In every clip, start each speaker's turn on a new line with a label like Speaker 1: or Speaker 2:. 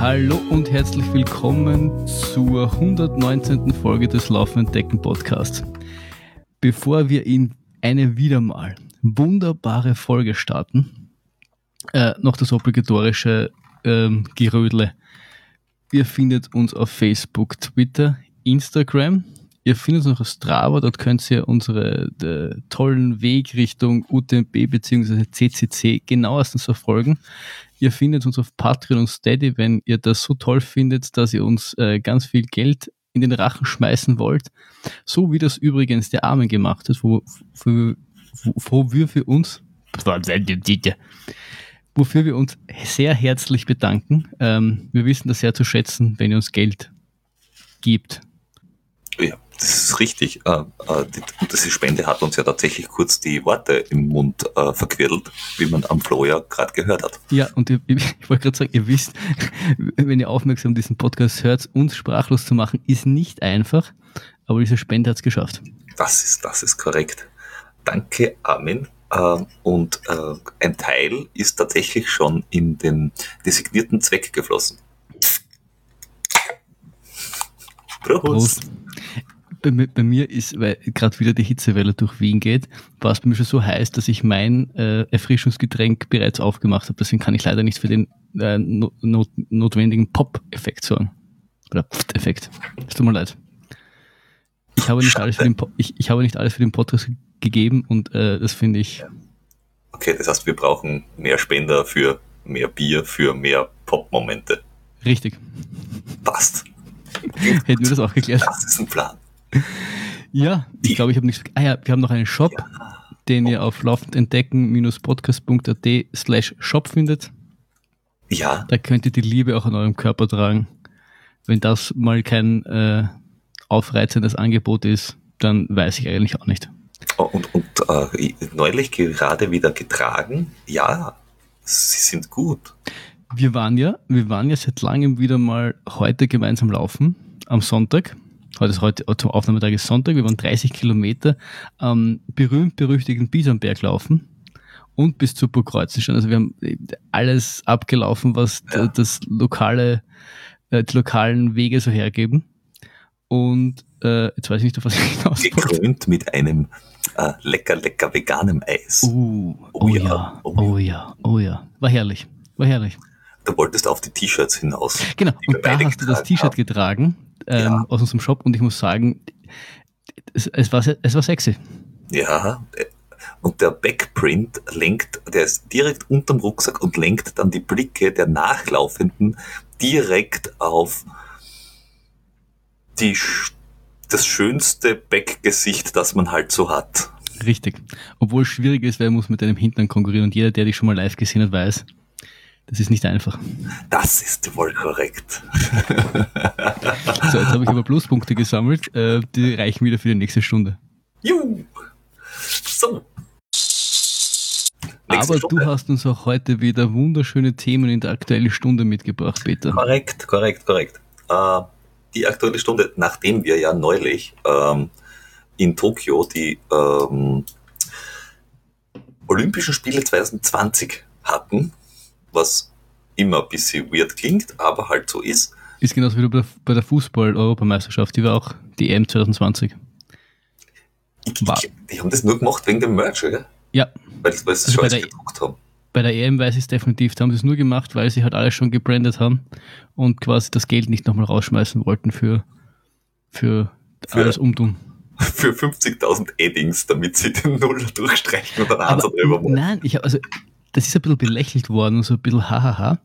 Speaker 1: Hallo und herzlich willkommen zur 119. Folge des Laufenden Decken Podcasts. Bevor wir in eine wieder mal wunderbare Folge starten, äh, noch das obligatorische ähm, Gerödle. Ihr findet uns auf Facebook, Twitter, Instagram. Ihr findet uns auch auf Strava, dort könnt ihr unsere tollen Weg Richtung UTMB bzw. CCC genauestens verfolgen. Ihr findet uns auf Patreon und Steady, wenn ihr das so toll findet, dass ihr uns äh, ganz viel Geld in den Rachen schmeißen wollt. So wie das übrigens der Armen gemacht hat, wo, wo, wo wir für uns, wofür wir uns sehr herzlich bedanken. Ähm, wir wissen das sehr zu schätzen, wenn ihr uns Geld gibt.
Speaker 2: Ja, das ist richtig. Äh, äh, die, diese Spende hat uns ja tatsächlich kurz die Worte im Mund äh, verquirlt, wie man am Flo ja gerade gehört hat.
Speaker 1: Ja, und ich, ich wollte gerade sagen, ihr wisst, wenn ihr aufmerksam diesen Podcast hört, uns sprachlos zu machen, ist nicht einfach, aber diese Spende hat es geschafft.
Speaker 2: Das ist, das ist korrekt. Danke, Amen. Ähm, und ein Teil ist tatsächlich schon in den designierten Zweck geflossen.
Speaker 1: Prost. Prost bei, bei, mir ist, weil gerade wieder die Hitzewelle durch Wien geht, war es bei mir schon so heiß, dass ich mein äh, Erfrischungsgetränk bereits aufgemacht habe. Deswegen kann ich leider nicht für den äh, not, notwendigen Pop-Effekt sorgen. Oder Pft-Effekt. Es tut mir leid. Ich habe, nicht alles für den, ich, ich habe nicht alles für den Podcast gegeben und äh, das finde ich.
Speaker 2: Okay, das heißt, wir brauchen mehr Spender für mehr Bier, für mehr Pop-Momente.
Speaker 1: Richtig.
Speaker 2: Passt.
Speaker 1: Hätten wir das auch geklärt.
Speaker 2: Das ist ein Plan.
Speaker 1: Ja, ich glaube, ich habe nicht. Ah ja, wir haben noch einen Shop, ja. den ihr auf laufendentdecken-podcast.at slash shop findet.
Speaker 2: Ja.
Speaker 1: Da könnt ihr die Liebe auch an eurem Körper tragen. Wenn das mal kein äh, aufreizendes Angebot ist, dann weiß ich eigentlich auch nicht.
Speaker 2: Oh, und, und äh, neulich gerade wieder getragen, ja, sie sind gut.
Speaker 1: Wir waren ja, wir waren ja seit langem wieder mal heute gemeinsam laufen am Sonntag. Heute ist heute zum Aufnahmetag ist Sonntag. Wir waren 30 Kilometer am berühmt-berüchtigten Bisonberg laufen und bis zur Burgkreuzen schon. Also wir haben alles abgelaufen, was ja. das lokale, äh, die lokalen Wege so hergeben. Und äh, jetzt weiß ich nicht, auf was ich
Speaker 2: hinaus Gekrönt mit einem äh, lecker, lecker veganem Eis.
Speaker 1: Uh, oh, oh, ja, ja, oh, oh ja, oh ja. War herrlich, war herrlich.
Speaker 2: Du wolltest auf die T-Shirts hinaus.
Speaker 1: Genau, und da hast du das T-Shirt getragen ähm, ja. aus unserem Shop und ich muss sagen, es, es, war, es war sexy.
Speaker 2: Ja, und der Backprint lenkt, der ist direkt unterm Rucksack und lenkt dann die Blicke der Nachlaufenden direkt auf die, das schönste Backgesicht, das man halt so hat.
Speaker 1: Richtig. Obwohl es schwierig ist, man muss mit einem Hintern konkurrieren und jeder, der dich schon mal live gesehen hat, weiß, das ist nicht einfach.
Speaker 2: Das ist wohl korrekt.
Speaker 1: so, jetzt habe ich aber Pluspunkte gesammelt. Äh, die reichen wieder für die nächste Stunde.
Speaker 2: Juhu. So.
Speaker 1: Nächste aber Stunde. du hast uns auch heute wieder wunderschöne Themen in der aktuellen Stunde mitgebracht, Peter.
Speaker 2: Korrekt, korrekt, korrekt. Äh, die aktuelle Stunde, nachdem wir ja neulich ähm, in Tokio die ähm, Olympischen Spiele 2020 hatten, was immer ein bisschen weird klingt, aber halt so ist.
Speaker 1: Ist genauso wie bei der Fußball-Europameisterschaft, die war auch die EM 2020.
Speaker 2: Ich, war. Ich, die haben das nur gemacht wegen dem Merch, oder?
Speaker 1: Ja.
Speaker 2: Weil, weil sie also schon e- gedruckt haben.
Speaker 1: Bei der EM weiß ich es definitiv, da haben sie es nur gemacht, weil sie halt alles schon gebrandet haben und quasi das Geld nicht nochmal rausschmeißen wollten für, für, für alles umtun.
Speaker 2: Für 50.000 Eddings, damit sie den Null durchstreichen oder einen drüber
Speaker 1: machen. Nein, ich habe also das ist ein bisschen belächelt worden, so ein bisschen hahaha.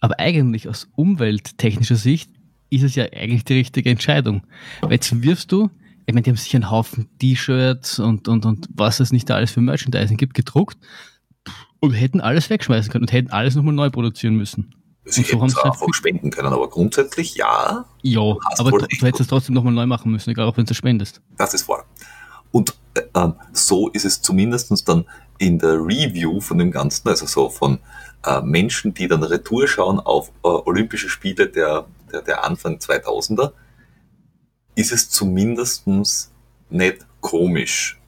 Speaker 1: Aber eigentlich aus umwelttechnischer Sicht ist es ja eigentlich die richtige Entscheidung. Weil jetzt wirfst du, ich meine, die haben sicher einen Haufen T-Shirts und, und, und was es nicht da alles für Merchandising gibt, gedruckt und hätten alles wegschmeißen können und hätten alles nochmal neu produzieren müssen.
Speaker 2: Sie so hätten zwar einfach spenden können, aber grundsätzlich ja.
Speaker 1: Ja, aber du, du hättest es trotzdem nochmal neu machen müssen, egal ob du es spendest.
Speaker 2: Das ist wahr. Und äh, ähm, so ist es zumindest dann in der Review von dem Ganzen, also so von äh, Menschen, die dann Retour schauen auf äh, Olympische Spiele der, der, der Anfang 2000er, ist es zumindest nicht komisch.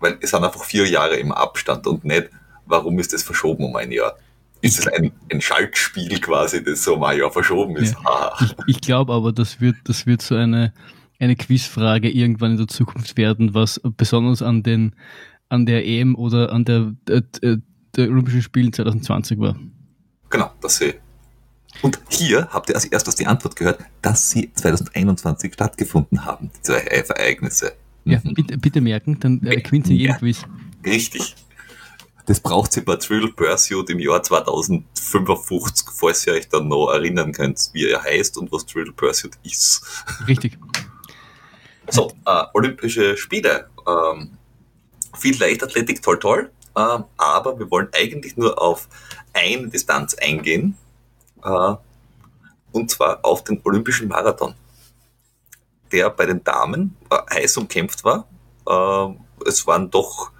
Speaker 2: Weil es sind einfach vier Jahre im Abstand und nicht, warum ist das verschoben um ein Jahr. ist es ein, ein Schaltspiel quasi, das so mal ein Jahr verschoben ist.
Speaker 1: Ja. Ich, ich glaube aber, das wird, das wird so eine, eine Quizfrage irgendwann in der Zukunft werden, was besonders an den an der EM oder an der, der, der Olympischen Spielen 2020 war.
Speaker 2: Genau, das sehe ich. Und hier habt ihr als erstes die Antwort gehört, dass sie 2021 stattgefunden haben, die zwei Ereignisse.
Speaker 1: Ja, mhm. bitte, bitte merken, dann äh, gewinnt sie jeden ja, Quiz.
Speaker 2: Richtig. Das braucht sie bei Trivial Pursuit im Jahr 2055, falls ihr euch dann noch erinnern könnt, wie er heißt und was Trivial Pursuit ist.
Speaker 1: Richtig.
Speaker 2: So, äh, Olympische Spiele. Ähm, viel Leichtathletik, toll, toll. Äh, aber wir wollen eigentlich nur auf eine Distanz eingehen. Äh, und zwar auf den Olympischen Marathon, der bei den Damen äh, heiß umkämpft war. Äh, es waren doch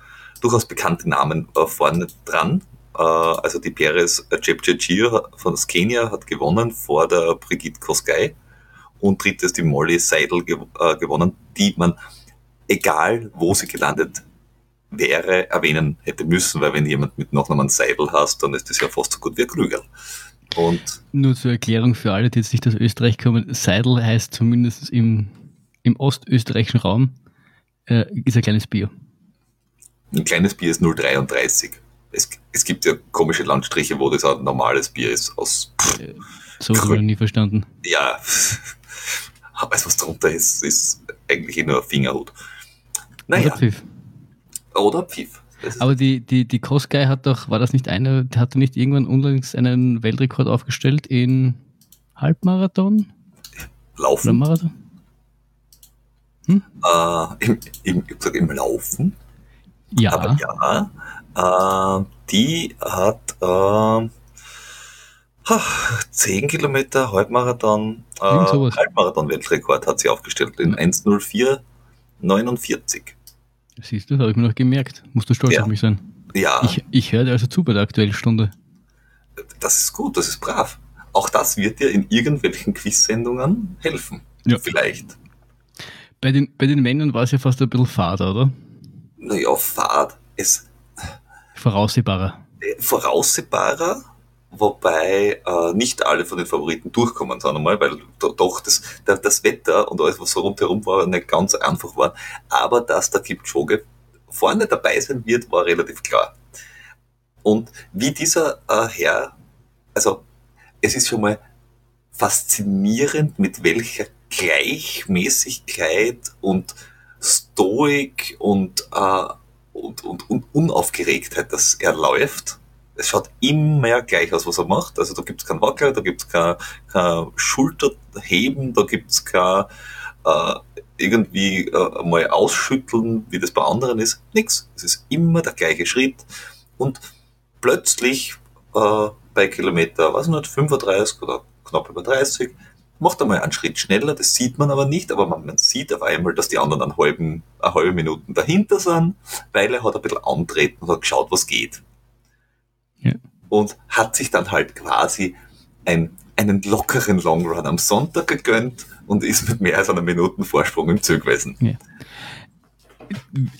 Speaker 2: durchaus bekannte Namen äh, vorne dran. Also die Perez Jepchechir von Kenia hat gewonnen vor der Brigitte Kosgei und drittes die Molly Seidel gewonnen, die man, egal wo sie gelandet wäre, erwähnen hätte müssen, weil wenn jemand mit Nachnamen Seidel hast, dann ist das ja fast so gut wie ein Krügel.
Speaker 1: Und Nur zur Erklärung für alle, die jetzt nicht aus Österreich kommen, Seidel heißt zumindest im, im ostösterreichischen Raum, äh, ist ein kleines Bier.
Speaker 2: Ein kleines Bier ist 0,33. Es, es gibt ja komische Landstriche, wo das ein normales Bier ist aus.
Speaker 1: Äh, so habe ich nie verstanden.
Speaker 2: Ja, alles was drunter ist, ist eigentlich nur ein Fingerhut.
Speaker 1: Naja. Oder Pfiff.
Speaker 2: Oder Pfiff.
Speaker 1: Aber die, die, die Kosgei hat doch, war das nicht eine, der hatte nicht irgendwann unlängst einen Weltrekord aufgestellt in Halbmarathon?
Speaker 2: Laufen. Oder Marathon? Hm? Äh, im, im, Im Laufen?
Speaker 1: Ja.
Speaker 2: Aber ja, äh, die hat äh, 10 Kilometer Halbmarathon, äh, Halbmarathon-Weltrekord hat sie aufgestellt in 1.04.49.
Speaker 1: Siehst du, habe ich mir noch gemerkt. Musst du stolz ja. auf mich sein.
Speaker 2: Ja.
Speaker 1: Ich, ich höre dir also zu bei der aktuellen Stunde.
Speaker 2: Das ist gut, das ist brav. Auch das wird dir in irgendwelchen Quiz-Sendungen helfen.
Speaker 1: Ja.
Speaker 2: Vielleicht.
Speaker 1: Bei den, bei den Männern war es ja fast ein bisschen fad, oder?
Speaker 2: Naja, fad. Es,
Speaker 1: voraussehbarer.
Speaker 2: Äh, voraussehbarer, wobei äh, nicht alle von den Favoriten durchkommen, sondern mal, weil doch das, das Wetter und alles, was so rundherum war, nicht ganz einfach war. Aber dass der Kipchoge vorne dabei sein wird, war relativ klar. Und wie dieser äh, Herr, also es ist schon mal faszinierend, mit welcher Gleichmäßigkeit und Stoik und, äh, und, und, und Unaufgeregtheit, dass er läuft es schaut immer gleich aus, was er macht. Also da gibt es keinen Wackler, da gibt es kein, kein Schulterheben, da gibt es kein äh, irgendwie äh, mal ausschütteln, wie das bei anderen ist. Nix. Es ist immer der gleiche Schritt. Und plötzlich äh, bei Kilometer, was nicht, 35 oder knapp über 30, macht er mal einen Schritt schneller, das sieht man aber nicht, aber man, man sieht auf einmal, dass die anderen einen halben, eine halbe Minute dahinter sind, weil er hat ein bisschen antreten und hat geschaut, was geht.
Speaker 1: Ja.
Speaker 2: Und hat sich dann halt quasi ein, einen lockeren Long Run am Sonntag gegönnt und ist mit mehr als einer Minuten Vorsprung im Zug gewesen.
Speaker 1: Ja.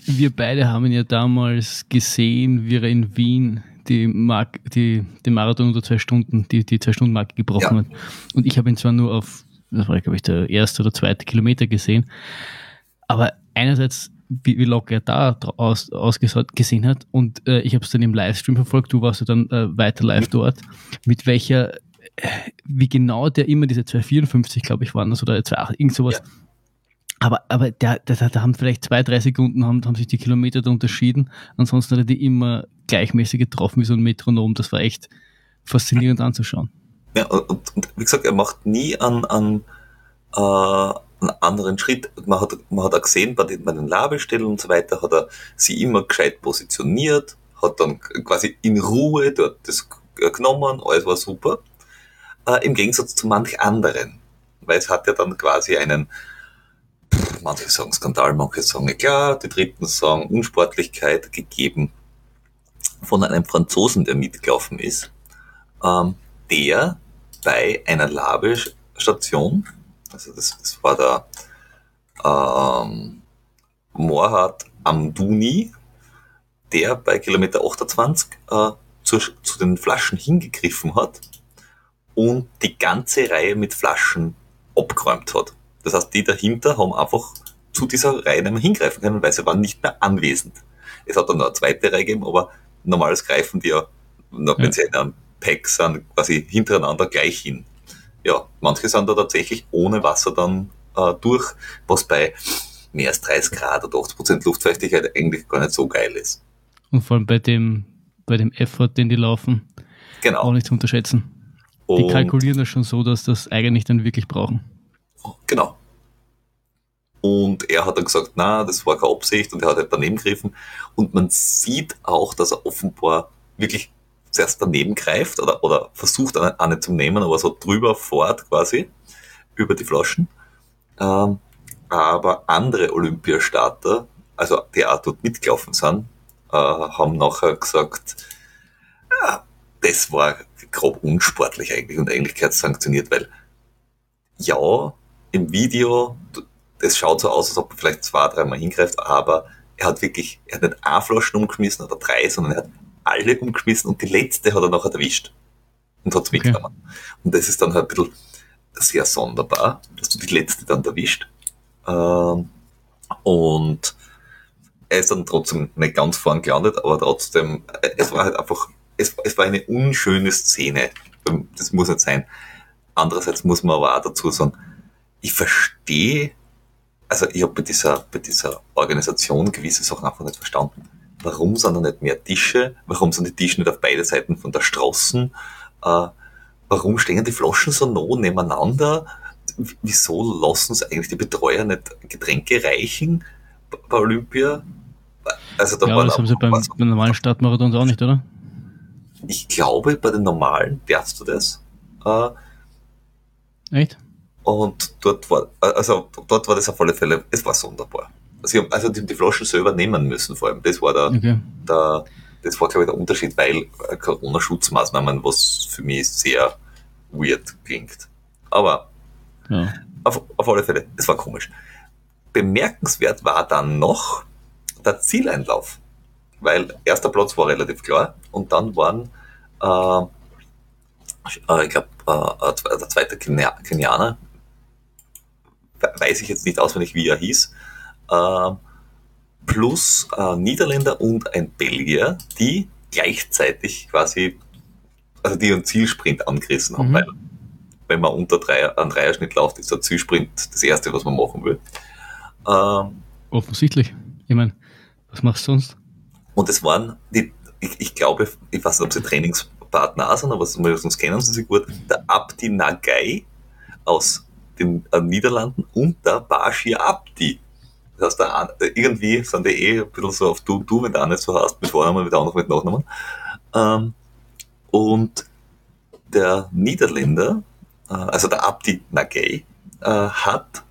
Speaker 1: Wir beide haben ihn ja damals gesehen, wie er in Wien die, Mark, die, den Marathon unter zwei Stunden, die, die Zwei-Stunden-Marke gebrochen ja. hat. Und ich habe ihn zwar nur auf, das war, glaube ich, der erste oder zweite Kilometer gesehen, aber einerseits wie, wie locker er da aus, ausgesehen hat. Und äh, ich habe es dann im Livestream verfolgt, du warst ja dann äh, weiter live dort, mit welcher, äh, wie genau der immer diese 254, glaube ich, waren das, oder 28, irgend sowas. Ja. Aber, aber der, der, da haben vielleicht zwei, drei Sekunden haben, haben sich die Kilometer da unterschieden. Ansonsten hat er die immer gleichmäßig getroffen wie so ein Metronom. Das war echt faszinierend anzuschauen.
Speaker 2: Ja, und, und wie gesagt, er macht nie an, an äh, einen anderen Schritt. Man hat, man hat auch gesehen, bei den, bei den Labelstellen und so weiter, hat er sie immer gescheit positioniert, hat dann quasi in Ruhe dort das genommen, alles war super. Äh, Im Gegensatz zu manch anderen. Weil es hat ja dann quasi einen, manche sagen Skandal, manche sagen klar, die Dritten sagen Unsportlichkeit gegeben von einem Franzosen, der mitgelaufen ist, ähm, der bei einer Labelstation also das, das war der ähm, Morhat Amduni, der bei Kilometer 28 äh, zu, zu den Flaschen hingegriffen hat und die ganze Reihe mit Flaschen abgeräumt hat. Das heißt, die dahinter haben einfach zu dieser Reihe nicht mehr hingreifen können, weil sie waren nicht mehr anwesend. Es hat dann noch eine zweite Reihe gegeben, aber normales greifen die ja, wenn ja. sie in einem Pack sind, quasi hintereinander gleich hin. Ja, manche sind da tatsächlich ohne Wasser dann äh, durch, was bei mehr als 30 Grad oder 80 Prozent Luftfeuchtigkeit eigentlich gar nicht so geil ist.
Speaker 1: Und vor allem bei dem, bei dem Effort, den die laufen, genau. auch nicht zu unterschätzen. Die kalkulieren das schon so, dass das eigentlich dann wirklich brauchen.
Speaker 2: Genau. Und er hat dann gesagt, na, das war keine Absicht und er hat halt daneben gegriffen. Und man sieht auch, dass er offenbar wirklich zuerst daneben greift oder, oder versucht, eine, eine zu nehmen, aber so drüber fort quasi, über die Flaschen. Ähm, aber andere Olympiastarter, also die auch dort mitgelaufen sind, äh, haben nachher gesagt, ja, das war grob unsportlich eigentlich und eigentlich gehört sanktioniert, weil ja, im Video, das schaut so aus, als ob er vielleicht zwei, dreimal hingreift, aber er hat wirklich, er hat nicht eine Flaschen umgeschmissen oder drei, sondern er hat alle umgeschmissen und die letzte hat er nachher erwischt und hat es okay. mitgenommen. Und das ist dann halt ein bisschen sehr sonderbar, dass du die letzte dann erwischt. Ähm, und er ist dann trotzdem nicht ganz vorn gelandet, aber trotzdem, es war halt einfach, es, es war eine unschöne Szene. Das muss nicht sein. Andererseits muss man aber auch dazu sagen, ich verstehe, also ich habe bei dieser, bei dieser Organisation gewisse Sachen einfach nicht verstanden. Warum sind da nicht mehr Tische? Warum sind die Tische nicht auf beide Seiten von der Straße? Äh, warum stehen die Flaschen so nah nebeneinander? Wieso lassen es eigentlich die Betreuer nicht Getränke reichen bei Olympia?
Speaker 1: Also da ja, das haben sie beim, beim normalen Stadtmarathon auch nicht, oder?
Speaker 2: Ich glaube, bei den normalen darfst du das. Äh,
Speaker 1: Echt?
Speaker 2: Und dort war, also dort war das auf alle Fälle, es war sonderbar. Sie haben also die, die Flaschen selber nehmen müssen, vor allem. Das war der, okay. der das war, glaube ich, der Unterschied, weil Corona-Schutzmaßnahmen, was für mich sehr weird klingt. Aber ja. auf, auf alle Fälle, es war komisch. Bemerkenswert war dann noch der Zieleinlauf, weil erster Platz war relativ klar und dann waren, äh, äh ich glaube, äh, der zweite Kenianer, weiß ich jetzt nicht auswendig, wie er hieß, äh, plus äh, Niederländer und ein Belgier, die gleichzeitig quasi, also die einen Zielsprint angerissen haben, mhm. weil wenn man unter drei, einen Dreierschnitt läuft, ist der Zielsprint das Erste, was man machen will.
Speaker 1: Ähm, Offensichtlich. Ich meine, was machst du sonst?
Speaker 2: Und es waren, die, ich, ich glaube, ich weiß nicht, ob sie Trainingspartner sind, aber sonst kennen sie sich gut, der Abdi Nagai aus den äh, Niederlanden und der Bashir Abdi das heißt, der, irgendwie sind die eh ein bisschen so auf du, du, wenn du nicht so hast, mit Vornamen, mit anderen mit Nachnamen. Ähm, und der Niederländer, äh, also der Abdi Nagay, äh, hat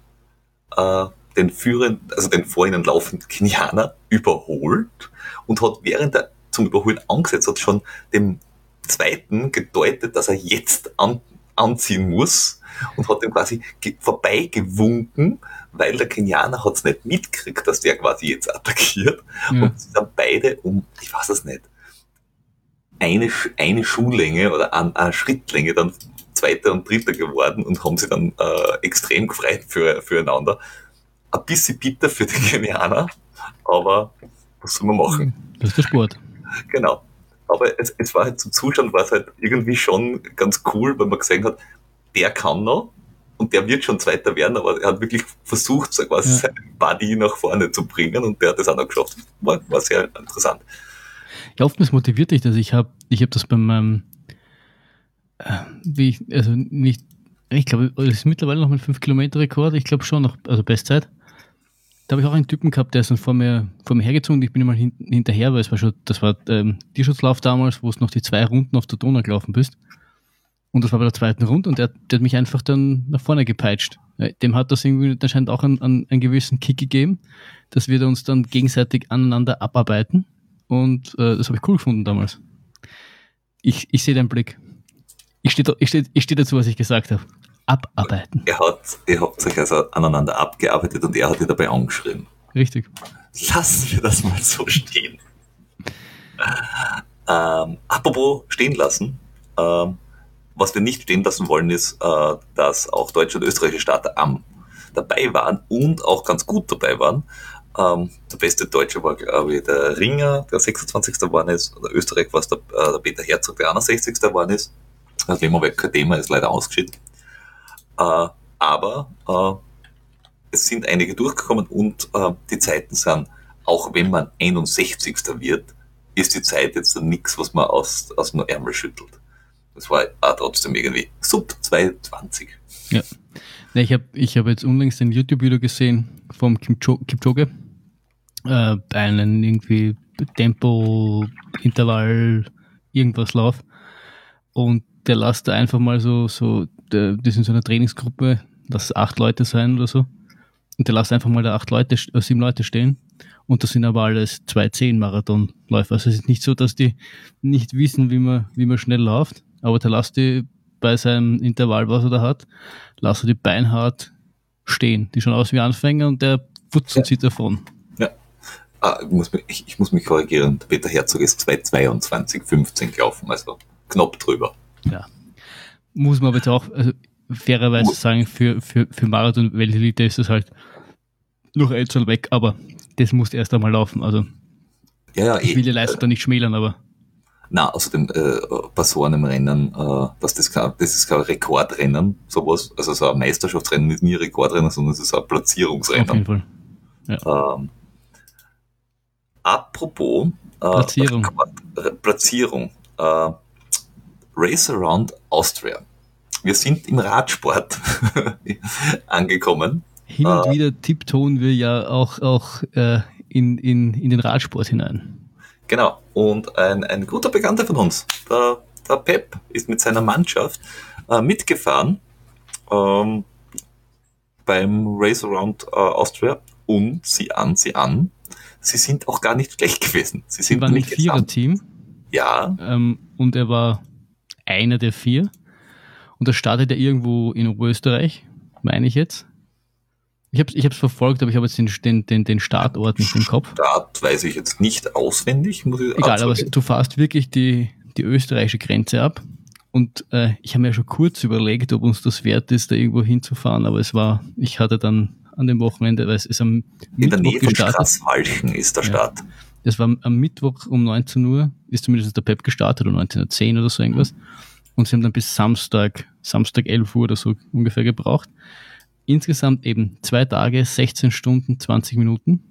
Speaker 2: äh, den führenden, also den vor ihnen laufenden Kenianer überholt und hat während er zum Überholen angesetzt hat, schon dem zweiten gedeutet, dass er jetzt an, anziehen muss und hat ihm quasi vorbeigewunken, weil der Kenianer hat es nicht mitgekriegt, dass der quasi jetzt attackiert. Ja. Und sie sind beide um, ich weiß es nicht, eine, eine Schuhlänge oder eine, eine Schrittlänge dann Zweiter und Dritter geworden und haben sie dann äh, extrem gefreut für, füreinander. Ein bisschen bitter für die Kenianer, aber was soll man machen?
Speaker 1: Das ist der Sport.
Speaker 2: Genau. Aber es, es war halt zum Zustand war es halt irgendwie schon ganz cool, weil man gesehen hat, der kann noch und der wird schon Zweiter werden, aber er hat wirklich versucht, so quasi ja. seinen Buddy nach vorne zu bringen und der hat das auch noch geschafft. War, war sehr interessant.
Speaker 1: Ja, oftmals motiviert dich das. Ich habe ich hab das bei meinem, äh, wie ich, also nicht, ich glaube, es ist mittlerweile noch mein 5-Kilometer-Rekord, ich glaube schon noch, also Bestzeit. Da habe ich auch einen Typen gehabt, der ist dann vor mir, vor mir hergezogen und ich bin immer hin, hinterher, weil es war schon, das war ähm, Tierschutzlauf damals, wo es noch die zwei Runden auf der Donau gelaufen bist. Und das war bei der zweiten Runde und der, der hat mich einfach dann nach vorne gepeitscht. Dem hat das irgendwie anscheinend auch einen, einen, einen gewissen Kick gegeben, dass wir uns dann gegenseitig aneinander abarbeiten. Und äh, das habe ich cool gefunden damals. Ich, ich sehe deinen Blick. Ich stehe ich steh, ich steh dazu, was ich gesagt habe. Abarbeiten.
Speaker 2: Er hat, ihr habt euch also aneinander abgearbeitet und er hat dir dabei angeschrieben.
Speaker 1: Richtig.
Speaker 2: Lassen wir das mal so stehen. Ähm, apropos stehen lassen, ähm, was wir nicht stehen lassen wollen, ist, äh, dass auch deutsche und österreichische Starter am dabei waren und auch ganz gut dabei waren. Ähm, der beste Deutsche war, glaube ich, der Ringer, der 26. geworden ist. Der Österreich war es der, äh, der Peter Herzog, der 61. geworden ist. Das Lemo kein Thema, ist leider ausgeschieden. Äh, aber äh, es sind einige durchgekommen und äh, die Zeiten sind, auch wenn man 61. wird, ist die Zeit jetzt nichts, was man aus, aus dem Ärmel schüttelt. Das war auch trotzdem irgendwie sub 220.
Speaker 1: Ja. ja ich habe ich hab jetzt unlängst ein YouTube-Video gesehen vom Kipchoge. Äh, einen irgendwie Tempo, Intervall, irgendwas Lauf. Und der lasst da einfach mal so, so, der, das in so einer Trainingsgruppe, das acht Leute sein oder so. Und der lasst einfach mal da acht Leute, äh, sieben Leute stehen. Und das sind aber alles 210 Marathonläufer. Also es ist nicht so, dass die nicht wissen, wie man, wie man schnell läuft, aber der lässt die bei seinem Intervall, was er da hat, lässt er die beinhart stehen. Die schauen aus wie Anfänger und der putzt ja. sie davon.
Speaker 2: Ja. Ah, ich, muss mich, ich, ich, muss mich korrigieren. Der Peter Herzog ist 2,22,15 gelaufen, also knapp drüber.
Speaker 1: Ja. Muss man aber jetzt auch also fairerweise sagen, für, für, für Marathon-Weltelite ist das halt noch etwas weg, aber das muss erst einmal laufen. Also
Speaker 2: ja, ja,
Speaker 1: ich will die Leistung äh, da nicht schmälern, aber
Speaker 2: na, außerdem äh, bei so einem Rennen, äh, dass das, kein, das ist kein Rekordrennen, sowas, also so ein Meisterschaftsrennen ist nie ein Rekordrennen, sondern es ist ein Platzierungsrennen. Auf jeden Fall. Ja. Ähm, apropos
Speaker 1: äh, Platzierung,
Speaker 2: Platzierung äh, Race Around Austria. Wir sind im Radsport angekommen.
Speaker 1: Hin und äh, wieder tipptonen wir ja auch, auch äh, in, in, in den Radsport hinein.
Speaker 2: Genau. Und ein, ein guter Bekannter von uns, der, der Pep, ist mit seiner Mannschaft äh, mitgefahren ähm, beim Race Around äh, Austria und sie an, sie an. Sie sind auch gar nicht schlecht gewesen. Sie sind
Speaker 1: war ein Vierer-Team.
Speaker 2: Ja.
Speaker 1: Ähm, und er war einer der vier. Und da startet er irgendwo in Oberösterreich, meine ich jetzt. Ich habe es verfolgt, aber ich habe jetzt den, den, den Startort nicht im Kopf.
Speaker 2: Start weiß ich jetzt nicht auswendig. Muss
Speaker 1: ich Egal, aber du fährst wirklich die, die österreichische Grenze ab. Und äh, ich habe mir schon kurz überlegt, ob uns das wert ist, da irgendwo hinzufahren, aber es war, ich hatte dann an dem Wochenende, weil es ist am
Speaker 2: In Mittwoch der Nähe gestartet. von Straßwalchen ist der Start. Ja.
Speaker 1: Das war am Mittwoch um 19 Uhr, ist zumindest der Pep gestartet, um 19.10 oder so irgendwas. Und sie haben dann bis Samstag, Samstag 11 Uhr oder so ungefähr gebraucht. Insgesamt eben zwei Tage, 16 Stunden, 20 Minuten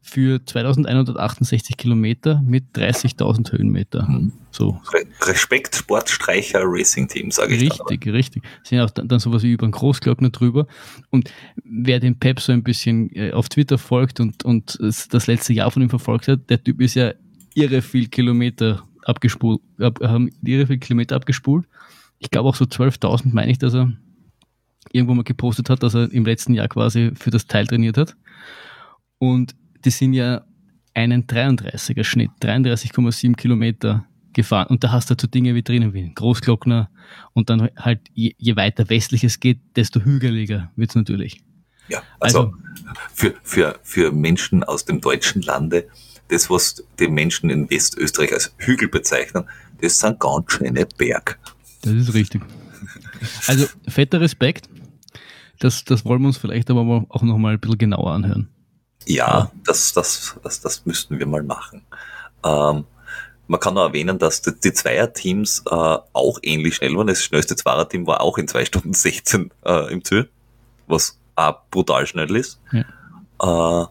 Speaker 1: für 2168 Kilometer mit 30.000 Höhenmeter. Mhm. So.
Speaker 2: Respekt Sportstreicher Racing Team, sage ich.
Speaker 1: Richtig, richtig. Sind auch dann, dann sowas wie über einen Großglockner drüber. Und wer den Pep so ein bisschen äh, auf Twitter folgt und, und das letzte Jahr von ihm verfolgt hat, der Typ ist ja irre viel Kilometer abgespult, ab, haben irre viel Kilometer abgespult. Ich glaube auch so 12.000 meine ich, dass er irgendwo mal gepostet hat, dass er im letzten Jahr quasi für das Teil trainiert hat. Und die sind ja einen 33er Schnitt, 33,7 Kilometer gefahren. Und da hast du halt so Dinge wie drinnen wie Großglockner und dann halt je, je weiter westlich es geht, desto hügeliger wird es natürlich.
Speaker 2: Ja, also, also, für, für, für Menschen aus dem deutschen Lande, das, was die Menschen in Westösterreich als Hügel bezeichnen, das sind ganz schöne Berg.
Speaker 1: Das ist richtig. Also fetter Respekt. Das, das wollen wir uns vielleicht aber auch nochmal ein bisschen genauer anhören.
Speaker 2: Ja, das, das, das, das müssten wir mal machen. Ähm, man kann noch erwähnen, dass die, die Zweierteams äh, auch ähnlich schnell waren. Das schnellste Zweierteam war auch in 2 Stunden 16 äh, im Ziel, was auch brutal schnell ist. Ja. Äh,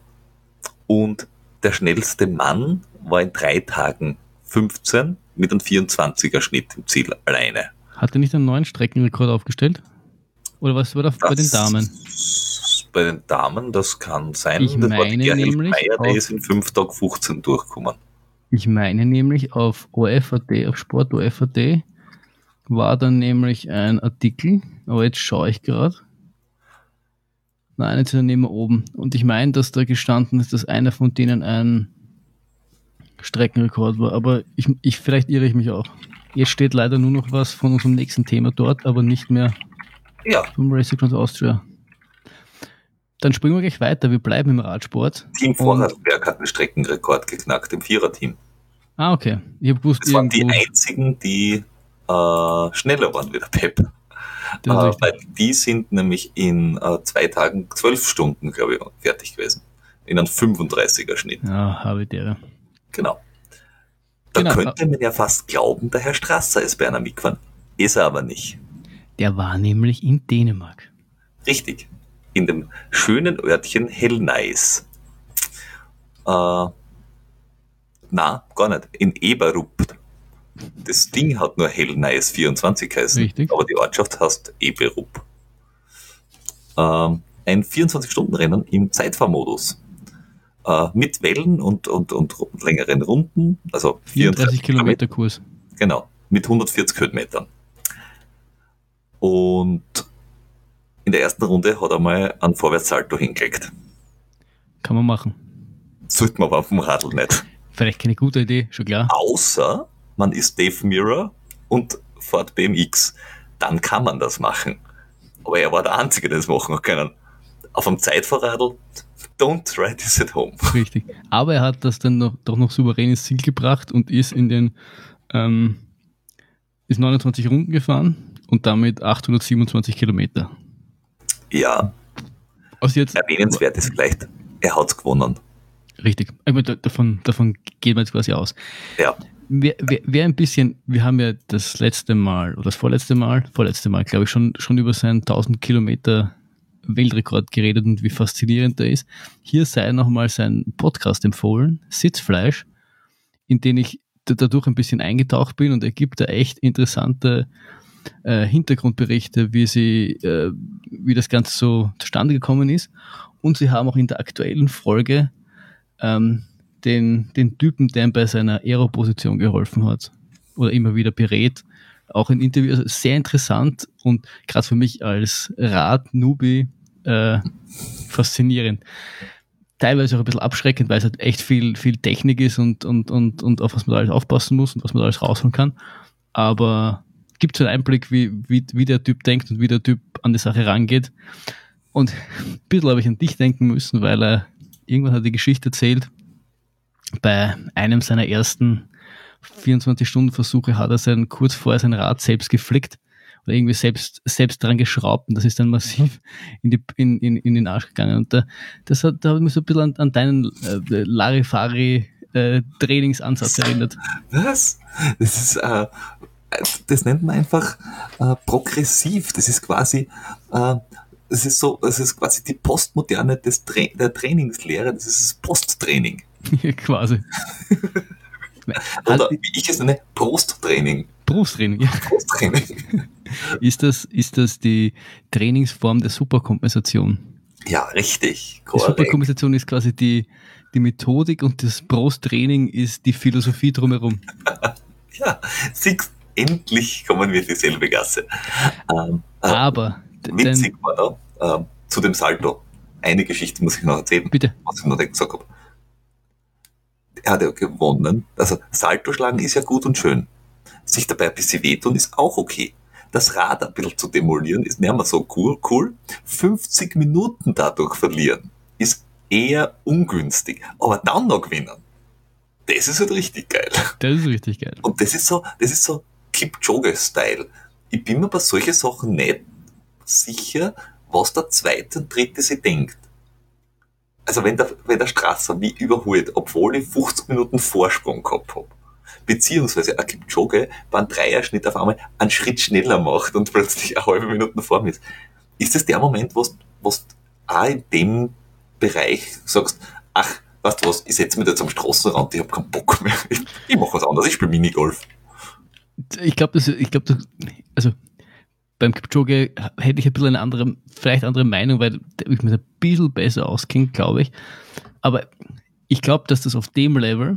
Speaker 2: und der schnellste Mann war in drei Tagen 15 mit einem 24er Schnitt im Ziel alleine.
Speaker 1: Hat er nicht einen neuen Streckenrekord aufgestellt? Oder was war da bei den Damen?
Speaker 2: Bei den Damen, das kann sein.
Speaker 1: Ich
Speaker 2: das
Speaker 1: meine nämlich.
Speaker 2: Meier, der ist in 5 Tagen 15 durchgekommen.
Speaker 1: Ich meine nämlich auf OFAT, auf Sport OFAT, war dann nämlich ein Artikel, aber jetzt schaue ich gerade. Nein, jetzt er neben oben. Und ich meine, dass da gestanden ist, dass einer von denen ein Streckenrekord war. Aber ich, ich, vielleicht irre ich mich auch. Jetzt steht leider nur noch was von unserem nächsten Thema dort, aber nicht mehr
Speaker 2: ja.
Speaker 1: vom Racing Across Austria. Dann springen wir gleich weiter. Wir bleiben im Radsport.
Speaker 2: Team Vorarlberg hat einen Streckenrekord geknackt im Viererteam.
Speaker 1: Ah, okay. Ich habe gewusst,
Speaker 2: Das waren die einzigen, die äh, schneller waren wie der Pep. Äh, weil die sind nämlich in äh, zwei Tagen zwölf Stunden, glaube ich, fertig gewesen. In einem 35er Schnitt.
Speaker 1: Ja, habe ich der.
Speaker 2: Genau. Da
Speaker 1: Genau.
Speaker 2: könnte man ja fast glauben, der Herr Strasser ist bei einer mitgefahren. Ist er aber nicht.
Speaker 1: Der war nämlich in Dänemark.
Speaker 2: Richtig. In dem schönen Örtchen Hellneis. Äh, na, gar nicht. In Eberup. Das Ding hat nur Hellneis 24 geheißen.
Speaker 1: Richtig.
Speaker 2: Aber die Ortschaft heißt Eberup. Ähm, ein 24-Stunden-Rennen im Zeitfahrmodus. Äh, mit Wellen und, und, und längeren Runden. Also
Speaker 1: 34 Kilometer Kurs.
Speaker 2: Genau, mit 140 Höhenmetern. Und in der ersten Runde hat er mal einen Vorwärtssalto hingelegt.
Speaker 1: Kann man machen.
Speaker 2: Sollte man aber auf dem Radl nicht.
Speaker 1: Vielleicht keine gute Idee, schon klar.
Speaker 2: Außer man ist Dave Mirror und fährt BMX. Dann kann man das machen. Aber er war der Einzige, der das machen können. Auf einem Zeitfahrradl, don't try this at home.
Speaker 1: Richtig. Aber er hat das dann noch, doch noch souverän ins Ziel gebracht und ist in den ähm, ist 29 Runden gefahren und damit 827 Kilometer.
Speaker 2: Ja,
Speaker 1: Also jetzt
Speaker 2: erwähnenswert ist vielleicht, er hat's gewonnen.
Speaker 1: richtig. Davon, davon gehen wir jetzt quasi aus.
Speaker 2: Ja,
Speaker 1: Wer, wer, wer ein bisschen, wir haben ja das letzte Mal oder das vorletzte Mal, vorletzte Mal, glaube ich, schon, schon über seinen 1000 Kilometer Weltrekord geredet und wie faszinierend er ist. Hier sei nochmal sein Podcast empfohlen, Sitzfleisch, in den ich da- dadurch ein bisschen eingetaucht bin und er gibt da echt interessante äh, Hintergrundberichte, wie sie, äh, wie das Ganze so zustande gekommen ist. Und sie haben auch in der aktuellen Folge ähm, den, den Typen, der ihm bei seiner Aero-Position geholfen hat oder immer wieder berät, auch in Interviews also sehr interessant und gerade für mich als Rad-Nubi äh, faszinierend. Teilweise auch ein bisschen abschreckend, weil es halt echt viel, viel Technik ist und, und, und, und auf was man da alles aufpassen muss und was man da alles rausholen kann. Aber gibt so einen Einblick, wie, wie, wie der Typ denkt und wie der Typ an die Sache rangeht. Und ein bisschen habe ich an dich denken müssen, weil er irgendwann hat die Geschichte erzählt, bei einem seiner ersten 24-Stunden-Versuche hat er sein, kurz vorher sein Rad selbst geflickt oder irgendwie selbst, selbst dran geschraubt und das ist dann massiv in, die, in, in, in den Arsch gegangen. Und da, das hat, da hat mich so ein bisschen an, an deinen äh, Larifari äh, Trainingsansatz erinnert.
Speaker 2: Was? Das ist, äh, das nennt man einfach äh, progressiv. Das ist quasi, äh, das ist so, das ist quasi die Postmoderne des Tra der Trainingslehre. Das ist das Posttraining.
Speaker 1: Quasi.
Speaker 2: Oder wie ich es nenne, Prosttraining.
Speaker 1: Berufstraining. Ja.
Speaker 2: Prosttraining.
Speaker 1: Ist das, ist das die Trainingsform der Superkompensation?
Speaker 2: Ja, richtig.
Speaker 1: Die
Speaker 2: Korrekt.
Speaker 1: Superkompensation ist quasi die, die Methodik und das Brusttraining ist die Philosophie drumherum.
Speaker 2: Ja, siehst, endlich kommen wir in dieselbe Gasse. Ähm, äh,
Speaker 1: Aber,
Speaker 2: witzig war da, ähm, zu dem Salto. Eine Geschichte muss ich noch erzählen.
Speaker 1: bitte,
Speaker 2: was ich noch nicht gesagt habe. Er hat ja gewonnen. Also Salto schlagen ist ja gut und schön. Sich dabei ein bisschen wehtun ist auch okay. Das Rad ein bisschen zu demolieren ist nicht mehr so cool. cool. 50 Minuten dadurch verlieren ist eher ungünstig. Aber dann noch gewinnen, das ist halt richtig geil.
Speaker 1: das ist richtig geil.
Speaker 2: Und das ist so, das ist so Kipchoge-Style. Ich bin mir bei solchen Sachen nicht sicher, was der zweite und dritte sich denkt. Also wenn der, wenn der Strasser mich überholt, obwohl ich 50 Minuten Vorsprung gehabt habe, beziehungsweise ein Kipchoge beim Dreierschnitt auf einmal einen Schritt schneller macht und plötzlich eine halbe Minute vor mir ist, ist das der Moment, wo du auch in dem Bereich sagst, ach, weißt du was, ich setze mich jetzt am Straßenrand, ich habe keinen Bock mehr, ich, ich mache was anderes, ich spiele Minigolf.
Speaker 1: Ich glaube, das, ich glaube, also beim Kipchoge hätte ich ein bisschen eine andere, vielleicht andere Meinung, weil ich mir ein bisschen besser auskennt, glaube ich. Aber ich glaube, dass das auf dem Level,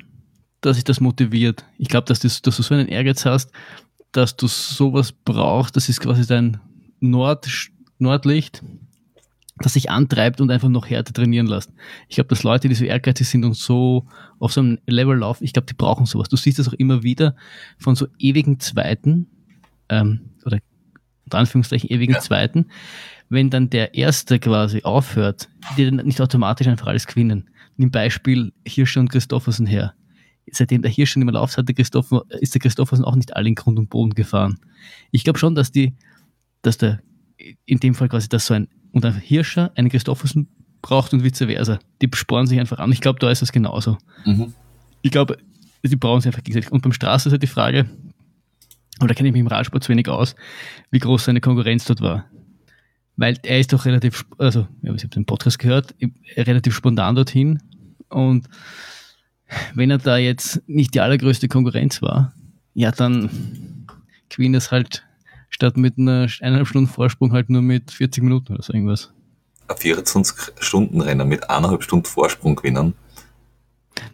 Speaker 1: dass sich das motiviert. Ich glaube, dass, das, dass du so einen Ehrgeiz hast, dass du sowas brauchst. Das ist quasi dein Nord, Nordlicht, das sich antreibt und einfach noch härter trainieren lässt. Ich glaube, dass Leute, die so ehrgeizig sind und so auf so einem Level laufen, ich glaube, die brauchen sowas. Du siehst das auch immer wieder von so ewigen Zweiten, ähm, oder unter Anführungszeichen ewigen
Speaker 2: Ja.
Speaker 1: Zweiten, wenn dann der Erste quasi aufhört, die dann nicht automatisch einfach alles gewinnen. Nimm Beispiel Hirsche und Christoffersen her. seitdem der Hirsch schon immer läuft, hat der Christopher, ist der Christophersen auch nicht alle in Grund und Boden gefahren. Ich glaube schon, dass die, dass der, in dem Fall quasi, dass so ein, und ein Hirscher einen Christophersen braucht und vice versa. Die spornen sich einfach an. Ich glaube, da ist es genauso. Mhm. Ich glaube, die brauchen sich einfach gegenseitig. Und beim Straße ist halt die Frage, aber da kenne ich mich im Radsport zu wenig aus, wie groß seine Konkurrenz dort war. Weil er ist doch relativ, also, ich habe den Podcast gehört, relativ spontan dorthin. Und wenn er da jetzt nicht die allergrößte Konkurrenz war, ja, dann gewinnt es halt statt mit einer eineinhalb Stunden Vorsprung halt nur mit 40 Minuten oder so irgendwas.
Speaker 2: Ein 24-Stunden-Renner mit eineinhalb Stunden Vorsprung gewinnen.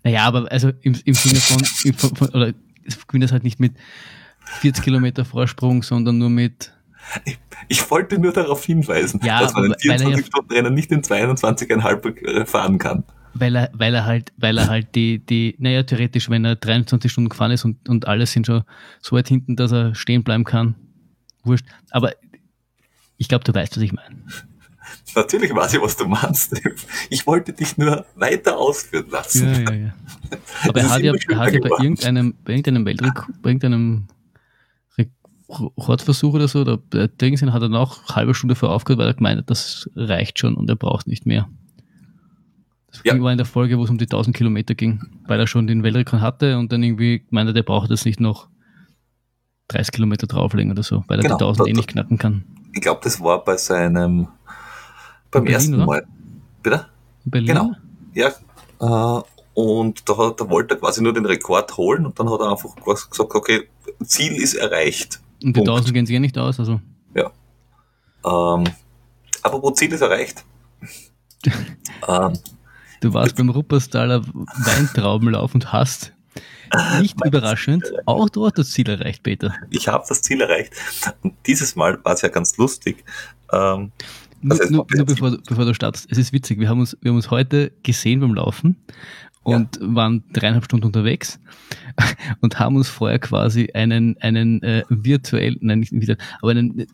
Speaker 1: Naja, aber also im, im Sinne von, von, von oder gewinnt es halt nicht mit 40 Kilometer Vorsprung, sondern nur mit.
Speaker 2: Ich, ich wollte nur darauf hinweisen, ja, dass man einen 24-Stunden-Renner ja, nicht in 22,5 fahren kann.
Speaker 1: Weil er, weil er halt, weil er halt die, die, naja, theoretisch, wenn er 23 Stunden gefahren ist und, und alles sind schon so weit hinten, dass er stehen bleiben kann. Wurscht. Aber ich glaube, du weißt, was ich meine.
Speaker 2: Natürlich weiß ich, was du meinst. Ich wollte dich nur weiter ausführen lassen. Ja, ja, ja.
Speaker 1: Aber er hat ja, er hat ja bei irgendeinem, bei irgendeinem Weltrekord, bei irgendeinem Rekordversuch oder so, oder bei Dings hat er noch eine halbe Stunde vor aufgehört, weil er gemeint hat, das reicht schon und er braucht nicht mehr. Das ja. war in der Folge, wo es um die 1000 Kilometer ging, weil er schon den Weltrekord hatte und dann irgendwie gemeint hat, er braucht jetzt nicht noch 30 Kilometer drauflegen oder so, weil er genau, die 1000 eh nicht knacken kann.
Speaker 2: Ich glaube, das war bei seinem, beim Berlin, ersten oder? Mal. Bitte?
Speaker 1: Berlin?
Speaker 2: Genau. Ja, äh, und da, da wollte er quasi nur den Rekord holen und dann hat er einfach gesagt, okay, Ziel ist erreicht.
Speaker 1: Und die Punkt. 1000 gehen sich eh nicht aus, also.
Speaker 2: Ja. Ähm, aber wo Ziel ist erreicht.
Speaker 1: ähm, du warst beim Rupperstaler Weintraubenlauf und hast nicht überraschend auch dort das Ziel erreicht, Peter.
Speaker 2: Ich habe das Ziel erreicht. Und dieses Mal war es ja ganz lustig. Ähm,
Speaker 1: nur, nur, nur bevor, bevor, du startest, es ist witzig, wir haben uns, wir haben uns heute gesehen beim Laufen und ja. waren dreieinhalb Stunden unterwegs und haben uns vorher quasi einen, einen äh, virtuellen, nein, nicht virtuell, aber einen,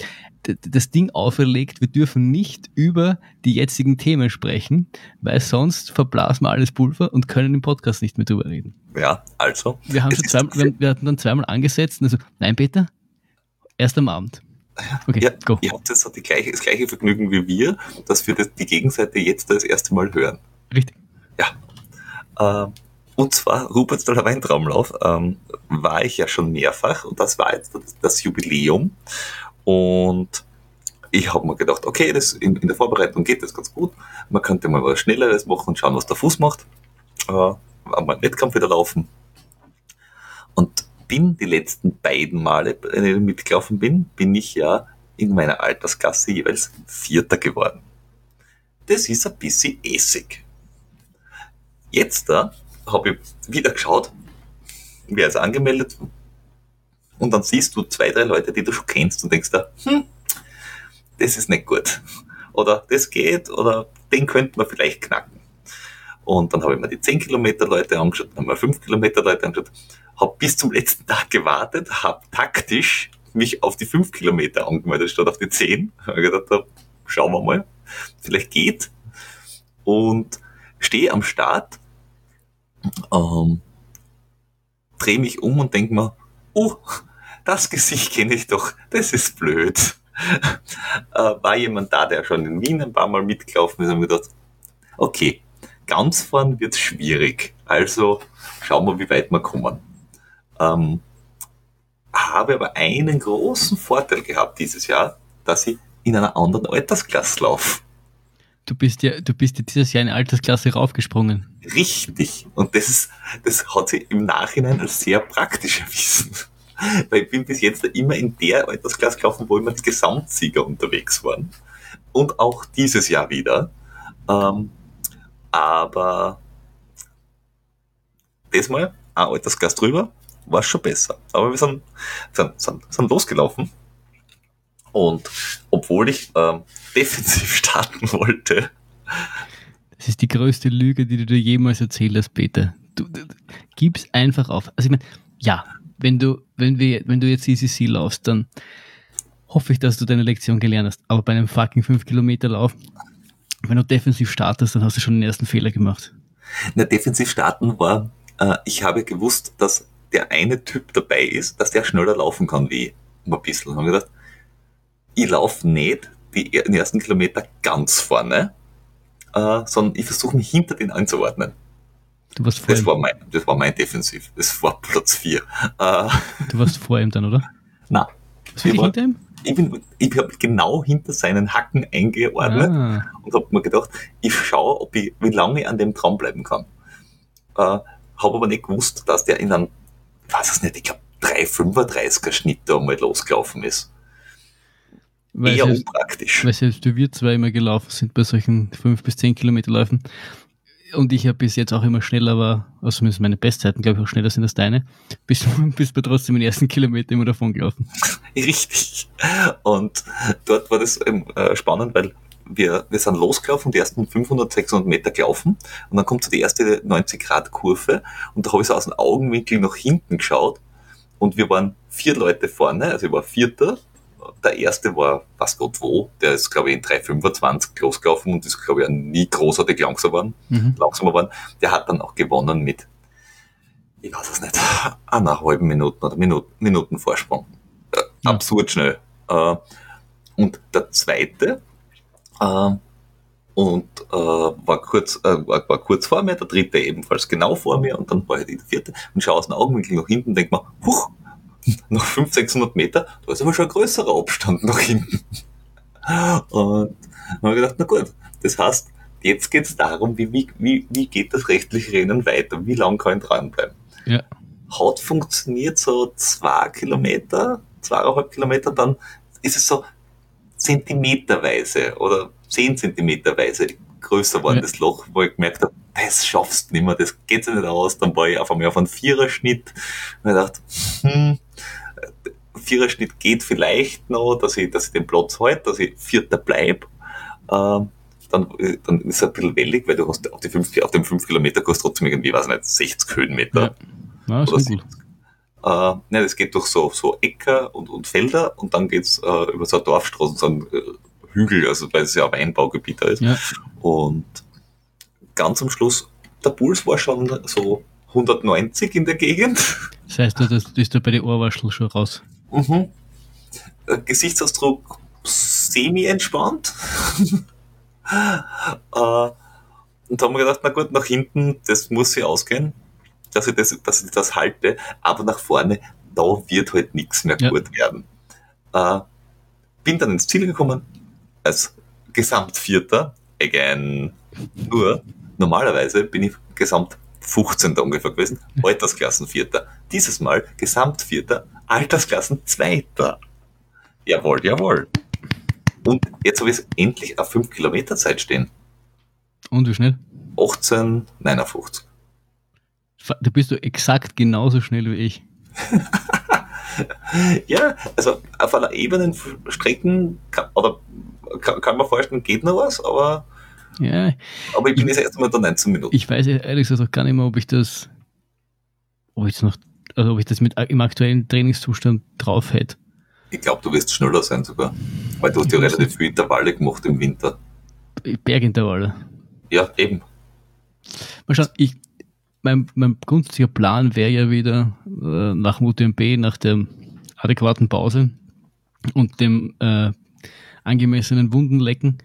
Speaker 1: das Ding auferlegt, wir dürfen nicht über die jetzigen Themen sprechen, weil sonst verblasen wir alles Pulver und können im Podcast nicht mehr drüber reden.
Speaker 2: Ja, also.
Speaker 1: Wir haben schon zweimal, wir, wir hatten dann zweimal angesetzt und also, nein, Peter, erst am Abend.
Speaker 2: Okay, ja, go. Ihr habt das, gleiche, das gleiche Vergnügen wie wir, dass wir das, die Gegenseite jetzt das erste Mal hören.
Speaker 1: Richtig.
Speaker 2: Ja, und zwar Rupertsdaler Weintraumlauf ähm, war ich ja schon mehrfach und das war jetzt das Jubiläum. Und ich habe mir gedacht, okay, das in, in, der Vorbereitung geht das ganz gut. Man könnte mal was Schnelleres machen und schauen, was der Fuß macht. Äh, mal einen Wettkampf wieder laufen. Und bin die letzten beiden Male, wenn ich mitgelaufen bin, bin ich ja in meiner Altersklasse jeweils Vierter geworden. Das ist ein bisschen Essig. Jetzt da habe ich wieder geschaut, wer ist angemeldet. Und dann siehst du zwei, drei Leute, die du schon kennst und denkst da, hm, das ist nicht gut. Oder das geht, oder den könnte man vielleicht knacken. Und dann habe ich mir die 10 Kilometer Leute angeschaut, dann habe ich mir 5 Kilometer Leute angeschaut, habe bis zum letzten Tag gewartet, habe taktisch mich auf die 5 Kilometer angemeldet statt auf die 10. Habe gedacht, schauen wir mal, vielleicht geht. Und stehe am Start, ähm, drehe mich um und denke mir, oh, das Gesicht kenne ich doch, das ist blöd. äh, war jemand da, der schon in Wien ein paar Mal mitgelaufen ist, und mir gedacht, okay, ganz fahren wird schwierig. Also schauen wir, wie weit wir kommen. Ähm, habe aber einen großen Vorteil gehabt dieses Jahr, dass ich in einer anderen Altersklasse laufe.
Speaker 1: Du bist ja, du bist ja dieses Jahr in Altersklasse raufgesprungen.
Speaker 2: Richtig. Und das ist, das hat sich im Nachhinein als sehr praktisch erwiesen. Weil ich bin bis jetzt immer in der Altersklasse gelaufen, wo immer die Gesamtsieger unterwegs waren. Und auch dieses Jahr wieder. Ähm, aber diesmal ein Altersklasse drüber, war schon besser. Aber wir sind, sind, sind, sind losgelaufen und obwohl ich ähm, defensiv starten wollte.
Speaker 1: Das ist die größte Lüge, die du dir jemals erzählt hast, Peter. Du, du, du gib's einfach auf. Also ich meine, ja, wenn du, wenn wir, wenn du jetzt ECC laufst, dann hoffe ich, dass du deine Lektion gelernt hast. Aber bei einem fucking 5 Kilometer Lauf, wenn du defensiv startest, dann hast du schon den ersten Fehler gemacht.
Speaker 2: Na, defensiv starten war äh, ich habe gewusst, dass der eine Typ dabei ist, dass der schneller laufen kann wie ich. Ein bisschen. Und habe gedacht, ich laufe nicht die, den ersten Kilometer ganz vorne, äh, sondern ich versuche mich hinter den einzuordnen.
Speaker 1: Du warst vor
Speaker 2: Das
Speaker 1: ihm.
Speaker 2: war mein, das war mein Defensiv. Das war Platz 4. Äh,
Speaker 1: Du warst vor ihm dann, oder?
Speaker 2: na,
Speaker 1: Was wirklich
Speaker 2: war-
Speaker 1: hinter ihm?
Speaker 2: ich, bin, ich habe genau hinter seinen Hacken eingeordnet
Speaker 1: Ah,
Speaker 2: und habe mir gedacht, ich schaue, ob ich, wie lange ich an dem dranbleiben kann. Äh, habe aber nicht gewusst, dass der in einem, ich weiß es nicht, ich glaube 3,35er Schnitt da mal losgelaufen ist.
Speaker 1: Weil,
Speaker 2: Eher
Speaker 1: selbst,
Speaker 2: unpraktisch.
Speaker 1: weil selbst wir zwei immer gelaufen sind bei solchen 5 bis 10 Kilometer Läufen. Und ich ja bis jetzt auch immer schneller war, also zumindest meine Bestzeiten, glaube ich, auch schneller sind als deine, bist, bist du trotzdem den ersten Kilometer immer davon gelaufen.
Speaker 2: Richtig. Und dort war das ähm, äh, spannend, weil wir, wir sind losgelaufen, die ersten 500, 600 Meter gelaufen und dann kommt so die erste 90-Grad-Kurve und da habe ich so aus dem Augenwinkel nach hinten geschaut und wir waren vier Leute vorne, also ich war Vierter. Der erste war, was Gott wo, der ist, glaube ich, in 3,25 losgelaufen und ist, glaube ich, auch nie großartig langsam geworden
Speaker 1: Mhm.
Speaker 2: langsamer waren, der hat dann auch gewonnen mit, ich weiß es nicht, einer halben Minuten oder Minuten, Minuten Vorsprung. Äh,
Speaker 1: Ja.
Speaker 2: Absurd schnell. Äh, und der zweite, äh, und äh, war, kurz, äh, war, war kurz vor mir, der dritte ebenfalls genau vor mir und dann war ich der vierte und schaue aus dem Augenwinkel nach hinten und denke mir, huch, noch 500, 600 Meter, da ist aber schon ein größerer Abstand nach hinten. Und dann habe ich gedacht, na gut, das heißt, jetzt geht es darum, wie, wie, wie, geht das rechtliche Rennen weiter, wie lange kann ich dranbleiben.
Speaker 1: Ja.
Speaker 2: Hat funktioniert so zwei Kilometer, zweieinhalb Kilometer, dann ist es so zentimeterweise oder zehn Zentimeterweise größer worden,
Speaker 1: Ja.
Speaker 2: das Loch, wo ich gemerkt habe, das schaffst du nicht mehr, das geht sich nicht aus. Dann war ich auf einmal auf einen Viererschnitt und ich dachte, hm, Viererschnitt geht vielleicht noch, dass ich, dass ich den Platz halte, dass ich Vierter bleib. Ähm, dann, äh, dann ist es ein bisschen wellig, weil du hast auf, die fünf, auf dem 5 Kilometer kostet trotzdem irgendwie, weiß ich nicht, 60 Höhenmeter.
Speaker 1: Ja. Ja, ist gut.
Speaker 2: Äh, ne, das geht durch so, so Äcker und, und Felder und dann geht's äh, über so eine Dorfstraße, so ein äh, Hügel, also weil es ja ein Weinbaugebiet da ist.
Speaker 1: Ja.
Speaker 2: Und ganz am Schluss, der Puls war schon so 190 in der Gegend.
Speaker 1: Das heißt, du das ist da bei den Ohrwaschel schon raus.
Speaker 2: Mhm. Äh, Gesichtsausdruck semi-entspannt. äh, und da haben wir gedacht, na gut, nach hinten, das muss sie ausgehen, dass ich das, dass ich das halte, aber nach vorne, da wird halt nichts mehr
Speaker 1: Ja.
Speaker 2: gut werden. Äh, bin dann ins Ziel gekommen, als Gesamtvierter, again, nur, normalerweise bin ich Gesamt 15. ungefähr gewesen, Altersklassenvierter. Dieses Mal Gesamtvierter, Altersklassen Zweiter. Jawohl, jawohl. Und jetzt habe ich endlich auf 5 Kilometer Zeit stehen.
Speaker 1: Und wie schnell?
Speaker 2: 18,59.
Speaker 1: Da bist du exakt genauso schnell wie ich.
Speaker 2: Ja, also auf einer ebenen Strecken kann, oder kann, kann man vorstellen, geht noch was, aber,
Speaker 1: Ja,
Speaker 2: aber ich bin jetzt erst mal da 19 Minuten.
Speaker 1: ich weiß ehrlich gesagt auch gar nicht mehr, ob ich das, ob ich das noch, also ob ich das mit im aktuellen Trainingszustand drauf hätte.
Speaker 2: Ich glaube, du wirst schneller sein sogar. Weil du hast ja relativ viele Intervalle gemacht im Winter.
Speaker 1: Bergintervalle.
Speaker 2: Ja, eben.
Speaker 1: Mal schauen, ich, mein, mein grundsätzlicher Plan wäre ja wieder äh, nach dem UTMB, nach der adäquaten Pause und dem äh, angemessenen Wundenlecken,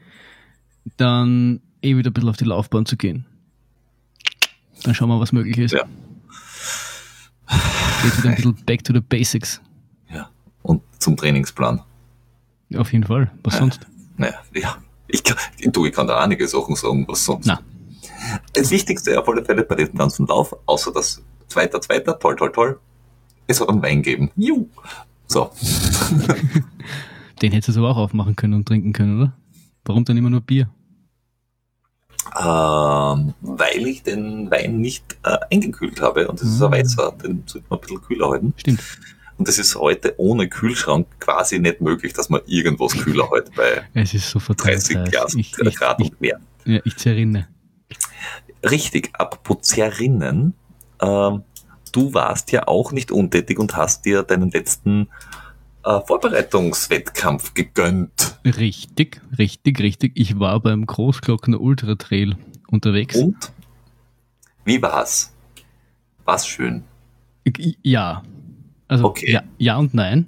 Speaker 1: dann eh wieder ein bisschen auf die Laufbahn zu gehen. Dann schauen wir, was möglich ist.
Speaker 2: Ja.
Speaker 1: Geht wieder ein bisschen back to the basics.
Speaker 2: Ja. Und zum Trainingsplan.
Speaker 1: Auf jeden Fall. Was sonst?
Speaker 2: Naja, ja. Ich kann, du, ich kann da einige Sachen sagen, was sonst.
Speaker 1: Na.
Speaker 2: Das Wichtigste auf alle Fälle bei diesem ganzen Lauf, außer das zweiter, zweiter, toll, toll, toll, es hat einen Wein gegeben. Juhu. So.
Speaker 1: Den hättest du aber auch aufmachen können und trinken können, oder? Warum dann immer nur Bier?
Speaker 2: Ähm, weil ich den Wein nicht äh, eingekühlt habe und das ist ein. Weißer, den sollte man ein bisschen kühler halten.
Speaker 1: Stimmt.
Speaker 2: Und das ist heute ohne Kühlschrank quasi nicht möglich, dass man irgendwas kühler hält bei
Speaker 1: Es ist so verdammt
Speaker 2: 30
Speaker 1: heiß.
Speaker 2: Grad,
Speaker 1: Ich, ich,
Speaker 2: Grad und mehr.
Speaker 1: ja, ich zerrinne.
Speaker 2: Richtig, apropos Zerrinnen, ähm, du warst ja auch nicht untätig und hast dir deinen letzten äh, Vorbereitungswettkampf gegönnt.
Speaker 1: Richtig, richtig, richtig. Ich war beim Großglockner Ultra Trail unterwegs.
Speaker 2: Und wie war's? War es schön?
Speaker 1: Ja. Also
Speaker 2: Okay.
Speaker 1: ja, ja und nein.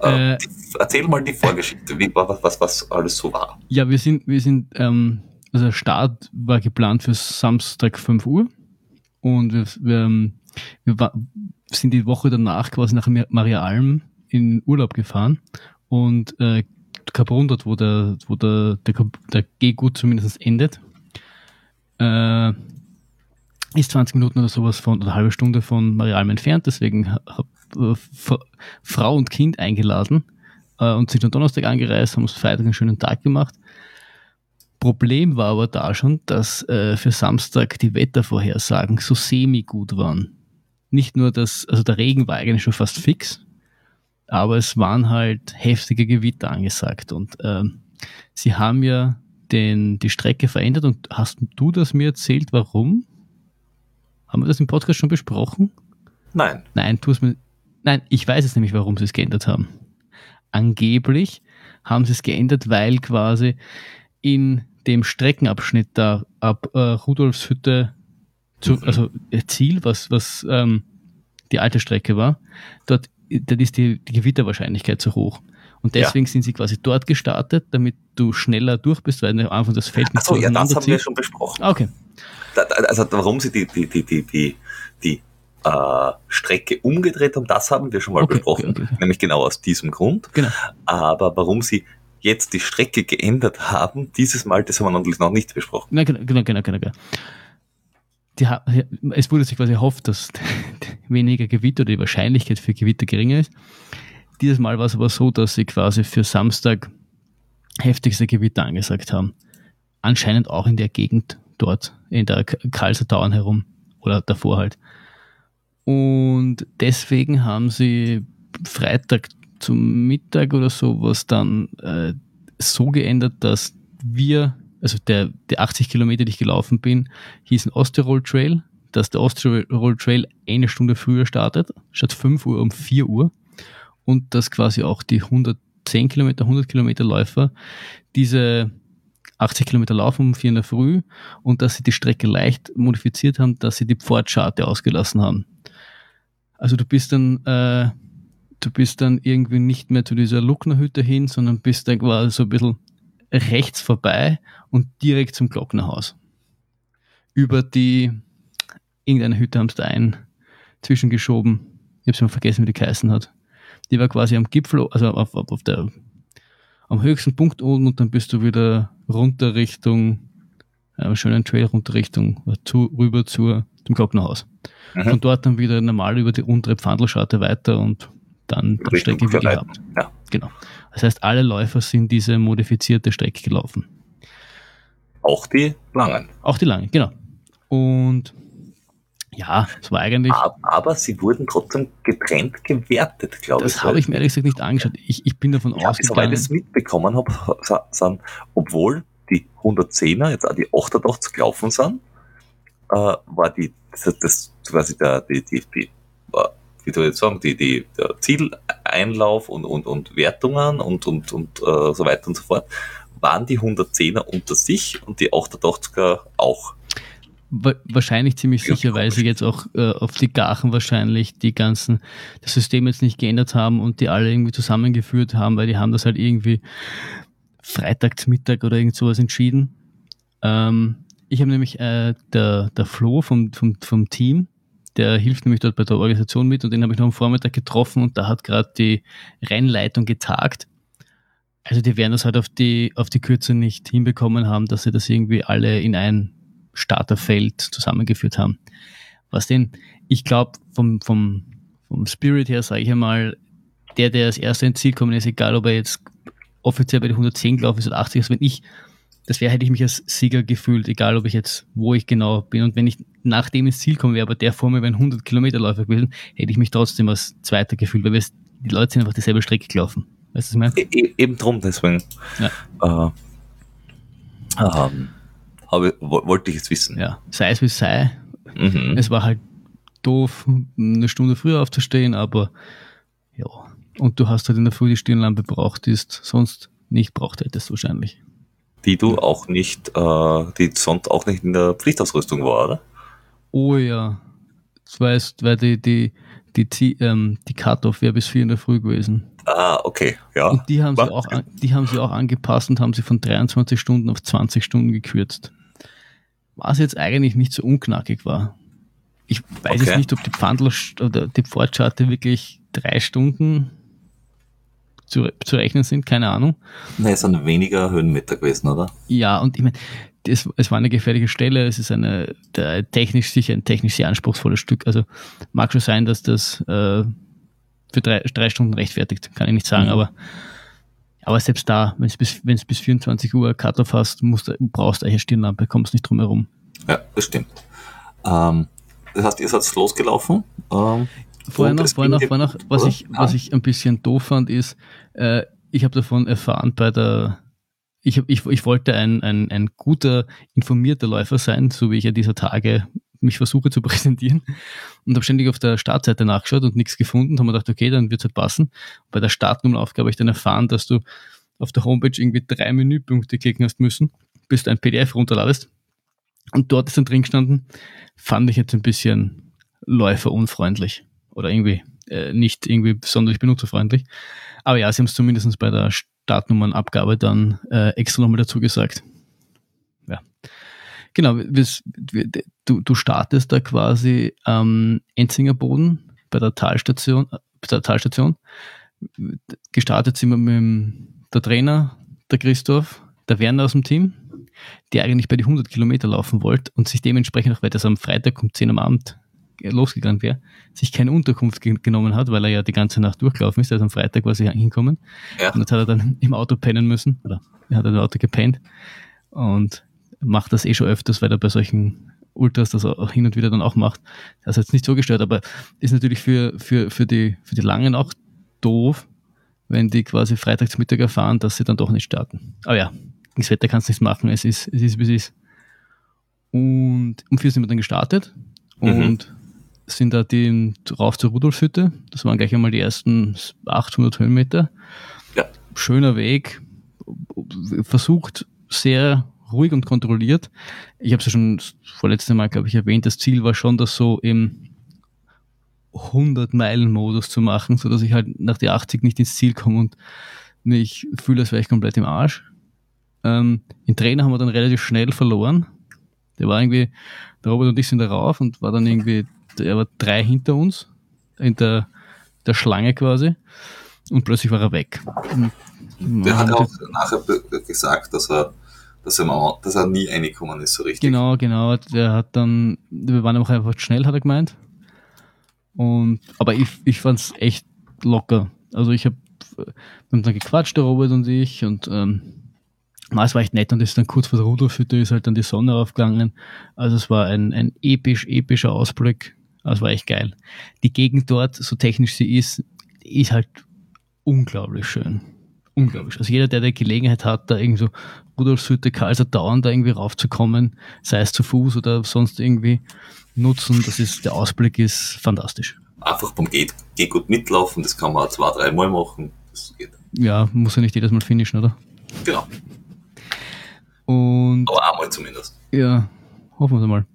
Speaker 2: Äh,
Speaker 1: Äh,
Speaker 2: erzähl mal die Vorgeschichte, wie, was, was, was alles so war.
Speaker 1: Ja, wir sind, wir sind, ähm, also der Start war geplant für Samstag 5 Uhr und wir, wir, ähm, wir war, sind die Woche danach quasi nach Mar- Maria Alm in Urlaub gefahren und äh, Kaprun dort, wo der, wo der, der, der Gehgut zumindest endet, äh, ist 20 Minuten oder sowas von, oder eine halbe Stunde von Maria Alm entfernt, deswegen habe äh, Fra- Frau und Kind eingeladen äh, und sind am Donnerstag angereist, haben uns Freitag einen schönen Tag gemacht. Problem war aber da schon, dass äh, für Samstag die Wettervorhersagen so semi-gut waren. Nicht nur das, also der Regen war eigentlich schon fast fix, aber es waren halt heftige Gewitter angesagt und ähm, sie haben ja den, die Strecke verändert und hast du das mir erzählt, warum? Haben wir das im Podcast schon besprochen?
Speaker 2: Nein.
Speaker 1: Nein, tu es mir. Nein, ich weiß es nämlich, warum sie es geändert haben. Angeblich haben sie es geändert, weil quasi in dem Streckenabschnitt da ab äh, Rudolfshütte zu,
Speaker 2: Mhm.
Speaker 1: also Ziel, was, was ähm, die alte Strecke war, dort, dort ist die, die Gewitterwahrscheinlichkeit zu hoch. Und
Speaker 2: Ja.
Speaker 1: deswegen sind sie quasi dort gestartet, damit du schneller durch bist, weil am Anfang das Feld nicht
Speaker 2: Achso, ja, das haben wir schon besprochen.
Speaker 1: Ah, okay.
Speaker 2: Da- Also warum sie die, die, die, die, die, die äh, Strecke umgedreht haben, das haben wir schon mal
Speaker 1: Okay,
Speaker 2: besprochen.
Speaker 1: okay, okay.
Speaker 2: Nämlich genau aus diesem Grund.
Speaker 1: Genau.
Speaker 2: Aber warum sie jetzt die Strecke geändert haben, dieses Mal, das haben wir natürlich noch nicht besprochen.
Speaker 1: Nein, genau, genau, genau, genau. Die, es wurde sich quasi erhofft, dass weniger Gewitter oder die Wahrscheinlichkeit für Gewitter geringer ist. Dieses Mal war es aber so, dass sie quasi für Samstag heftigste Gewitter angesagt haben. Anscheinend auch in der Gegend dort, in der Karlser Tauern herum oder davor halt. Und deswegen haben sie Freitag zum Mittag oder sowas dann äh, so geändert, dass wir, also der, der 80 Kilometer, die ich gelaufen bin, hieß ein Osttirol Trail, dass der Osttirol Trail eine Stunde früher startet, statt 5 Uhr um 4 Uhr. Und dass quasi auch die 110 Kilometer, 100 Kilometer Läufer diese 80 Kilometer laufen um 4 in der Früh und dass sie die Strecke leicht modifiziert haben, dass sie die Pfortscharte ausgelassen haben. Also du bist dann, äh, du bist dann irgendwie nicht mehr zu dieser Lucknerhütte hin, sondern bist dann quasi so ein bisschen rechts vorbei und direkt zum Glocknerhaus. Über die, irgendeine Hütte haben sie da ein zwischengeschoben. Ich hab's mal vergessen, wie die geheißen hat. Die war quasi am Gipfel, also auf, auf, auf der, am höchsten Punkt unten und dann bist du wieder runter Richtung, äh, schönen Trail runter Richtung, äh, zu, rüber zur, zum Glocknerhaus.
Speaker 2: Mhm.
Speaker 1: Von dort dann wieder normal über die untere Pfandlscharte weiter und dann die Strecke wie
Speaker 2: Verreiten.
Speaker 1: gehabt.
Speaker 2: Ja.
Speaker 1: Genau. Das heißt, alle Läufer sind diese modifizierte Strecke gelaufen.
Speaker 2: Auch die langen.
Speaker 1: Auch die lange, genau. Und ja, es war eigentlich,
Speaker 2: Aber, sie wurden trotzdem getrennt gewertet, glaube ich.
Speaker 1: das habe ich mir ehrlich gesagt nicht angeschaut. Ich, ich bin davon
Speaker 2: Ja, soweit ich es
Speaker 1: ausgegangen.
Speaker 2: mitbekommen habe, sind, obwohl die 110er jetzt auch die 88 gelaufen sind, äh, war die, das, das quasi der, die, die, die, äh, wie soll ich jetzt sagen, die, die, der Zieleinlauf und, und, und Wertungen und, und, und äh, so weiter und so fort, waren die 110er unter sich und die 88er auch.
Speaker 1: Wa- Wahrscheinlich ziemlich
Speaker 2: Ja,
Speaker 1: sicher, weil sie jetzt auch äh, auf die Gachen wahrscheinlich die ganzen, das System jetzt nicht geändert haben und die alle irgendwie zusammengeführt haben, weil die haben das halt irgendwie Freitagsmittag oder irgend sowas entschieden. Ähm, ich habe nämlich äh, der, der Flo vom, vom, vom Team, der hilft nämlich dort bei der Organisation mit und den habe ich noch am Vormittag getroffen und da hat gerade die Rennleitung getagt. Also die werden das halt auf die, auf die Kürze nicht hinbekommen haben, dass sie das irgendwie alle in ein Starterfeld zusammengeführt haben. Was denn, ich glaube, vom, vom, vom Spirit her, sage ich einmal, der, der als erster ins Ziel kommen ist, egal ob er jetzt offiziell bei den 110 gelaufen ist oder 80, also wenn ich, das wäre, hätte ich mich als Sieger gefühlt, egal ob ich jetzt, wo ich genau bin. Und wenn ich nach dem ins Ziel komme, wäre aber der vor mir wäre ein 100 Kilometerläufer gewesen, hätte ich mich trotzdem als Zweiter gefühlt, weil wir, die Leute sind einfach dieselbe Strecke gelaufen. Weißt du, was ich meine?
Speaker 2: E e eben drum, deswegen äh, ähm, habe, wo- wollte ich jetzt wissen.
Speaker 1: Ja, sei es wie es sei,
Speaker 2: Mhm.
Speaker 1: Es war halt doof, eine Stunde früher aufzustehen, aber ja. Und du hast halt in der Früh die Stirnlampe braucht, die du sonst nicht braucht hättest wahrscheinlich.
Speaker 2: Die du auch nicht, äh, die sonst auch nicht in der Pflichtausrüstung war, oder?
Speaker 1: Oh ja, Das erst, weil die, die, die, ähm, die Cut-Off wäre bis 4 in der Früh gewesen.
Speaker 2: Ah, okay, ja.
Speaker 1: Und die haben, sie auch, an- die haben sie auch angepasst und haben sie von 23 Stunden auf 20 Stunden gekürzt. Was jetzt eigentlich nicht so unknackig war. Ich weiß
Speaker 2: Okay.
Speaker 1: jetzt nicht, ob die Pfandler oder die Pfortscharte wirklich drei Stunden zu, zu rechnen sind, keine Ahnung.
Speaker 2: Ne, es sind weniger Höhenmeter gewesen, oder?
Speaker 1: Ja, und ich meine, das, es war eine gefährliche Stelle, es ist eine der, technisch sicher ein technisch sehr anspruchsvolles Stück. Also mag schon sein, dass das äh, für drei, drei Stunden rechtfertigt, kann ich nicht sagen,
Speaker 2: Mhm.
Speaker 1: aber aber selbst da, wenn es bis, wenn's bis 24 Uhr Cut-Off hast, musst, du- brauchst du eine Stirnlampe, kommst nicht drum herum.
Speaker 2: Ja, das stimmt. Ähm, das heißt, ihr seid losgelaufen. Ähm,
Speaker 1: Vorher noch,
Speaker 2: es
Speaker 1: vorher noch, vorher noch, was ich, was
Speaker 2: Ah.
Speaker 1: ich ein bisschen doof fand, ist, äh, ich habe davon erfahren bei der, ich, ich, ich wollte ein, ein, ein guter, informierter Läufer sein, so wie ich ja dieser Tage mich versuche zu präsentieren und habe ständig auf der Startseite nachgeschaut und nichts gefunden, habe mir gedacht, okay, dann wird es halt passen. Bei der Startnummeraufgabe habe ich dann erfahren, dass du auf der Homepage irgendwie drei Menüpunkte klicken hast müssen, bis du ein PDF runterladest. Und dort ist dann drin gestanden, fand ich jetzt ein bisschen läuferunfreundlich oder irgendwie äh, nicht irgendwie sonderlich benutzerfreundlich. Aber ja, sie haben es zumindest bei der Startnummernabgabe dann äh, extra nochmal dazu gesagt. Ja. Genau, wir's- wir- du, du startest da quasi am Enzinger Boden bei der Talstation, äh, bei der Talstation. Gestartet sind wir mit dem, der Trainer, der Christoph, der Werner aus dem Team, der eigentlich bei die 100 Kilometer laufen wollte und sich dementsprechend auch, weil das am Freitag um 10 am Abend losgegangen wäre, sich keine Unterkunft ge genommen hat, weil er ja die ganze Nacht durchgelaufen ist. Er ist am Freitag quasi hinkommen.
Speaker 2: Ja.
Speaker 1: Und jetzt hat er dann im Auto pennen müssen. Oder er hat im Auto gepennt. Und macht das eh schon öfters, weil er bei solchen Ultras das auch hin und wieder dann auch macht. Das hat jetzt nicht so gestört, aber ist natürlich für, für, für, die, für die Langen auch doof, wenn die quasi freitags Mittag erfahren, dass sie dann doch nicht starten. Aber ja, das Wetter kannst nichts machen, es ist, es ist, wie es ist. Und um vier sind wir dann gestartet
Speaker 2: Mhm.
Speaker 1: Sind da den, rauf zur Rudolfshütte. Das waren gleich einmal die ersten 800 Höhenmeter.
Speaker 2: Ja.
Speaker 1: Schöner Weg, versucht sehr ruhig und kontrolliert. Ich habe es ja schon vorletzte Mal, glaube ich, erwähnt, das Ziel war schon, das so im 100-Meilen-Modus zu machen, sodass ich halt nach der 80 nicht ins Ziel komme und mich fühle, als wäre ich komplett im Arsch. Ähm, den Trainer haben wir dann relativ schnell verloren. Der war irgendwie, der Robert und ich sind da rauf und war dann irgendwie, er war drei hinter uns, in der, der Schlange quasi. Und plötzlich war er weg. Und
Speaker 2: Der
Speaker 1: wir
Speaker 2: hat
Speaker 1: haben
Speaker 2: auch nachher gesagt, dass er, dass er, dass er nie reingekommen ist, so richtig.
Speaker 1: Genau, genau. Der hat dann, wir waren auch einfach schnell, hat er gemeint. Und, aber ich, ich fand's echt locker. Also ich habe, wir haben dann gequatscht, der Robert und ich, und ähm, es war echt nett und ist dann kurz vor der Rudolfhütte ist halt dann die Sonne aufgegangen. Also es war ein, ein episch, epischer Ausblick. Also war echt geil. Die Gegend dort, so technisch sie ist, ist halt unglaublich schön. Unglaublich. Also jeder, der die Gelegenheit hat, da irgendwie so Rudolfshütte, Karlser Dauern da irgendwie raufzukommen, sei es zu Fuß oder sonst irgendwie nutzen, das ist, der Ausblick ist fantastisch.
Speaker 2: Einfach beim Geht, Geh gut mitlaufen, das kann man auch zwei, dreimal machen. Das geht.
Speaker 1: Ja, muss ja nicht jedes Mal finishen, oder?
Speaker 2: Genau.
Speaker 1: Und
Speaker 2: Aber einmal zumindest.
Speaker 1: Ja, hoffen wir mal.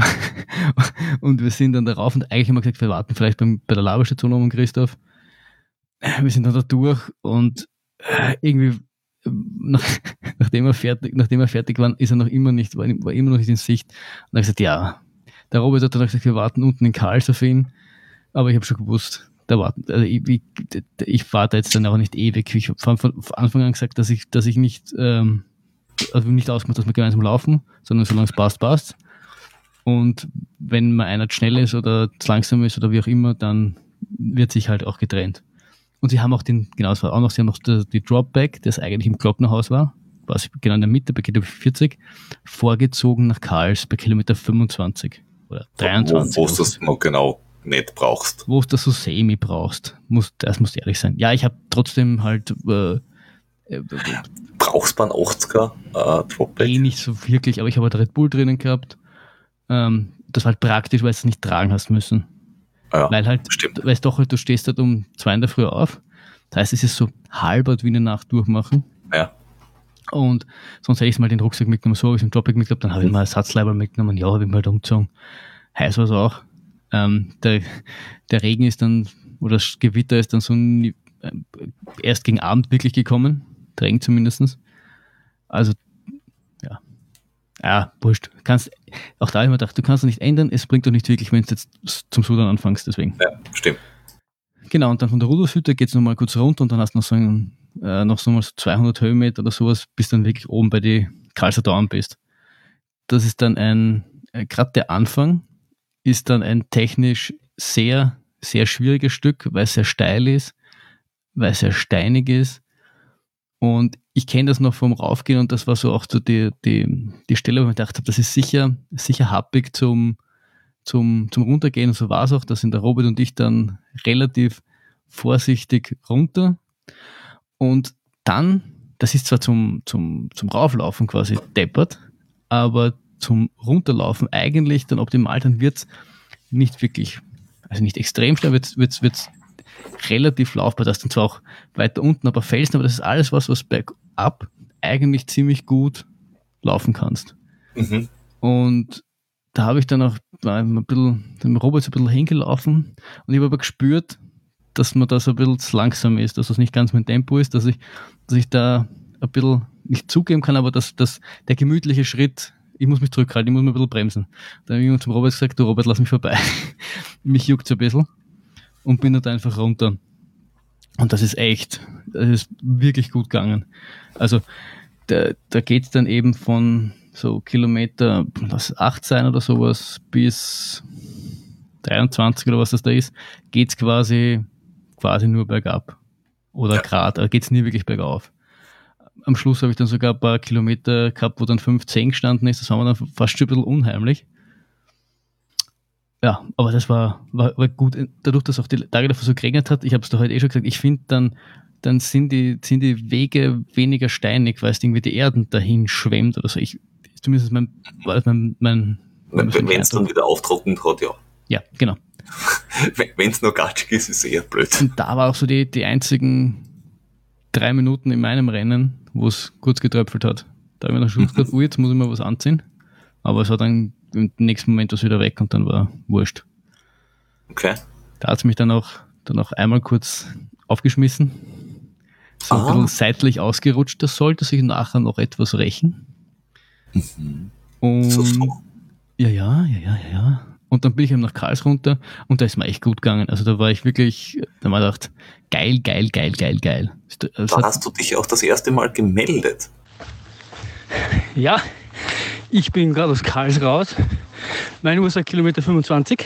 Speaker 1: und wir sind dann darauf und eigentlich haben wir gesagt, wir warten vielleicht beim, bei der Laberstation um Christoph. Wir sind dann da durch und äh, irgendwie, äh, nach, nachdem, er fertig, nachdem er fertig war, ist er noch immer nicht, war, war immer noch nicht in Sicht. Und dann habe ich gesagt, ja, der Robert hat dann gesagt, wir warten unten in Karls auf ihn. Aber ich habe schon gewusst, da warten, also ich, ich, ich warte jetzt dann auch nicht ewig. Ich habe von, von Anfang an gesagt, dass ich, dass ich nicht, ähm, also nicht ausgemacht, dass wir gemeinsam laufen, sondern solange es passt, passt. Und wenn mal einer zu schnell ist oder zu langsam ist oder wie auch immer, dann wird sich halt auch getrennt. Und sie haben auch den, genau, es war auch noch, sie haben noch die, die Dropback, das eigentlich im Glocknerhaus war, was genau in der Mitte bei Kilometer 40, vorgezogen nach Karls bei Kilometer 25 oder 23.
Speaker 2: Wo, wo du das noch genau nicht brauchst.
Speaker 1: Wo du das so semi brauchst. Muss, das muss ehrlich sein. Ja, ich habe trotzdem halt äh, äh,
Speaker 2: Brauchst du einen 80er äh, Dropback?
Speaker 1: eh nicht so wirklich, aber ich habe halt Red Bull drinnen gehabt. Ähm, das war halt praktisch, weil du es nicht tragen hast müssen.
Speaker 2: Ja,
Speaker 1: Weil halt,
Speaker 2: stimmt.
Speaker 1: weißt doch, halt, du stehst halt um zwei in der Früh auf. Das heißt, es ist so halbert wie eine Nacht durchmachen.
Speaker 2: Ja.
Speaker 1: Und sonst hätte ich mal den Rucksack mitgenommen, so habe ich im Dropback mitgenommen, dann habe ich mal Ersatzleiber mitgenommen, ja, habe ich mal halt umgezogen. Heiß war es auch. Ähm, der, der Regen ist dann, oder das Gewitter ist dann so äh, erst gegen Abend wirklich gekommen. Regen zumindest. Also. Ja, wurscht. Kannst, auch da habe ich mir gedacht, du kannst es nicht ändern, es bringt doch nicht wirklich, wenn du jetzt zum Sudern anfängst, deswegen.
Speaker 2: Ja, stimmt.
Speaker 1: Genau, und dann von der Rudolfshütte geht es nochmal kurz runter und dann hast du noch so, ein, äh, noch so mal so 200 Höhenmeter oder sowas, bis dann wirklich oben bei die Karlser Dauern bist. Das ist dann ein, äh, gerade der Anfang ist dann ein technisch sehr, sehr schwieriges Stück, weil es sehr steil ist, weil es sehr steinig ist. Und ich kenne das noch vom Raufgehen und das war so auch so die, die, die Stelle, wo ich mir gedacht habe, das ist sicher, sicher happig zum, zum, zum Runtergehen. Und so war es auch, da sind der Robert und ich dann relativ vorsichtig runter. Und dann, das ist zwar zum, zum, zum Rauflaufen quasi deppert, aber zum Runterlaufen eigentlich dann optimal, dann wird es nicht wirklich, also nicht extrem schnell, wird es relativ laufbar. Das ist dann zwar auch weiter unten, aber Felsen, aber das ist alles was, was bergab eigentlich ziemlich gut laufen kannst. Mhm. Und da habe ich dann auch ein bisschen, dem Robert so ein bisschen hingelaufen und ich habe aber gespürt, dass man da so ein bisschen zu langsam ist, dass es nicht ganz mein Tempo ist, dass ich, dass ich da ein bisschen nicht zugeben kann, aber dass, dass der gemütliche Schritt, ich muss mich zurückhalten, ich muss mich ein bisschen bremsen. Dann habe ich zum Robert gesagt, du Robert, lass mich vorbei. mich juckt so ein bisschen und bin dann einfach runter. Und das ist echt, das ist wirklich gut gegangen. Also da, da geht es dann eben von so Kilometer, was 18 oder sowas, bis 23 oder was das da ist, geht es quasi, quasi nur bergab. Oder ja. Grad, da geht es nie wirklich bergauf. Am Schluss habe ich dann sogar ein paar Kilometer gehabt, wo dann 15 gestanden ist. Das war mir dann fast schon ein bisschen unheimlich. Ja, aber das war, war, war gut. Dadurch, dass auch die Tage davor so geregnet hat, ich habe es da heute eh schon gesagt, ich finde dann, dann sind die, sind die Wege weniger steinig, weil es irgendwie die Erden dahin schwemmt oder so. Ich, zumindest mein, war mein, mein
Speaker 2: wenn es dann wieder auftrocknet hat, ja.
Speaker 1: Ja, genau.
Speaker 2: wenn es noch gatschig ist, ist es eher blöd.
Speaker 1: Und da war auch so die, die einzigen drei Minuten in meinem Rennen, wo es kurz getröpfelt hat. Da habe ich mir dann schon gedacht, oh, jetzt muss ich mal was anziehen. Aber es war dann im nächsten Moment was wieder weg und dann war wurscht.
Speaker 2: Okay.
Speaker 1: Da hat es mich dann auch, dann auch einmal kurz aufgeschmissen. So ein bisschen seitlich ausgerutscht, das sollte sich nachher noch etwas rächen. Mhm. Und so, so. Ja, ja, ja, ja, ja. Und dann bin ich eben nach Karls runter und da ist mir echt gut gegangen. Also da war ich wirklich, da habe ich gedacht, geil, geil, geil, geil, geil.
Speaker 2: Das da hast du dich auch das erste Mal gemeldet.
Speaker 3: Ja, ich bin gerade aus Karls raus. Meine Uhr sagt Kilometer 25.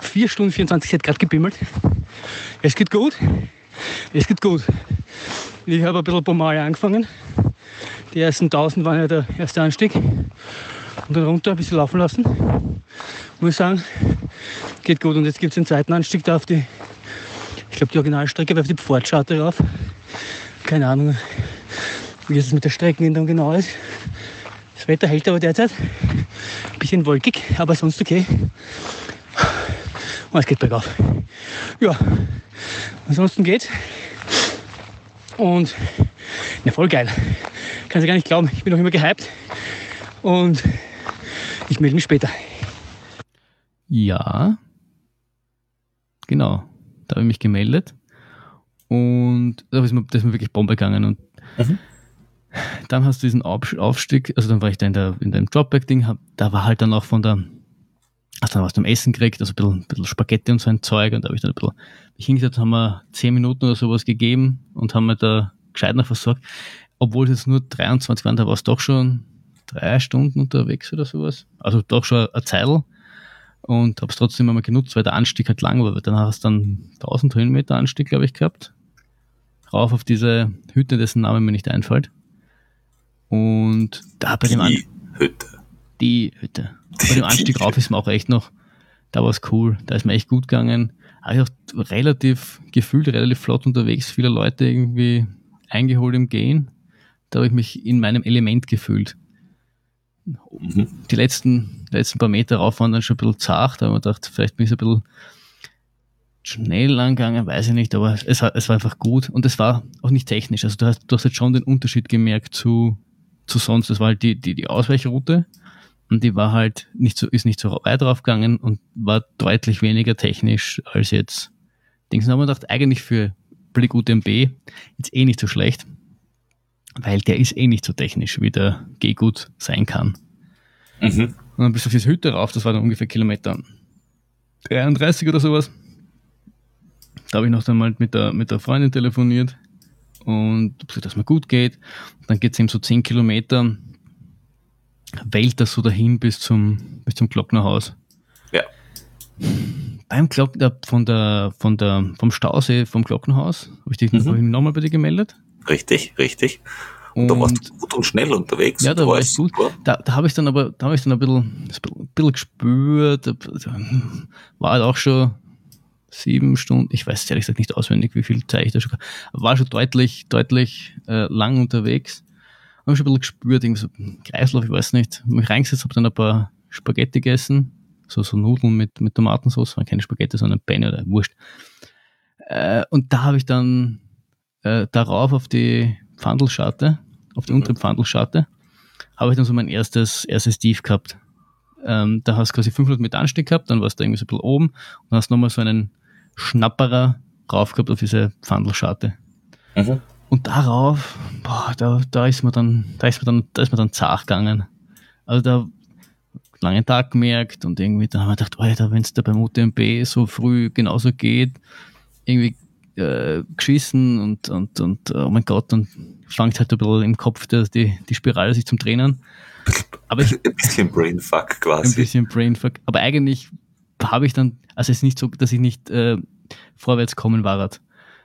Speaker 3: 4 Stunden 24, sie hat gerade gebimmelt. Es geht gut. Es geht gut. Ich habe ein bisschen Pomale angefangen. Die ersten 1000 waren ja der erste Anstieg. Und dann runter ein bisschen laufen lassen. Muss sagen, geht gut. Und jetzt gibt es den zweiten Anstieg da auf die, ich glaube die Originalstrecke, auf die Pfortscharte rauf. Keine Ahnung, wie es mit der Streckenänderung genau ist. Das Wetter hält aber derzeit. Ein bisschen wolkig, aber sonst okay. Und es geht bergauf. Ja, ansonsten geht's. Und ne, voll geil. Kannst du gar nicht glauben. Ich bin noch immer gehypt. Und ich melde mich später.
Speaker 1: Ja. Genau. Da habe ich mich gemeldet. Und da ist mir, das ist mir wirklich Bombe gegangen. Und mhm. Dann hast du diesen Aufstieg, also dann war ich da in, der, in dem Dropback-Ding, da war halt dann auch von der, hast dann was zum Essen gekriegt, also ein bisschen, ein bisschen Spaghetti und so ein Zeug. Und da habe ich dann ein bisschen mich hingesetzt, haben wir zehn Minuten oder sowas gegeben und haben mir da gescheit noch versorgt obwohl es jetzt nur 23 waren, da war es doch schon drei Stunden unterwegs oder sowas. Also doch schon eine Zeit. Und habe es trotzdem einmal genutzt, weil der Anstieg halt lang war. Danach hast du dann 1000 Höhenmeter Anstieg, glaube ich, gehabt. Rauf auf diese Hütte, dessen Name mir nicht einfällt. Und da bei
Speaker 2: dem
Speaker 1: Anstieg.
Speaker 2: Hütte.
Speaker 1: Die Hütte. Die, bei dem Anstieg rauf ist mir auch echt noch, da war es cool. Da ist mir echt gut gegangen. Habe ich auch relativ gefühlt, relativ flott unterwegs, viele Leute irgendwie eingeholt im Gehen da habe ich mich in meinem Element gefühlt. Mhm. Die letzten, letzten paar Meter rauf waren dann schon ein bisschen zart, da habe ich gedacht, vielleicht bin ich ein bisschen schnell angegangen, weiß ich nicht, aber es, es war einfach gut und es war auch nicht technisch. Also du hast, du hast jetzt schon den Unterschied gemerkt zu, zu sonst. Das war halt die, die, die Ausweichroute Und die war halt nicht so, ist nicht so weit draufgegangen und war deutlich weniger technisch als jetzt. Dings haben wir gedacht, eigentlich für Blick UTMB jetzt eh nicht so schlecht, weil der ist eh nicht so technisch, wie der G-Gut sein kann. Mhm. Und dann bist du auf diese Hütte rauf, das war dann ungefähr Kilometer 33 oder sowas. Da habe ich noch einmal mit der, mit der Freundin telefoniert und dass mir gut geht. Und dann geht es eben so 10 Kilometer, wählt das so dahin bis zum, bis zum Glocknerhaus.
Speaker 2: Ja.
Speaker 1: Beim Glockner, von der, von der, vom Stausee vom Glockenhaus, habe ich dich mhm. nochmal bei dir gemeldet.
Speaker 2: Richtig, richtig. Und, und da warst du gut und schnell unterwegs.
Speaker 1: Ja, da war ich gut. Da, da habe ich dann aber, da habe ich dann ein bisschen, ein bisschen gespürt, war halt auch schon sieben Stunden, ich weiß ehrlich gesagt nicht auswendig, wie viel Zeit ich da schon, war schon deutlich, deutlich äh, lang unterwegs. Habe schon ein bisschen gespürt, irgendwie so Kreislauf, ich weiß nicht. Mich reingesetzt, habe dann ein paar Spaghetti gegessen, so, so Nudeln mit, mit Tomatensauce, waren keine Spaghetti, sondern Penne oder Wurst. Äh, und da habe ich dann äh, darauf auf die Pfandelscharte, auf die mhm. untere Pfandelscharte, habe ich dann so mein erstes, erstes Tief gehabt. Ähm, da hast du quasi 500 Meter Anstieg gehabt, dann warst du irgendwie so ein bisschen oben und hast nochmal so einen Schnapperer rauf gehabt auf diese Pfandelscharte. Mhm. Und darauf, boah, da, da ist man dann, da ist man dann, da ist man dann zart gegangen. Also da langen Tag gemerkt und irgendwie, da haben wir gedacht, Alter, wenn es da beim UTMB so früh genauso geht, irgendwie äh, geschissen und, und, und oh mein Gott, dann fängt halt ein bisschen im Kopf der, die, die Spirale sich zum Tränen.
Speaker 2: Aber ich, ein bisschen Brainfuck quasi.
Speaker 1: Ein bisschen Brainfuck. Aber eigentlich habe ich dann, also es ist nicht so, dass ich nicht äh, vorwärts kommen war.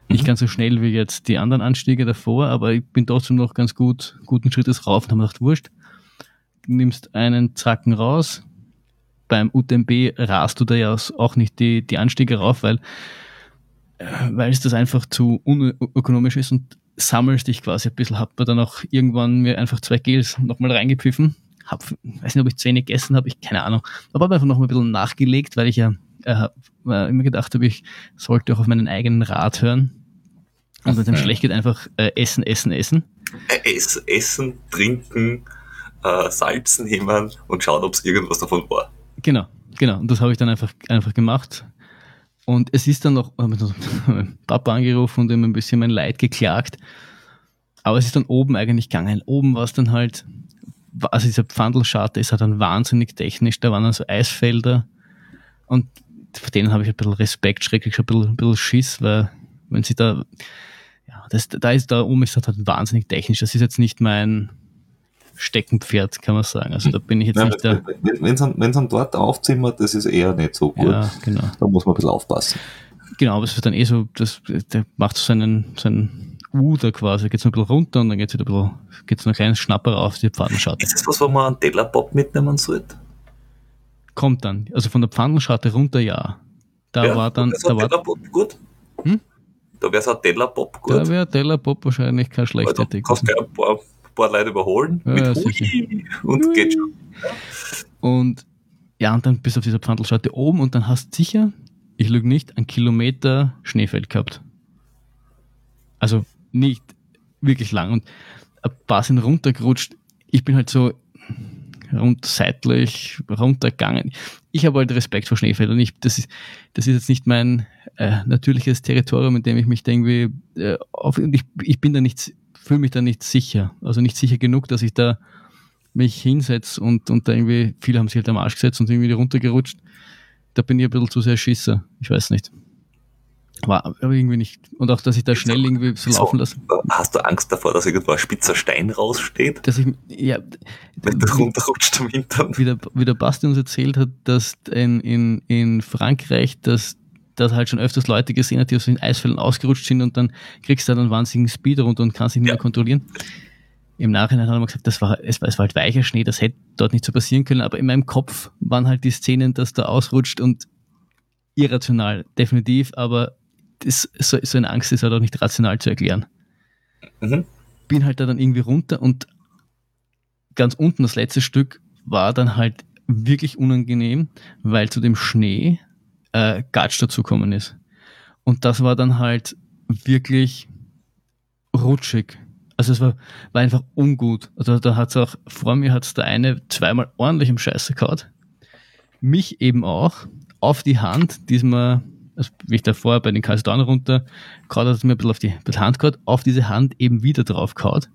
Speaker 1: Nicht mhm. ganz so schnell wie jetzt die anderen Anstiege davor, aber ich bin trotzdem noch ganz gut, guten Schrittes rauf und habe gedacht, wurscht, du nimmst einen Zacken raus. Beim UTMB rast du da ja auch nicht die, die Anstiege rauf, weil, äh, weil es das einfach zu unökonomisch ist und sammelst dich quasi ein bisschen. Hab mir dann auch irgendwann mir einfach zwei Gels nochmal reingepfiffen. Hab, weiß nicht, ob ich Zähne gegessen habe, ich keine Ahnung. Aber habe einfach noch mal ein bisschen nachgelegt, weil ich ja äh, immer gedacht habe, ich sollte auch auf meinen eigenen Rat hören. Und wenn es einem schlecht geht, einfach äh, essen, essen, essen.
Speaker 2: Äh, Ess, essen, trinken, äh, salzen, hämmern und schauen, ob es irgendwas davon war.
Speaker 1: Genau, genau. Und das habe ich dann einfach, einfach gemacht. Und es ist dann noch, Papa angerufen und ihm ein bisschen mein Leid geklagt. Aber es ist dann oben eigentlich gegangen. Oben war es dann halt, also dieser Pfandelscharte ist halt dann wahnsinnig technisch. Da waren dann so Eisfelder. Und vor denen habe ich ein bisschen Respekt, schrecklich schon ein bisschen, ein bisschen Schiss, weil wenn sie da, ja, das, da ist, da oben ist das halt wahnsinnig technisch. Das ist jetzt nicht mein Steckenpferd, kann man sagen. Also da bin ich jetzt ja, nicht der.
Speaker 2: Wenn es dann dort aufzimmert, das ist eher nicht so gut. Ja, genau. Da muss man ein bisschen aufpassen.
Speaker 1: Genau, aber es wird dann eh so, das, der macht so seinen, seinen Da quasi, geht es noch ein bisschen runter und dann geht es wieder ein bisschen, geht es noch ein kleines Schnapper auf die Pfannenscharte.
Speaker 2: Ist das was, wo man einen Tellerpop mitnehmen sollte?
Speaker 1: Kommt dann. Also von der Pfannenscharte runter, ja. Da ja, war dann. Da war,
Speaker 2: gut. Hm? Da wäre es ein Tellerpop gut.
Speaker 1: Da wäre Tellerpop wahrscheinlich kein schlechter
Speaker 2: Tick. Du kannst ja ein paar, paar Leute überholen ja, mit ja, Hui und Hui. geht schon.
Speaker 1: Und ja, und dann bist du auf dieser Pfandelscharte oben und dann hast du sicher, ich lüge nicht, einen Kilometer Schneefeld gehabt. Also nicht wirklich lang. Und ein paar sind runtergerutscht. Ich bin halt so rund seitlich runtergegangen. Ich habe halt Respekt vor Schneefeldern. Ich, das, ist, das ist jetzt nicht mein äh, natürliches Territorium, in dem ich mich irgendwie äh, auf, ich, ich bin da nicht, fühle mich da nicht sicher. Also nicht sicher genug, dass ich da mich hinsetze und, und da irgendwie, viele haben sich halt am Arsch gesetzt und irgendwie runtergerutscht. Da bin ich ein bisschen zu sehr Schisser. Ich weiß nicht. War aber irgendwie nicht. Und auch, dass ich da schnell irgendwie so laufen lasse.
Speaker 2: Hast du Angst davor, dass irgendwo ein spitzer Stein raussteht?
Speaker 1: Dass ich, ja.
Speaker 2: Wenn der runterrutscht am Hintern.
Speaker 1: Wie der, wie der Basti uns erzählt hat, dass in, in, in Frankreich, dass dass halt schon öfters Leute gesehen hat, die aus den Eisfällen ausgerutscht sind und dann kriegst du dann einen wahnsinnigen Speed runter und kannst ihn nicht ja. mehr kontrollieren. Im Nachhinein hat er gesagt, das war, es, war, es war halt weicher Schnee, das hätte dort nicht so passieren können, aber in meinem Kopf waren halt die Szenen, dass da ausrutscht und irrational, definitiv, aber das, so, so eine Angst ist halt auch nicht rational zu erklären. Mhm. Bin halt da dann irgendwie runter und ganz unten das letzte Stück war dann halt wirklich unangenehm, weil zu dem Schnee äh, Gatsch dazukommen ist. Und das war dann halt wirklich rutschig. Also es war, war einfach ungut. Also da hat's auch, vor mir hat's der eine zweimal ordentlich im Scheiße gehabt. Mich eben auch auf die Hand, diesmal, also wie ich davor bei den Kassedown runter, gerade hat es mir ein bisschen auf die, die Hand gehabt, auf diese Hand eben wieder drauf gehabt.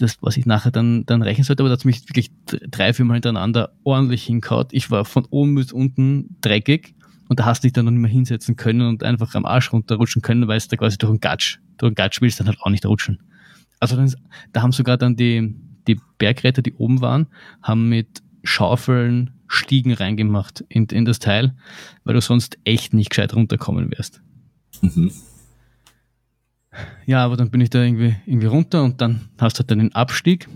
Speaker 1: Das, was ich nachher dann, dann rechnen sollte, aber da hat mich wirklich drei, vier Mal hintereinander ordentlich hingehauen. Ich war von oben bis unten dreckig und da hast du dich dann noch nicht mehr hinsetzen können und einfach am Arsch runterrutschen können, weil es da quasi durch einen Gatsch, durch einen Gatsch willst dann halt auch nicht rutschen. Also dann, da haben sogar dann die, die Bergretter, die oben waren, haben mit Schaufeln Stiegen reingemacht in, in das Teil, weil du sonst echt nicht gescheit runterkommen wärst. Mhm. Ja, aber dann bin ich da irgendwie, irgendwie runter und dann hast du halt dann den Abstieg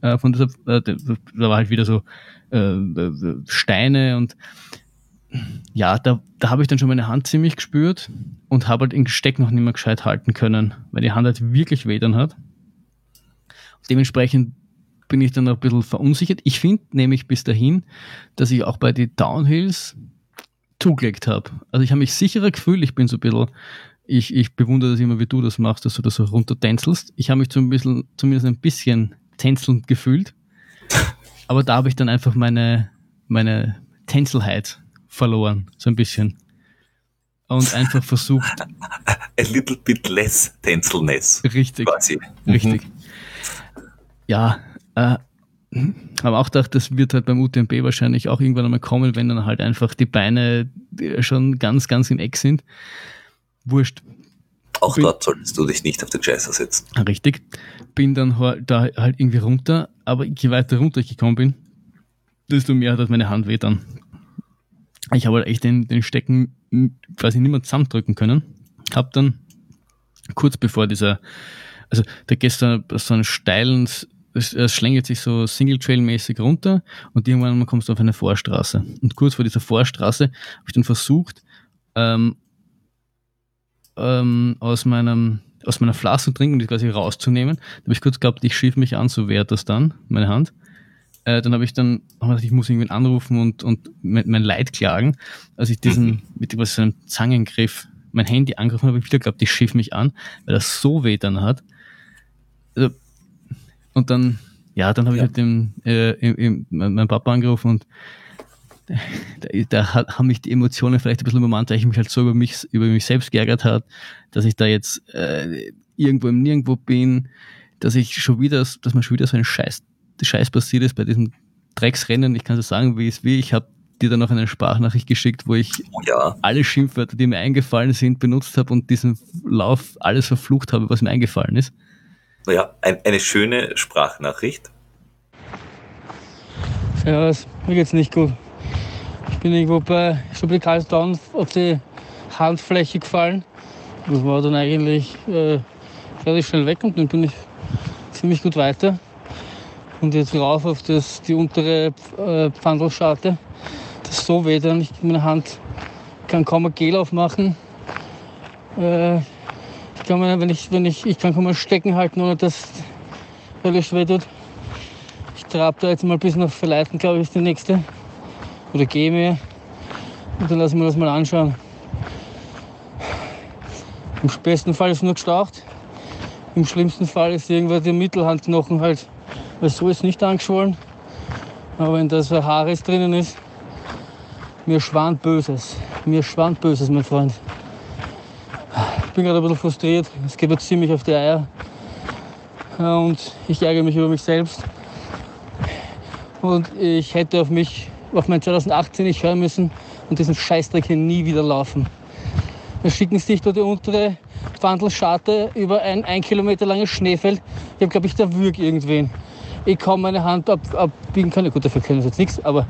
Speaker 1: äh, von dieser, äh, da war halt wieder so äh, äh, Steine und ja, da, da habe ich dann schon meine Hand ziemlich gespürt und habe halt den Steck noch nicht mehr gescheit halten können, weil die Hand halt wirklich weh dann hat. Dementsprechend bin ich dann ein bisschen verunsichert. Ich finde nämlich bis dahin, dass ich auch bei den Downhills zugelegt habe. Also ich habe mich sicherer gefühlt, ich bin so ein bisschen, ich, ich bewundere das immer, wie du das machst, dass du das so runtertänzelst. Ich habe mich zum bisschen, zumindest ein bisschen tänzelnd gefühlt. Aber da habe ich dann einfach meine, meine Tänzelheit verloren, so ein bisschen. Und einfach versucht.
Speaker 2: A little bit less Tänzelness.
Speaker 1: Richtig. Quasi. Richtig. Mhm. Ja, äh, aber auch gedacht, das wird halt beim UTMB wahrscheinlich auch irgendwann einmal kommen, wenn dann halt einfach die Beine schon ganz, ganz im Eck sind. Wurscht.
Speaker 2: Auch bin, dort solltest du dich nicht auf den Chaser setzen.
Speaker 1: Richtig. Bin dann da halt irgendwie runter, aber je weiter runter ich gekommen bin, desto mehr hat meine Hand weh dann. Ich habe halt echt den, den Stecken quasi nicht mehr zusammendrücken können. Hab dann kurz bevor dieser, also da gestern so einen steilen es, es schlängelt sich so Single-Trail-mäßig runter und irgendwann kommst du auf eine Vorstraße. Und kurz vor dieser Vorstraße habe ich dann versucht, ähm, ähm, aus meinem aus meiner Flasche trinken, die quasi rauszunehmen. Da habe ich kurz geglaubt, ich schief mich an, so wäre das dann, meine Hand. Äh, dann habe ich dann, hab gedacht, ich muss irgendwen anrufen und, und mein, mein Leid klagen. Als ich diesen, mhm. mit was so einem Zangengriff mein Handy angegriffen habe, habe ich wieder geglaubt, ich schief mich an, weil das so weh dann hat. Also, und dann, ja, dann habe ja. ich halt dem, äh, im, im, meinen Papa angerufen und da, da haben mich die Emotionen vielleicht ein bisschen übermannt, weil ich mich halt so über mich, über mich selbst geärgert hat, dass ich da jetzt äh, irgendwo im Nirgendwo bin, dass ich schon wieder, dass mir schon wieder so ein Scheiß, Scheiß passiert ist bei diesem Drecksrennen. Ich kann so sagen, wie es wie. Ich habe dir dann noch eine Sprachnachricht geschickt, wo ich
Speaker 2: oh ja.
Speaker 1: alle Schimpfwörter, die mir eingefallen sind, benutzt habe und diesen Lauf alles verflucht habe, was mir eingefallen ist
Speaker 2: ja, ein, eine schöne Sprachnachricht.
Speaker 3: Servus, mir geht's nicht gut. Ich bin irgendwo bei Down auf die Handfläche gefallen. Das war dann eigentlich äh, relativ schnell weg und dann bin ich ziemlich gut weiter. Und jetzt rauf auf das, die untere äh, Pfandelscharte. Das ist so weh, dann ich meine Hand kann kaum ein Gel aufmachen. Äh, ich kann mir, wenn ich, wenn ich, ich kann mal stecken halten, ohne dass alles weh tut. Ich trabe da jetzt mal bis nach Verleiten, glaube ich, ist die nächste. Oder gehe mir. Und dann lassen wir das mal anschauen. Im besten Fall ist nur gestaucht. Im schlimmsten Fall ist irgendwann der Mittelhandknochen halt, weil so ist nicht angeschwollen. Aber wenn da so ein Haares drinnen ist, mir schwant Böses. Mir schwant Böses, mein Freund bin gerade ein bisschen frustriert. Es geht mir ziemlich auf die Eier. Und ich ärgere mich über mich selbst. Und ich hätte auf mich, auf mein 2018 nicht hören müssen und diesen Scheißdreck hier nie wieder laufen. Dann schicken sich da die untere Wandelscharte über ein ein Kilometer langes Schneefeld. Ich habe, glaube ich, da würg irgendwen. Ich kaum meine Hand ab, abbiegen kann. Gut, dafür können sie jetzt nichts, aber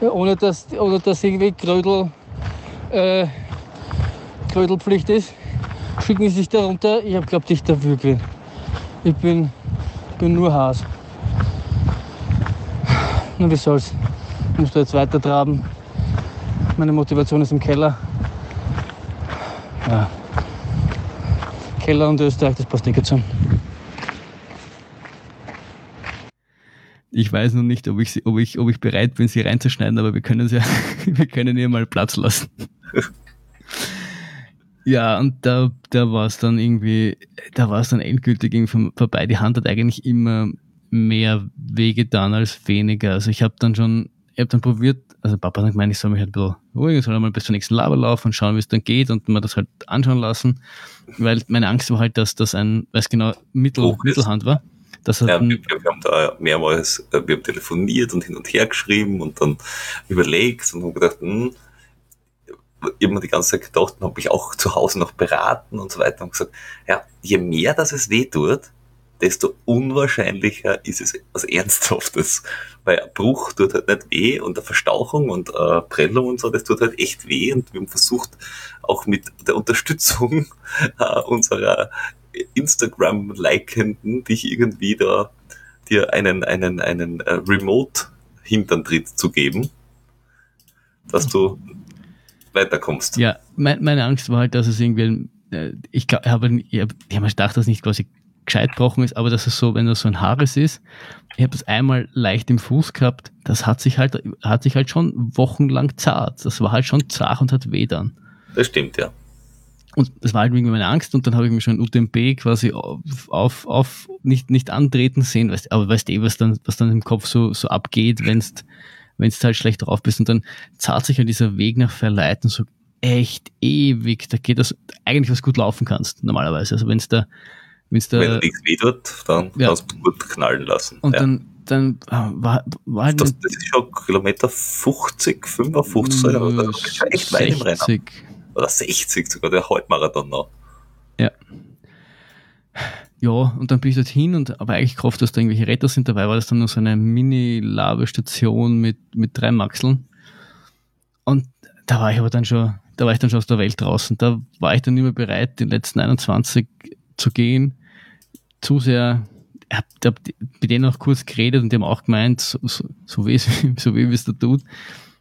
Speaker 3: ohne dass, ohne dass irgendwie Krödel, äh, Krödelpflicht ist schicken sie sich da runter. Ich habe glaubt, ich da wirklich. Ich bin, bin nur Haas. Na, wie soll's? Ich muss da jetzt weiter traben. Meine Motivation ist im Keller. Ja. Keller und Österreich, das passt nicht zusammen.
Speaker 1: Ich weiß noch nicht, ob ich, ob, ich, ob ich bereit bin, sie reinzuschneiden, aber wir können, sie, wir können ihr mal Platz lassen. Ja, und da, da war es dann irgendwie, da war es dann endgültig irgendwie vorbei. Die Hand hat eigentlich immer mehr wehgetan als weniger. Also ich habe dann schon, ich habe dann probiert, also Papa hat gemeint, ich soll mich halt ein bisschen ruhig, soll mal bis zur nächsten Laber laufen und schauen, wie es dann geht und mir das halt anschauen lassen. Weil meine Angst war halt, dass das ein, weiß genau, Mittel, Mittelhand war. Das
Speaker 2: ja, wir, wir, haben da mehrmals, äh, wir haben telefoniert und hin und her geschrieben und dann überlegt und haben gedacht, hm, immer die ganze Zeit gedacht und habe mich auch zu Hause noch beraten und so weiter und gesagt, ja, je mehr dass es weh tut, desto unwahrscheinlicher ist es was Ernsthaftes. Weil ein Bruch tut halt nicht weh und eine Verstauchung und eine Prellung und so, das tut halt echt weh und wir haben versucht, auch mit der Unterstützung äh, unserer Instagram-Likenden dich irgendwie da dir einen, einen, einen äh, Remote-Hinterntritt zu geben, dass du weiterkommst.
Speaker 1: Ja, mein, meine Angst war halt, dass es irgendwie, äh, ich glaube, ich habe ich hab, gedacht, dass nicht quasi gescheit gebrochen ist, aber dass es so, wenn das so ein Haares ist, ich habe das einmal leicht im Fuß gehabt, das hat sich halt, hat sich halt schon wochenlang zart. Das war halt schon zart und hat weh dann.
Speaker 2: Das stimmt, ja.
Speaker 1: Und das war halt irgendwie meine Angst und dann habe ich mir schon UTMB quasi auf, auf, auf nicht, nicht antreten sehen, weißt, aber weißt du eh, was dann, was dann im Kopf so, so abgeht, wenn's wenn du halt schlecht drauf bist und dann zahlt sich ja dieser Weg nach Verleiten so echt ewig. Da geht das eigentlich, was gut laufen kannst, normalerweise. Also wenn's da, wenn's da.
Speaker 2: Wenn nichts weh tut, dann ja. kannst du gut knallen lassen.
Speaker 1: Und ja. dann, dann ah, war, war halt
Speaker 2: das, das ist schon Kilometer 50, 55, oder schon echt weit im Rennen. Oder 60 sogar, der Halbmarathon noch.
Speaker 1: Ja. Ja, und dann bin ich dorthin und aber eigentlich gehofft, dass da irgendwelche Retter sind. Dabei war das dann nur so eine Mini-Labestation mit, mit drei Maxeln. Und da war ich aber dann schon, da war ich dann schon aus der Welt draußen. Da war ich dann nicht mehr bereit, den letzten 21 zu gehen. Zu sehr, ich hab, hab mit denen auch kurz geredet und die haben auch gemeint, so, so, so wie es so wie es da tut,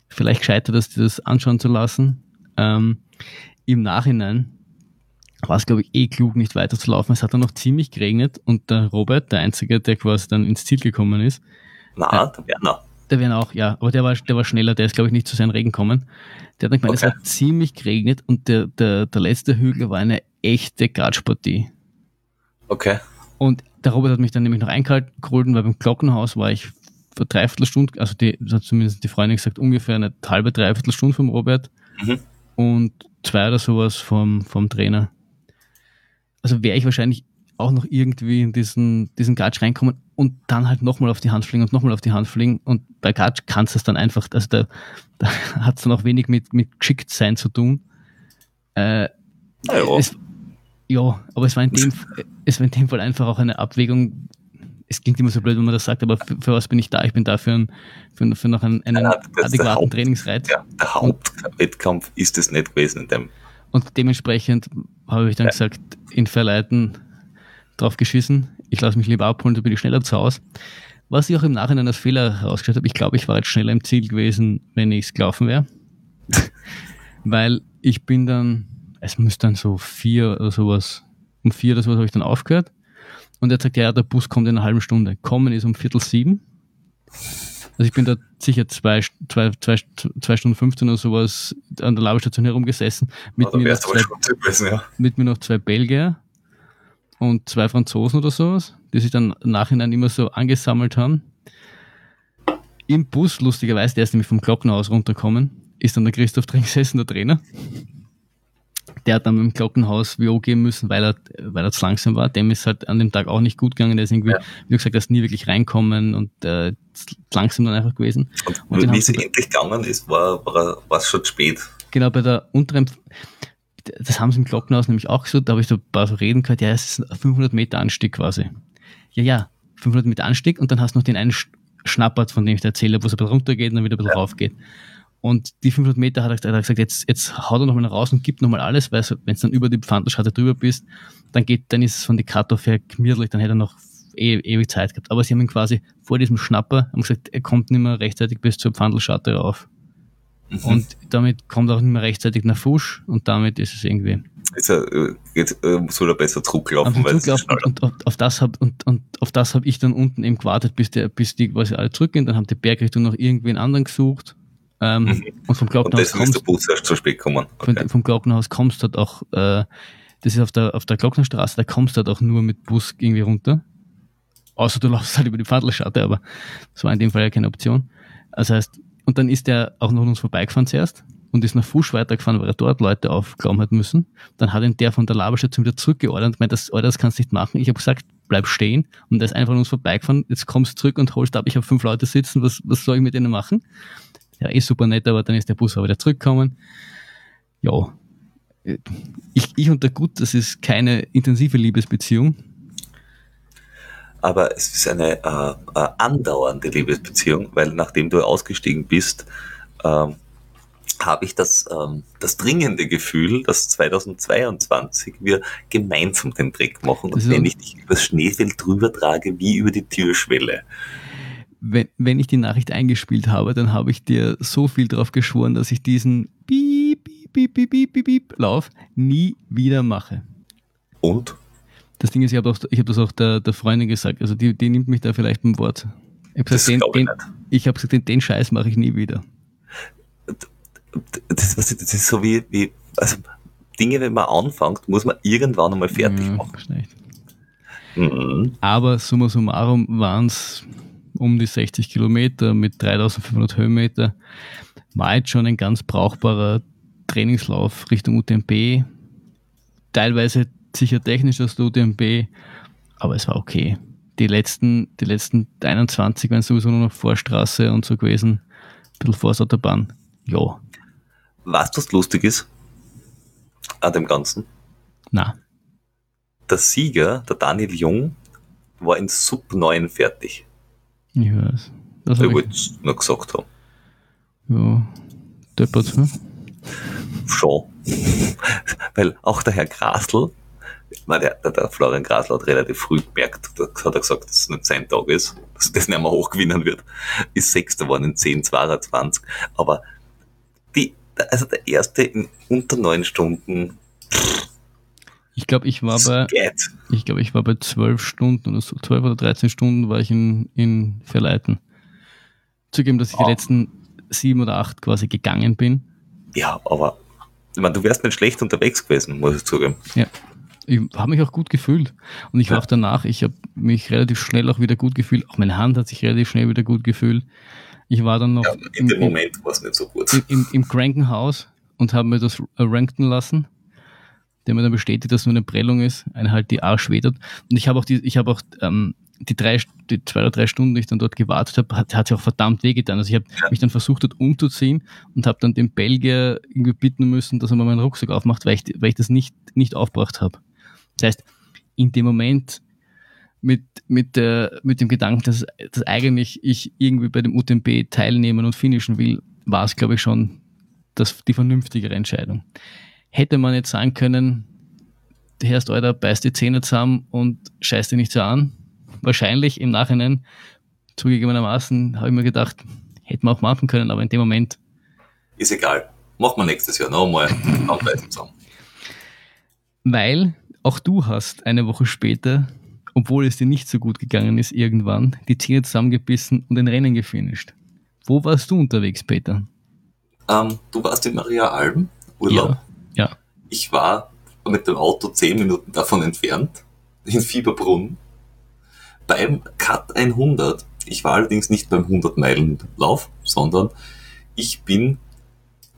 Speaker 1: vielleicht gescheiter, dass die das anschauen zu lassen. Ähm, Im Nachhinein war es, glaube ich, eh klug, nicht weiterzulaufen. Es hat dann noch ziemlich geregnet und der Robert, der Einzige, der quasi dann ins Ziel gekommen ist.
Speaker 2: Na, äh, der Werner.
Speaker 1: Der Werner auch, ja. Aber der war, der war schneller, der ist, glaube ich, nicht zu seinen Regen gekommen. Der hat dann gemeint, okay. es hat ziemlich geregnet und der, der, der letzte Hügel war eine echte Gradsportie.
Speaker 2: Okay.
Speaker 1: Und der Robert hat mich dann nämlich noch eingehalten, geholt, weil beim Glockenhaus war ich für dreiviertel Stunde, also die, das hat zumindest die Freundin gesagt, ungefähr eine halbe, dreiviertel Stunde vom Robert. Mhm. Und zwei oder sowas vom, vom Trainer also wäre ich wahrscheinlich auch noch irgendwie in diesen, diesen Gatsch reinkommen und dann halt nochmal auf die Hand fliegen und nochmal auf die Hand fliegen. Und bei Gatsch kannst du es dann einfach, also da, da hat es dann auch wenig mit, mit geschickt sein zu tun. Äh, ja. Es, ja, aber es war, in dem, es war in dem Fall einfach auch eine Abwägung. Es klingt immer so blöd, wenn man das sagt, aber für, für was bin ich da? Ich bin da für, ein, für, für noch einen, einen ja, adäquaten Haupt, Trainingsreiz.
Speaker 2: Ja, der Hauptwettkampf ist es nicht gewesen in dem.
Speaker 1: Und dementsprechend habe ich dann ja. gesagt, in Verleiten drauf geschissen. Ich lasse mich lieber abholen, da bin ich schneller zu Hause. Was ich auch im Nachhinein als Fehler herausgestellt habe, ich glaube, ich war jetzt schneller im Ziel gewesen, wenn ich es gelaufen wäre. Weil ich bin dann, es müsste dann so vier oder sowas, um vier oder sowas habe ich dann aufgehört. Und er sagt, ja, der Bus kommt in einer halben Stunde. Kommen ist um Viertel sieben. Also ich bin da sicher zwei, zwei, zwei, zwei Stunden 15 oder sowas an der Laberstation herumgesessen. Mit, also mir, noch zwei, gewesen, ja. mit mir noch zwei Belgier und zwei Franzosen oder sowas, die sich dann im Nachhinein immer so angesammelt haben. Im Bus, lustigerweise, der ist nämlich vom Glockenhaus runtergekommen, ist dann der Christoph drin gesessen, der Trainer der hat dann mit dem Glockenhaus WO gehen müssen, weil er, weil er zu langsam war. Dem ist halt an dem Tag auch nicht gut gegangen. Der ist irgendwie, ja. wie gesagt, er ist nie wirklich reinkommen und äh, langsam dann einfach gewesen.
Speaker 2: Und, und wie es endlich gegangen ist, war, war, es schon zu spät.
Speaker 1: Genau, bei der unteren, das haben sie im Glockenhaus nämlich auch so, da habe ich so ein paar so Reden gehört, ja, es ist ein 500 Meter Anstieg quasi. Ja, ja, 500 Meter Anstieg und dann hast du noch den einen Schnappert, von dem ich dir erzähle, wo es ein bisschen runtergeht und dann wieder ein bisschen ja. raufgeht. Und die 500 Meter hat er, gesagt, jetzt, jetzt haut er nochmal raus und gibt nochmal alles, weil wenn du dann über die Pfandelscharte drüber bist, dann geht, dann ist es von die Cut-Off her gemütlich, dann hätte er noch e ewig Zeit gehabt. Aber sie haben ihn quasi vor diesem Schnapper haben gesagt, er kommt nicht mehr rechtzeitig bis zur Pfandelscharte rauf. Mhm. Und damit kommt er auch nicht mehr rechtzeitig nach Fusch und damit ist es irgendwie.
Speaker 2: Ist er, äh, jetzt, äh, soll er besser zurücklaufen,
Speaker 1: weil Druck und, und, und, auf das hab, und, und auf das habe ich dann unten eben gewartet, bis, der, bis die quasi alle zurückgehen. Dann haben die Bergrichtung noch irgendwen anderen gesucht Ähm,
Speaker 2: Mhm.
Speaker 1: Und vom
Speaker 2: Und
Speaker 1: Glockenhaus
Speaker 2: der
Speaker 1: kommst,
Speaker 2: Bus erst zu spät gekommen.
Speaker 1: von,
Speaker 2: Okay.
Speaker 1: vom Glockenhaus kommst du halt auch, äh, das ist auf der, auf der Glocknerstraße, da kommst du halt auch nur mit Bus irgendwie runter. Außer du laufst halt über die Pfadlerschatte, aber das war in dem Fall ja keine Option. Das heißt, und dann ist der auch noch an uns vorbeigefahren zuerst und ist nach Fusch weitergefahren, weil er dort Leute aufglauben hat müssen. Dann hat ihn der von der Laberstation wieder zurückgeordert und meint, das, Alter, das kannst du nicht machen. Ich habe gesagt, bleib stehen und der ist einfach an uns vorbeigefahren. Jetzt kommst du zurück und holst ab, ich habe fünf Leute sitzen, was, was soll ich mit denen machen? Ja, ist super nett, aber dann ist der Bus auch wieder zurückgekommen. Ja, ich, ich und der Gut, das ist keine intensive Liebesbeziehung.
Speaker 2: Aber es ist eine äh, äh, andauernde Liebesbeziehung, weil nachdem du ausgestiegen bist, ähm, habe ich das, ähm, das dringende Gefühl, dass 2022 wir gemeinsam den Trick machen und wenn ich dich übers Schneefeld drüber trage, wie über die Türschwelle.
Speaker 1: Wenn, wenn ich die Nachricht eingespielt habe, dann habe ich dir so viel drauf geschworen, dass ich diesen Piep, Piep, Piep, Piep, Piep, Piep, Piep Lauf nie wieder mache.
Speaker 2: Und?
Speaker 1: Das Ding ist, ich habe hab das auch der, der Freundin gesagt, also die, die nimmt mich da vielleicht beim Wort. Ich habe
Speaker 2: Das
Speaker 1: gesagt, den, den, ich hab gesagt den, den Scheiß mache ich nie wieder.
Speaker 2: Das, das ist so wie, wie also Dinge, wenn man anfängt, muss man irgendwann einmal fertig
Speaker 1: Ja,
Speaker 2: machen.
Speaker 1: schlecht.
Speaker 2: Mhm.
Speaker 1: Aber summa summarum waren es um die 60 Kilometer mit 3500 Höhenmeter. War jetzt schon ein ganz brauchbarer Trainingslauf Richtung UTMB. Teilweise sicher technisch als der UTMB, aber es war okay. Die letzten, die letzten 21 waren sowieso nur noch Vorstraße und so gewesen. Ein bisschen Vorsautobahn. Ja,
Speaker 2: Weißt du, was lustig ist an dem Ganzen?
Speaker 1: na,
Speaker 2: Der Sieger, der Daniel Jung, war in Sub 9 fertig.
Speaker 1: Ich weiß. Das
Speaker 2: Ich wollte es nur gesagt haben.
Speaker 1: ja, deppert, hm?
Speaker 2: Schon. Weil auch der Herr Grasl, meine, der, der, Florian Grasl hat relativ früh gemerkt, hat er gesagt, dass es nicht sein Tag ist, dass das nicht mehr hochgewinnen wird, ist Sechster geworden in 10, 22. Aber die, also der erste in unter neun Stunden
Speaker 1: Ich glaube, ich war bei, ich glaube, ich war bei zwölf Stunden oder so, zwölf oder 13 Stunden war ich in, in Verleiten. Zugeben, dass ich die
Speaker 2: Ah.
Speaker 1: letzten sieben oder acht quasi gegangen bin.
Speaker 2: Ja, aber ich meine, du wärst nicht schlecht unterwegs gewesen, muss ich zugeben.
Speaker 1: Ja. Ich habe mich auch gut gefühlt. Und ich war
Speaker 2: Ja.
Speaker 1: auch danach, ich habe mich relativ schnell auch wieder gut gefühlt. Auch meine Hand hat sich relativ schnell wieder gut gefühlt. Ich war dann noch
Speaker 2: Ja, in dem Moment war es nicht so gut.
Speaker 1: im, im, im Krankenhaus und habe mir das ranken lassen. Der mir dann bestätigt, dass es nur eine Prellung ist, eine halt die Arsch wedert. Und ich habe auch die, ich habe auch ähm, die drei, die zwei oder drei Stunden, die ich dann dort gewartet habe, hat, hat sich auch verdammt wehgetan. Also ich habe
Speaker 2: Ja.
Speaker 1: mich dann versucht, dort umzuziehen und habe dann den Belgier irgendwie bitten müssen, dass er mal meinen Rucksack aufmacht, weil ich, weil ich das nicht, nicht aufgebracht habe. Das heißt, in dem Moment mit, mit, der, mit dem Gedanken, dass, dass eigentlich ich irgendwie bei dem UTMB teilnehmen und finishen will, war es, glaube ich, schon das, die vernünftigere Entscheidung. Hätte man jetzt sagen können, der Herr Steuer beißt die Zähne zusammen und scheißt dich nicht so an. Wahrscheinlich im Nachhinein, zugegebenermaßen, habe ich mir gedacht, hätte man auch machen können, aber in dem Moment,
Speaker 2: Ist egal. Machen wir nächstes Jahr nochmal. Zusammen.
Speaker 1: weil auch du hast eine Woche später, obwohl es dir nicht so gut gegangen ist, irgendwann die Zähne zusammengebissen und ein Rennen gefinisht. Wo warst du unterwegs, Peter?
Speaker 2: Ähm, du warst in Maria Alm, Urlaub.
Speaker 1: Ja. Ja.
Speaker 2: Ich war mit dem Auto zehn Minuten davon entfernt, in Fieberbrunn, beim Cut 100. Ich war allerdings nicht beim 100-Meilen-Lauf, sondern ich bin,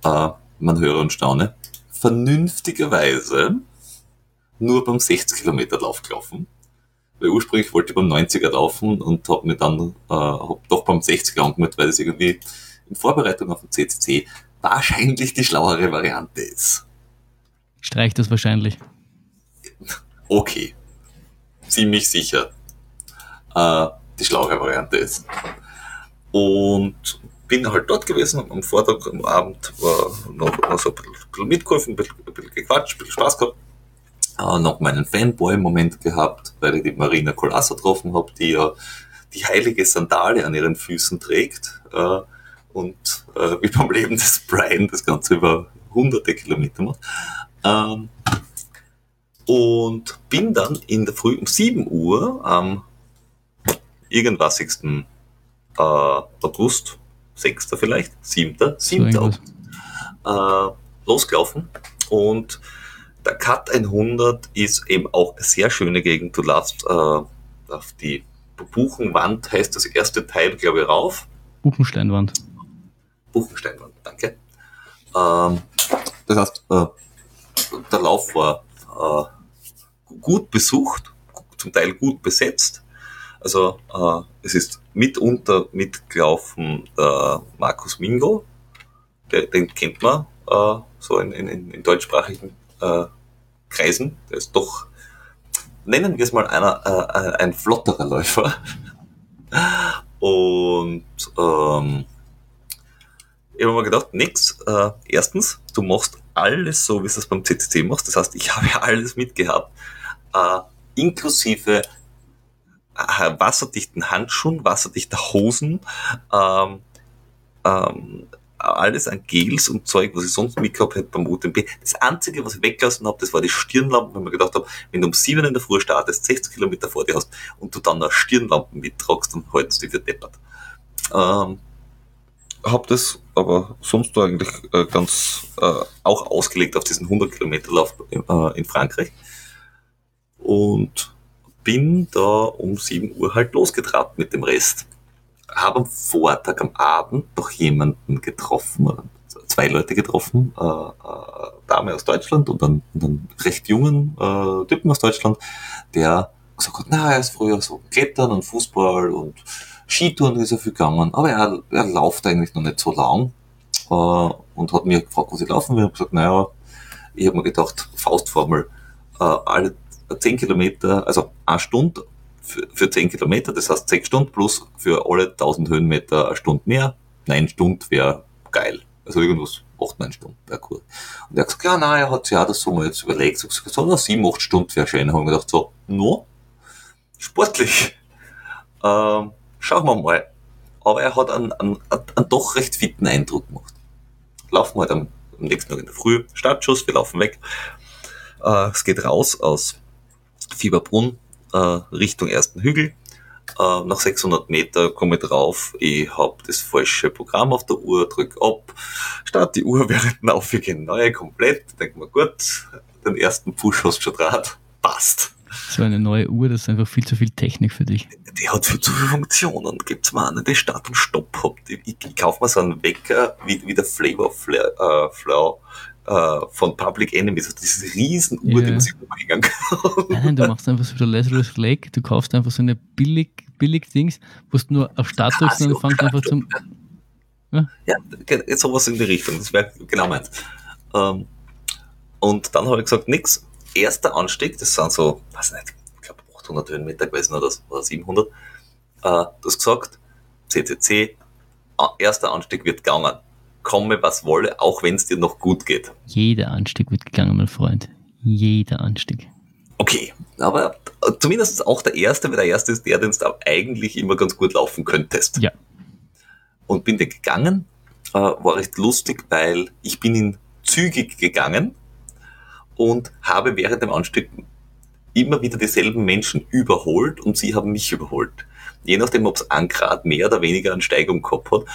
Speaker 2: äh, man höre und staune, vernünftigerweise nur beim 60-Kilometer-Lauf gelaufen. Weil ursprünglich wollte ich beim 90er laufen und habe mir dann äh, hab doch beim 60er angemeldet, weil es irgendwie in Vorbereitung auf den CCC wahrscheinlich die schlauere Variante ist.
Speaker 1: Streicht das wahrscheinlich.
Speaker 2: Okay. Ziemlich sicher. Äh, die schlauere Variante ist. Und bin halt dort gewesen am Vortag, am Abend war noch, noch so ein bisschen, mitgeholfen, ein bisschen, gequatscht, ein bisschen Spaß gehabt. Äh, noch meinen Fanboy-Moment gehabt, weil ich die Marina Colassa getroffen habe, die ja die heilige Sandale an ihren Füßen trägt. Äh, und äh, wie beim Leben des Brian das Ganze über hunderte Kilometer macht. Ähm, und bin dann in der Früh um 7 Uhr am irgendwasigsten äh, August sechster vielleicht, siebter, siebter
Speaker 1: irgendwas.
Speaker 2: äh, losgelaufen und der Cut 100 ist eben auch eine sehr schöne Gegend. Du laufst äh, auf die Buchenwand, heißt das erste Teil, glaube ich, rauf.
Speaker 1: Buchensteinwand.
Speaker 2: Buchensteinwand, danke. Ähm, das heißt, äh, der Lauf war äh, gut besucht, zum Teil gut besetzt. Also äh, es ist mitunter mitgelaufen der Markus Mingo, der, den kennt man äh, so in, in, in deutschsprachigen äh, Kreisen. Der ist doch, nennen wir es mal einer, äh, ein flotterer Läufer. Und ähm, ich habe mir gedacht, nix. Äh, erstens, du machst alles so, wie du es beim CCC machst. Das heißt, ich habe ja alles mitgehabt, äh, inklusive äh, wasserdichten Handschuhen, wasserdichter Hosen, ähm, ähm, alles an Gels und Zeug, was ich sonst mitgehabt hätte beim UTMB. Das Einzige, was ich weggelassen habe, das war die Stirnlampen, weil ich mir gedacht habe, wenn du um 7 in der Früh startest, 60 Kilometer vor dir hast und du dann noch Stirnlampen mittragst, dann halten sie dir deppert. Ähm, hab das aber sonst eigentlich äh, ganz äh, auch ausgelegt auf diesen 100 Kilometer Lauf äh, in Frankreich und bin da um 7 Uhr halt losgetrabt mit dem Rest. Habe am Vortag, am Abend noch jemanden getroffen, zwei Leute getroffen, äh, äh, Dame aus Deutschland und einen, einen recht jungen äh, Typen aus Deutschland, der gesagt hat, na, er ist früher so Klettern und Fußball und Skitouren ist er viel gegangen, aber er, er läuft eigentlich noch nicht so lang äh, und hat mir gefragt, was ich laufen will. Ich habe gesagt, naja, ich habe mir gedacht, Faustformel, äh, alle 10 Kilometer, also eine Stunde für, für 10 Kilometer, das heißt 6 Stunden plus für alle 1000 Höhenmeter eine Stunde mehr. Nein, Stunde wäre geil. Also irgendwas 8, 9 Stunden wäre cool. Und er hat gesagt, ja, nein, er hat sich auch das so mal jetzt überlegt. Ich habe so, 7, 8 Stunden wäre schön. Da habe ich gedacht, so, no, sportlich. Ähm, schauen wir mal. Aber er hat einen, einen, einen doch recht fitten Eindruck gemacht. Laufen wir halt am, am nächsten Tag in der Früh, Startschuss, wir laufen weg. Äh, es geht raus aus Fieberbrunn äh, Richtung ersten Hügel. Äh, nach 600 Meter komme ich drauf, ich habe das falsche Programm auf der Uhr, drück ab, start die Uhr während dem Aufgehen neu komplett, denk mir gut, den ersten Push hast du schon draht, passt.
Speaker 1: So eine neue Uhr, das ist einfach viel zu viel Technik für dich.
Speaker 2: Die hat viel zu viele Funktionen, gibt's mir eine, die Start und Stopp hat. Ich, ich, kaufe mir so einen Wecker wie, wie der Flavor Flair, äh, Flow äh, von Public Enemies, also diese riesen Uhr,
Speaker 1: Ja.
Speaker 2: die man sich umhängen kann.
Speaker 1: Nein, du machst einfach so wie der Lazarus Lake, du kaufst einfach so eine billig, billig Dings, wo du nur auf Start drückst und dann fängt einfach zum.
Speaker 2: Ja, jetzt sowas in die Richtung, das wäre genau meins. Ähm, und dann habe ich gesagt, nix. Erster Anstieg, das sind so, weiß nicht, ich glaube 800 Höhenmeter gewesen oder, so, oder 700. Äh, du hast gesagt, CCC, erster Anstieg wird gegangen. Komme, was wolle, auch wenn es dir noch gut geht.
Speaker 1: Jeder Anstieg wird gegangen, mein Freund. Jeder Anstieg.
Speaker 2: Okay, aber äh, zumindest auch der erste, weil der erste ist der, den du eigentlich immer ganz gut laufen könntest.
Speaker 1: Ja.
Speaker 2: Und bin den gegangen, äh, war recht lustig, weil ich bin ihn zügig gegangen und habe während dem Anstieg immer wieder dieselben Menschen überholt und sie haben mich überholt. Je nachdem, ob es ein Grad mehr oder weniger an Steigung gehabt hat.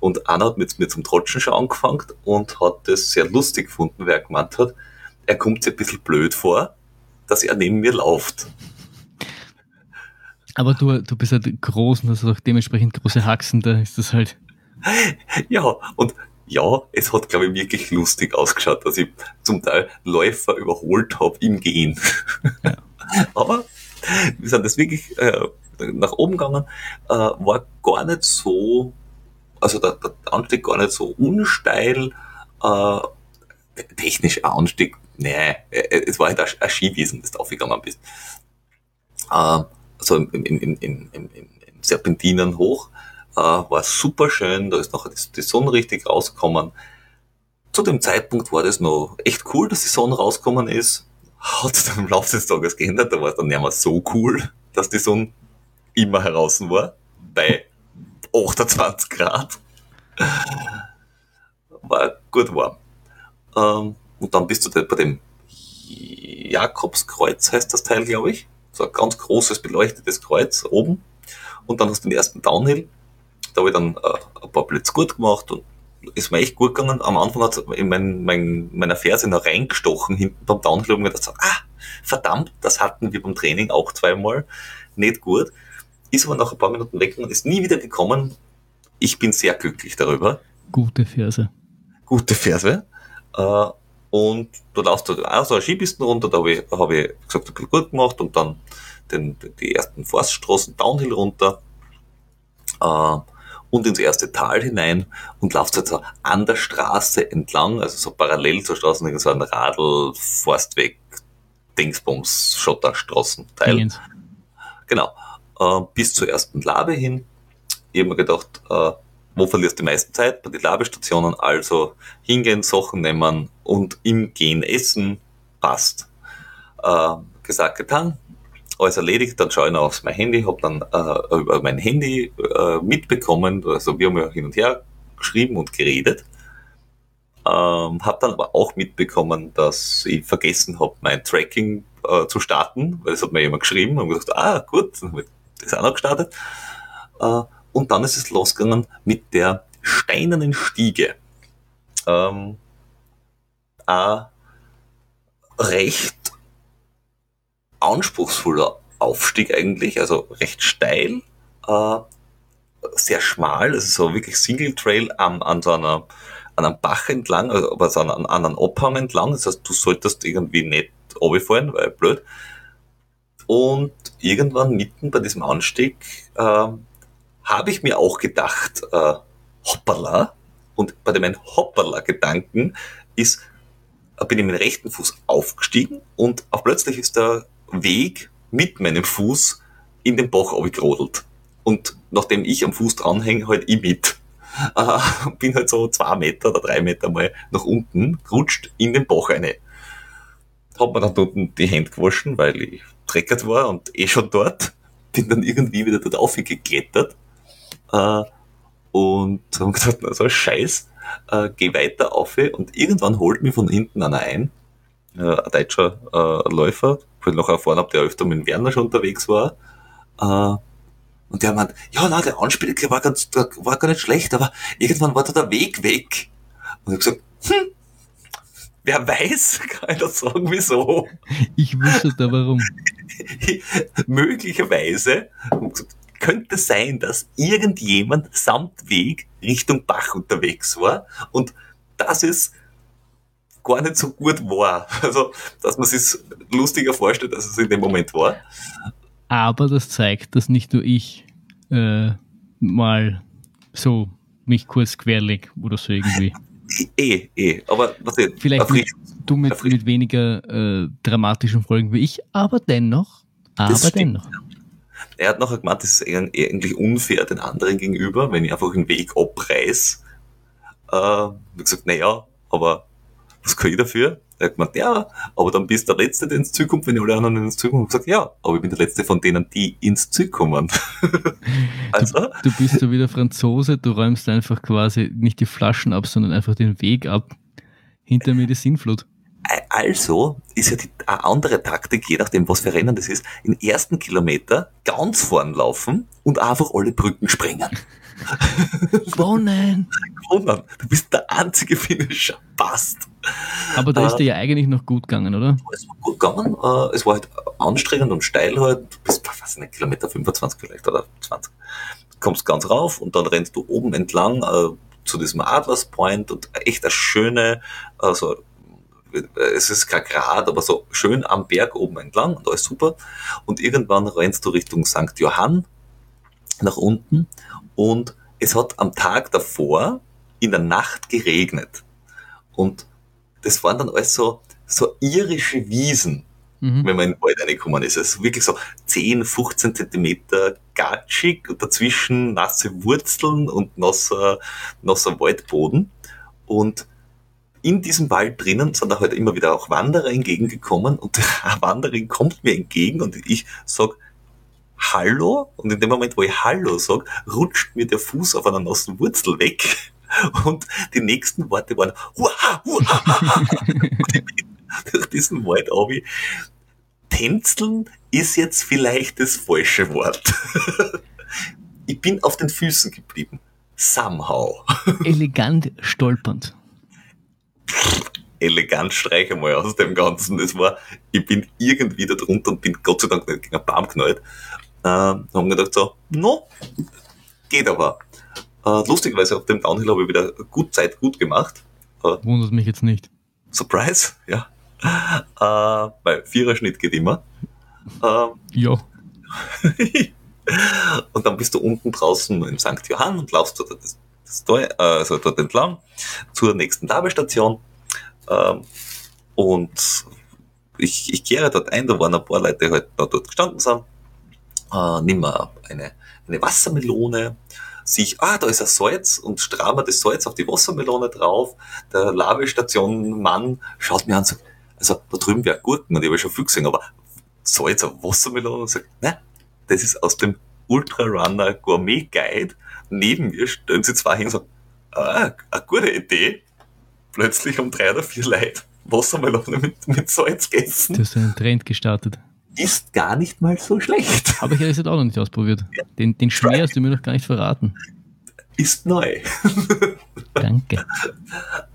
Speaker 2: Und einer hat mit mir zum Trotschen schon angefangen und hat das sehr lustig gefunden, wer gemeint hat, er kommt sich ein bisschen blöd vor, dass er neben mir läuft.
Speaker 1: Aber du, du bist halt groß und hast auch dementsprechend große Haxen, da ist das halt.
Speaker 2: Ja, und ja, es hat, glaube ich, wirklich lustig ausgeschaut, dass ich zum Teil Läufer überholt habe im Gehen. Aber wir sind das wirklich äh, nach oben gegangen, äh, war gar nicht so, also der, der Anstieg gar nicht so unsteil, äh, technisch ein Anstieg, nee, äh, es war halt ein, ein Skiwiesen, das du aufgegangen bist. Äh, also im, im, im, im, im, im Serpentinen hoch, äh, war super schön, da ist nachher die, die Sonne richtig rausgekommen. Zu dem Zeitpunkt war das noch echt cool, dass die Sonne rausgekommen ist. Hat sich dann im Laufe des Tages geändert, da war es dann nicht mehr so cool, dass die Sonne immer heraus war, bei 28 Grad. War gut warm. Ähm, und dann bist du da bei dem Jakobskreuz, heißt das Teil, glaube ich. So ein ganz großes beleuchtetes Kreuz oben. Und dann hast du den ersten Downhill. Da habe ich dann äh, ein paar Blitz gut gemacht und ist mir echt gut gegangen. Am Anfang hat es in mein, mein, meiner Ferse noch reingestochen hinten beim Downhill und mir gedacht, so, ah, verdammt, das hatten wir beim Training auch zweimal. Nicht gut. Ist aber nach ein paar Minuten weg und ist nie wieder gekommen. Ich bin sehr glücklich darüber.
Speaker 1: Gute Ferse.
Speaker 2: Gute Ferse. Äh, und du laufst da auch so eine Skipisten runter, da habe ich, hab ich gesagt, bisschen gut gemacht und dann den, die ersten Forststraßen Downhill runter. Äh, und ins erste Tal hinein und lauft halt so an der Straße entlang, also so parallel zur Straße, so ein Radl, Forstweg, Dingsbums, Schotterstraßenteil. Genau. Äh, bis zur ersten Labe hin. Ich habe mir gedacht, äh, wo verlierst du die meiste Zeit? Bei den Labestationen, also hingehen, Sachen nehmen und im Gehen essen, passt. Äh, gesagt, getan, alles erledigt, dann schaue ich noch aufs mein Handy, habe dann äh, über mein Handy äh, mitbekommen, also wir haben ja hin und her geschrieben und geredet, ähm, habe dann aber auch mitbekommen, dass ich vergessen habe, mein Tracking äh, zu starten, weil das hat mir jemand geschrieben und gesagt, ah gut, dann habe ich das auch noch gestartet. Äh, und dann ist es losgegangen mit der steinernen Stiege. Ähm, ein recht anspruchsvoller Aufstieg eigentlich, also recht steil, äh, sehr schmal, also so wirklich Single Trail an, an so einer an einem Bach entlang, also an, an einem Abhang entlang. Das heißt, du solltest irgendwie nicht runterfallen, weil blöd. Und irgendwann mitten bei diesem Anstieg äh, habe ich mir auch gedacht, äh, hoppala. Und bei dem Hoppala-Gedanken ist, bin ich mit dem rechten Fuß aufgestiegen und auf plötzlich ist der Weg mit meinem Fuß in den Bach abgerodelt. Und nachdem ich am Fuß dranhänge, halt ich mit. Äh, bin halt so zwei Meter oder drei Meter mal nach unten gerutscht in den Bach rein. Hab mir dann dort die Hände gewaschen, weil ich dreckert war und eh schon dort. Bin dann irgendwie wieder dort aufgeklettert. Äh, und haben gesagt, na so Scheiß, äh, geh weiter auf und irgendwann holt mich von hinten einer ein, äh, ein deutscher äh, Läufer, ich noch erfahren habe, der öfter mit Werner schon unterwegs war. Äh, und der meint, ja, na, der Anspieler war ganz, war gar nicht schlecht, aber irgendwann war da der Weg weg. Und ich habe gesagt, hm, wer weiß, kann ich das sagen, wieso?
Speaker 1: Ich wüsste da warum.
Speaker 2: Möglicherweise könnte sein, dass irgendjemand samt Weg Richtung Bach unterwegs war und das ist gar nicht so gut war. Also, dass man sich lustiger vorstellt, als es in dem Moment war.
Speaker 1: Aber das zeigt, dass nicht nur ich äh, mal so mich kurz querleg oder so irgendwie.
Speaker 2: Eh, eh. Aber was ich,
Speaker 1: Vielleicht mit, du mit, mit weniger äh, dramatischen Folgen wie ich, aber dennoch. Aber dennoch.
Speaker 2: Er hat nachher gemeint, das ist eigentlich unfair den anderen gegenüber, wenn ich einfach einen Weg abreiß. Äh, ich gesagt, naja, aber was kann ich dafür? Er hat gemeint, ja, aber dann bist du der Letzte, der ins Ziel kommt, wenn alle anderen ins Ziel kommen. Ich gesagt, ja, aber ich bin der Letzte von denen, die ins Ziel kommen.
Speaker 1: also. Du, du bist so wie der Franzose, du räumst einfach quasi nicht die Flaschen ab, sondern einfach den Weg ab. Hinter mir die Sinnflut.
Speaker 2: Also ist ja die eine andere Taktik, je nachdem, was für Rennen das ist, im ersten Kilometer ganz vorn laufen und einfach alle Brücken sprengen.
Speaker 1: Gewonnen!
Speaker 2: Gewonnen! Du bist der einzige Finisher. Passt.
Speaker 1: Aber da ist äh, dir ja eigentlich noch gut gegangen, oder?
Speaker 2: Es war gut gegangen. Äh, es war halt anstrengend und steil halt. Du bist, was nicht, Kilometer 25 vielleicht oder 20. Du kommst ganz rauf und dann rennst du oben entlang äh, zu diesem Adlers Point und echt eine schöne, also es ist kein Grad, aber so schön am Berg oben entlang und alles super. Und irgendwann rennst du Richtung St. Johann nach unten und es hat am Tag davor in der Nacht geregnet. Und das waren dann alles so, so irische Wiesen, mhm. wenn man in den Wald reingekommen ist. Es ist wirklich so 10, 15 Zentimeter gatschig und dazwischen nasse Wurzeln und nasser, nasser Waldboden. Und in diesem Wald drinnen sind da halt immer wieder auch Wanderer entgegengekommen und eine Wanderin kommt mir entgegen und ich sag Hallo und in dem Moment, wo ich Hallo sag, rutscht mir der Fuß auf einer nassen Wurzel weg und die nächsten Worte waren Huah, Huah, durch diesen Wald abi. Tänzeln ist jetzt vielleicht das falsche Wort. ich bin auf den Füßen geblieben. somehow.
Speaker 1: Elegant stolpernd.
Speaker 2: Elegant streich einmal aus dem Ganzen. Das war, ich bin irgendwie da drunter und bin Gott sei Dank nicht gegen einen Baum knallt. Äh, haben gedacht so, no, geht aber. Äh, lustigerweise auf dem Downhill habe ich wieder gut Zeit gut gemacht.
Speaker 1: Äh, Wundert mich jetzt nicht.
Speaker 2: Surprise, ja. Äh, weil Viererschnitt geht immer.
Speaker 1: Äh, ja.
Speaker 2: und dann bist du unten draußen im St. Johann und laufst dort, das, also dort entlang zur nächsten Labestation. Ähm, und ich, ich kehre dort ein, da waren ein paar Leute halt noch dort gestanden sind. Äh, nimm mal eine, eine Wassermelone, sehe ich, ah, da ist ein Salz und strahme das Salz auf die Wassermelone drauf. Der Labestation-Mann schaut mir an und sagt, also da drüben wäre Gurken und ich habe schon viel gesehen, aber Salz auf Wassermelone und sagt, ne, das ist aus dem Ultra Runner Gourmet Guide. Neben mir stellen sie zwei hin und sagen, ah, eine gute Idee. Plötzlich um drei oder vier Leute Wassermelone mit, mit Salz gegessen.
Speaker 1: Du hast einen Trend gestartet.
Speaker 2: Ist gar nicht mal so schlecht.
Speaker 1: Aber ich habe es jetzt auch noch nicht ausprobiert. Ja. Den, den Schmäh hast du mir noch gar nicht verraten.
Speaker 2: Ist neu.
Speaker 1: Danke.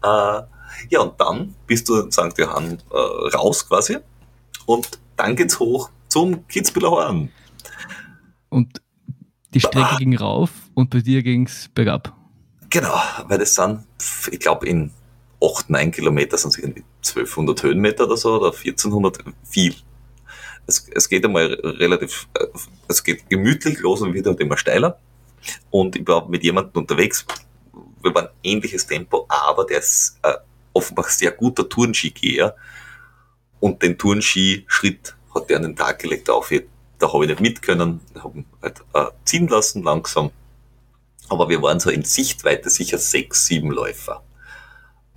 Speaker 2: äh, ja, und dann bist du in St. Johann äh, raus quasi. Und dann geht's hoch zum Kitzbühler Horn.
Speaker 1: Und die Strecke ging rauf und bei dir ging's bergab.
Speaker 2: Genau, weil es sind, ich glaube, in 8, 9 Kilometer sind es irgendwie 1200 Höhenmeter oder so, oder 1400, viel. Es, es geht einmal relativ, äh, es geht gemütlich los und wird dann immer steiler. Und ich war mit jemandem unterwegs, wir waren ähnliches Tempo, aber der ist äh, offenbar sehr guter Tourenski-Geher. Und den Tourenski-Schritt hat der an den Tag gelegt, auf da habe ich nicht mit können, habe halt äh, ziehen lassen langsam. Aber wir waren so in Sichtweite sicher sechs, sieben Läufer.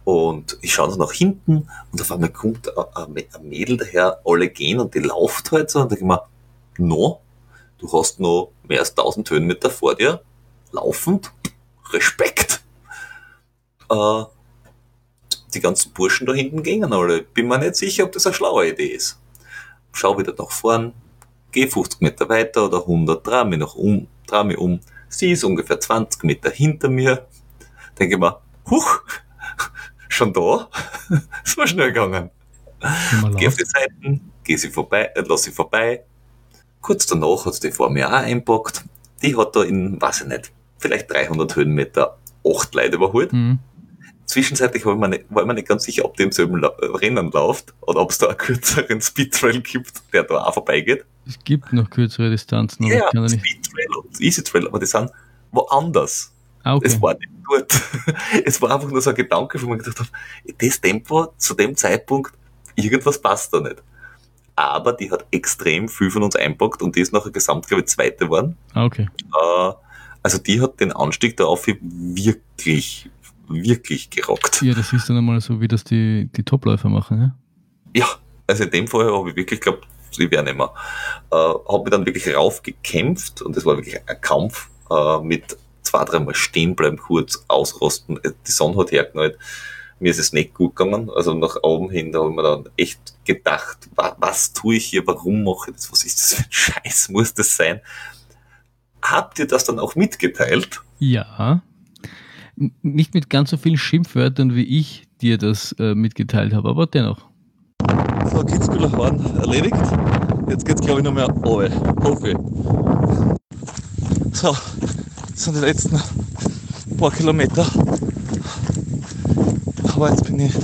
Speaker 2: Und ich schaue so nach hinten und auf einmal kommt ein Mädel daher, alle gehen und die lauft halt so und da ich mir, no, du hast noch mehr als 1000 Höhenmeter vor dir, laufend, Respekt. Äh, die ganzen Burschen da hinten gingen alle. Bin mir nicht sicher, ob das eine schlaue Idee ist. Schau wieder nach vorn, geh 50 Meter weiter oder 100, dreh mich noch um, dreh mich um. Sie ist ungefähr 20 Meter hinter mir. Denke ich mir, huch, schon da? Es war schnell gegangen. Geh auf die Seiten, geh sie vorbei, äh, lass sie vorbei. Kurz danach hat sie die vor mir auch einpackt. Die hat da in, weiß ich nicht, vielleicht 300 Höhenmeter acht Leute überholt. Mhm. Zwischenzeitlich war ich, mir nicht, war ich mir nicht ganz sicher, ob die im selben La Rennen läuft oder ob es da einen kürzeren Speedtrail gibt, der da auch vorbeigeht.
Speaker 1: Es gibt noch kürzere Distanzen.
Speaker 2: Ja, Speedtrail und Easy Trail, aber die sind woanders. Ah, okay. Es war nicht dort. Es war einfach nur so ein Gedanke, wo man gedacht hat, das Tempo zu dem Zeitpunkt, irgendwas passt da nicht. Aber die hat extrem viel von uns einpackt und die ist nachher gesamt, glaube ich, zweite geworden.
Speaker 1: Ah, okay.
Speaker 2: Äh, also die hat den Anstieg darauf wirklich, wirklich gerockt.
Speaker 1: Ja, das ist dann einmal so, wie das die, die Topläufer machen, ja?
Speaker 2: Ja, also in dem Fall habe ich wirklich geglaubt, ich wäre nicht mehr. Äh, habe mich dann wirklich raufgekämpft und es war wirklich ein Kampf äh, mit zwei, dreimal stehen bleiben, kurz ausrosten. Äh, die Sonne hat hergenommen. Mir ist es nicht gut gegangen. Also nach oben hin, da habe ich mir dann echt gedacht, was, was tue ich hier, warum mache ich das, was ist das für ein Scheiß, muss das sein? Habt ihr das dann auch mitgeteilt?
Speaker 1: Ja. Nicht mit ganz so vielen Schimpfwörtern, wie ich dir das äh, mitgeteilt habe, aber dennoch.
Speaker 2: So, Kitzbühler Horn erledigt. Jetzt geht's, glaube ich, noch mehr runter. Hoffe ich. So, das sind die letzten paar Kilometer. Aber jetzt bin ich.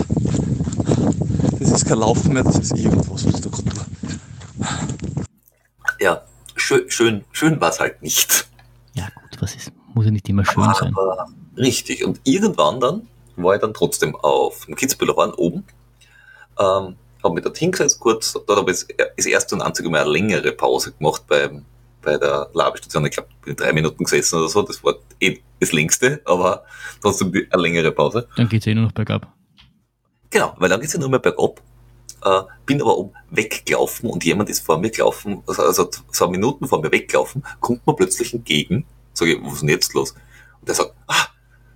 Speaker 2: Das ist kein Laufen mehr, das ist irgendwas, was ich da gerade tue. Ja, schön, schön, schön war es halt nicht.
Speaker 1: Ja, gut, was ist? Muss ja nicht immer schön Aber sein.
Speaker 2: Richtig. Und irgendwann dann war ich dann trotzdem auf dem Kitzbühler Horn oben. Ähm, habe mich dort hingesetzt kurz, dort habe ich das erste und einzige Mal eine längere Pause gemacht beim bei der Labestation, ich glaube, bin drei Minuten gesessen oder so, das war eh das längste, aber trotzdem eine längere Pause.
Speaker 1: Dann geht's eh nur noch bergab.
Speaker 2: Genau, weil dann geht's ja nur mehr bergab. Äh, bin aber oben weggelaufen und jemand ist vor mir gelaufen, also, also zwei Minuten vor mir weggelaufen, kommt mir plötzlich entgegen, sage ich, was ist denn jetzt los? Und der sagt, ah,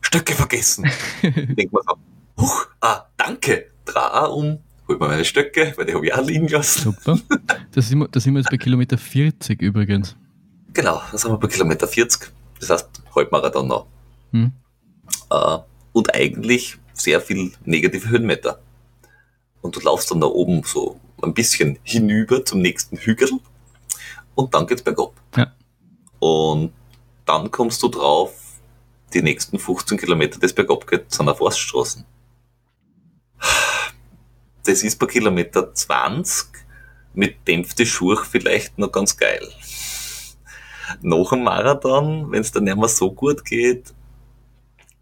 Speaker 2: Stöcke vergessen. ich denke mir so, huch, ah, danke, dra um, hol mir meine Stöcke, weil die habe ich auch liegen lassen.
Speaker 1: Super. Da sind, wir, da sind wir jetzt bei Kilometer 40 übrigens.
Speaker 2: Genau, da sind wir bei Kilometer 40. Das heißt, Halbmarathon noch.
Speaker 1: Hm.
Speaker 2: Äh, und eigentlich sehr viel negative Höhenmeter. Und du laufst dann da oben so ein bisschen hinüber zum nächsten Hügel und dann geht's bergab.
Speaker 1: Ja.
Speaker 2: Und dann kommst du drauf, die nächsten 15 Kilometer, das bergab geht, sind auf Forststraßen. Das ist bei Kilometer 20 mit dämpfte Schuhe vielleicht noch ganz geil. Nach dem Marathon, wenn es dann nicht mehr so gut geht,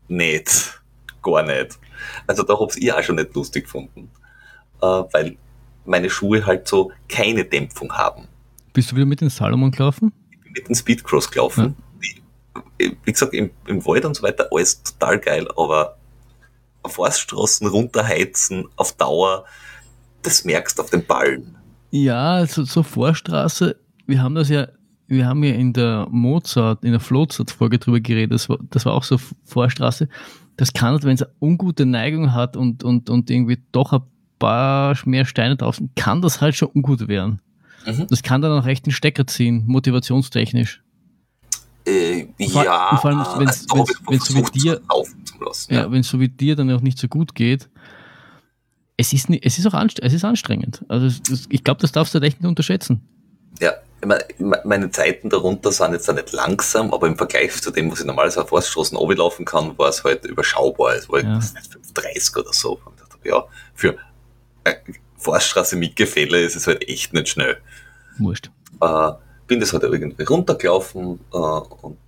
Speaker 2: nicht. Gar nicht. Also da hab's ich auch schon nicht lustig gefunden. Äh, weil meine Schuhe halt so keine Dämpfung haben.
Speaker 1: Bist du wieder mit den Salomon gelaufen?
Speaker 2: Ich bin mit dem Speedcross gelaufen. Die, wie gesagt, im, im Wald und so weiter, alles total geil, aber Forststraßen runterheizen auf Dauer, das merkst du auf den Ballen.
Speaker 1: Ja, so, so Vorstraße, wir haben das ja, wir haben ja in der Mozart, in der Flotzart-Folge drüber geredet, das war, das war auch so Vorstraße. Das kann, halt, wenn es eine ungute Neigung hat und, und, und irgendwie doch ein paar mehr Steine drauf sind, kann das halt schon ungut werden.
Speaker 2: Mhm.
Speaker 1: Das kann dann auch recht den Stecker ziehen, motivationstechnisch.
Speaker 2: Äh,
Speaker 1: vor-
Speaker 2: ja,
Speaker 1: vor allem,
Speaker 2: ich
Speaker 1: wenn's so wie dir-
Speaker 2: laufen zu lassen.
Speaker 1: Ja, wenn es so wie dir dann auch nicht so gut geht. Es ist, nicht, es ist auch anst es ist anstrengend. Also es, es, ich glaube, das darfst du halt echt nicht unterschätzen.
Speaker 2: Ja, meine, me- meine Zeiten darunter sind jetzt auch nicht langsam, aber im Vergleich zu dem, was ich normalerweise auf Forststraßen laufen kann, war es halt überschaubar. Es war
Speaker 1: Ja.
Speaker 2: ja. nicht 5,30 oder so. Ja, für äh, Forststraße mit Gefälle ist es halt echt nicht schnell.
Speaker 1: Wurscht.
Speaker 2: Äh, bin das halt irgendwie runtergelaufen äh, und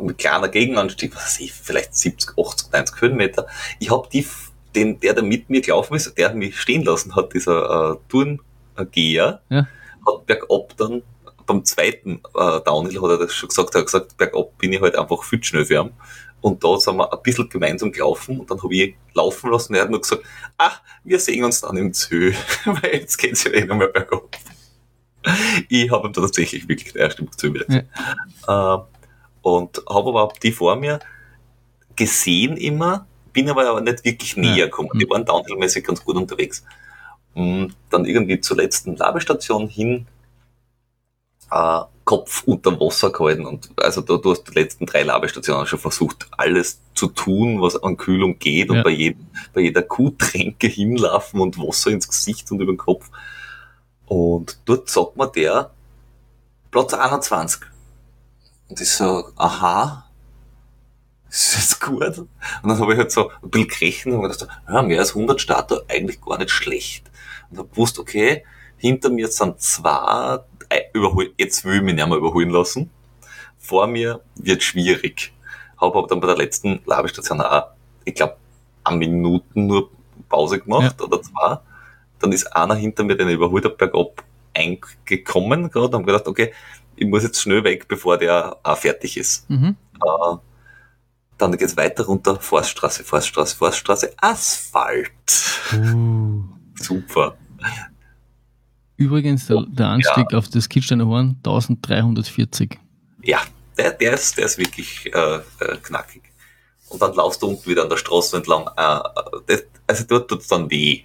Speaker 2: mit kleiner Gegenanstieg, was weiß ich, vielleicht 70, 80, 90 Höhenmeter. Ich habe die, den, der, der mit mir gelaufen ist, der mich stehen lassen hat, dieser äh, Tourengeher,
Speaker 1: Ja.
Speaker 2: hat bergab dann beim zweiten äh, Downhill hat er das schon gesagt, er hat gesagt, bergab bin ich halt einfach viel schnell für ihn. Und da sind wir ein bisschen gemeinsam gelaufen und dann habe ich laufen lassen und er hat nur gesagt, ach, wir sehen uns dann im Zoo, weil jetzt geht's ja eh noch mehr bergab. Ich habe ihm da tatsächlich wirklich erst im Zoo wieder gesehen. Äh, und habe aber die vor mir gesehen immer, bin aber, nicht wirklich näher gekommen. Die waren downhillmäßig ganz gut unterwegs. Und dann irgendwie zur letzten Labestation hin äh, Kopf unter Wasser gehalten und also da, du hast die letzten drei Labestationen schon versucht, alles zu tun, was an Kühlung geht und
Speaker 1: Ja.
Speaker 2: bei, jedem, bei jeder Kuhtränke hinlaufen und Wasser ins Gesicht und über den Kopf. Und dort sagt mir der Platz 21. Und ich so, aha, ist das gut? Und dann habe ich halt so ein bisschen gerechnet und gedacht, ja, mehr als 100 Starter eigentlich gar nicht schlecht. Und habe gewusst, okay, hinter mir sind zwei, überhol, jetzt will ich mich nicht mehr überholen lassen. Vor mir wird schwierig. Habe aber dann bei der letzten Labestation auch, ich glaube, eine Minuten nur Pause gemacht oder zwei. Dann ist einer hinter mir, den ich überholt habe, bergab eingekommen gerade und habe gedacht, okay, ich muss jetzt schnell weg, bevor der auch fertig ist.
Speaker 1: Mhm.
Speaker 2: Äh, dann geht's weiter runter, Forststraße, Forststraße, Forststraße, Asphalt.
Speaker 1: Uh.
Speaker 2: Super.
Speaker 1: Übrigens, der, der Anstieg auf das Kitzsteiner Horn 1340.
Speaker 2: Ja, der, der, ist, der ist wirklich äh, äh, knackig. Und dann laufst du unten wieder an der Straße entlang. Äh, äh, das, also dort tut's dann weh.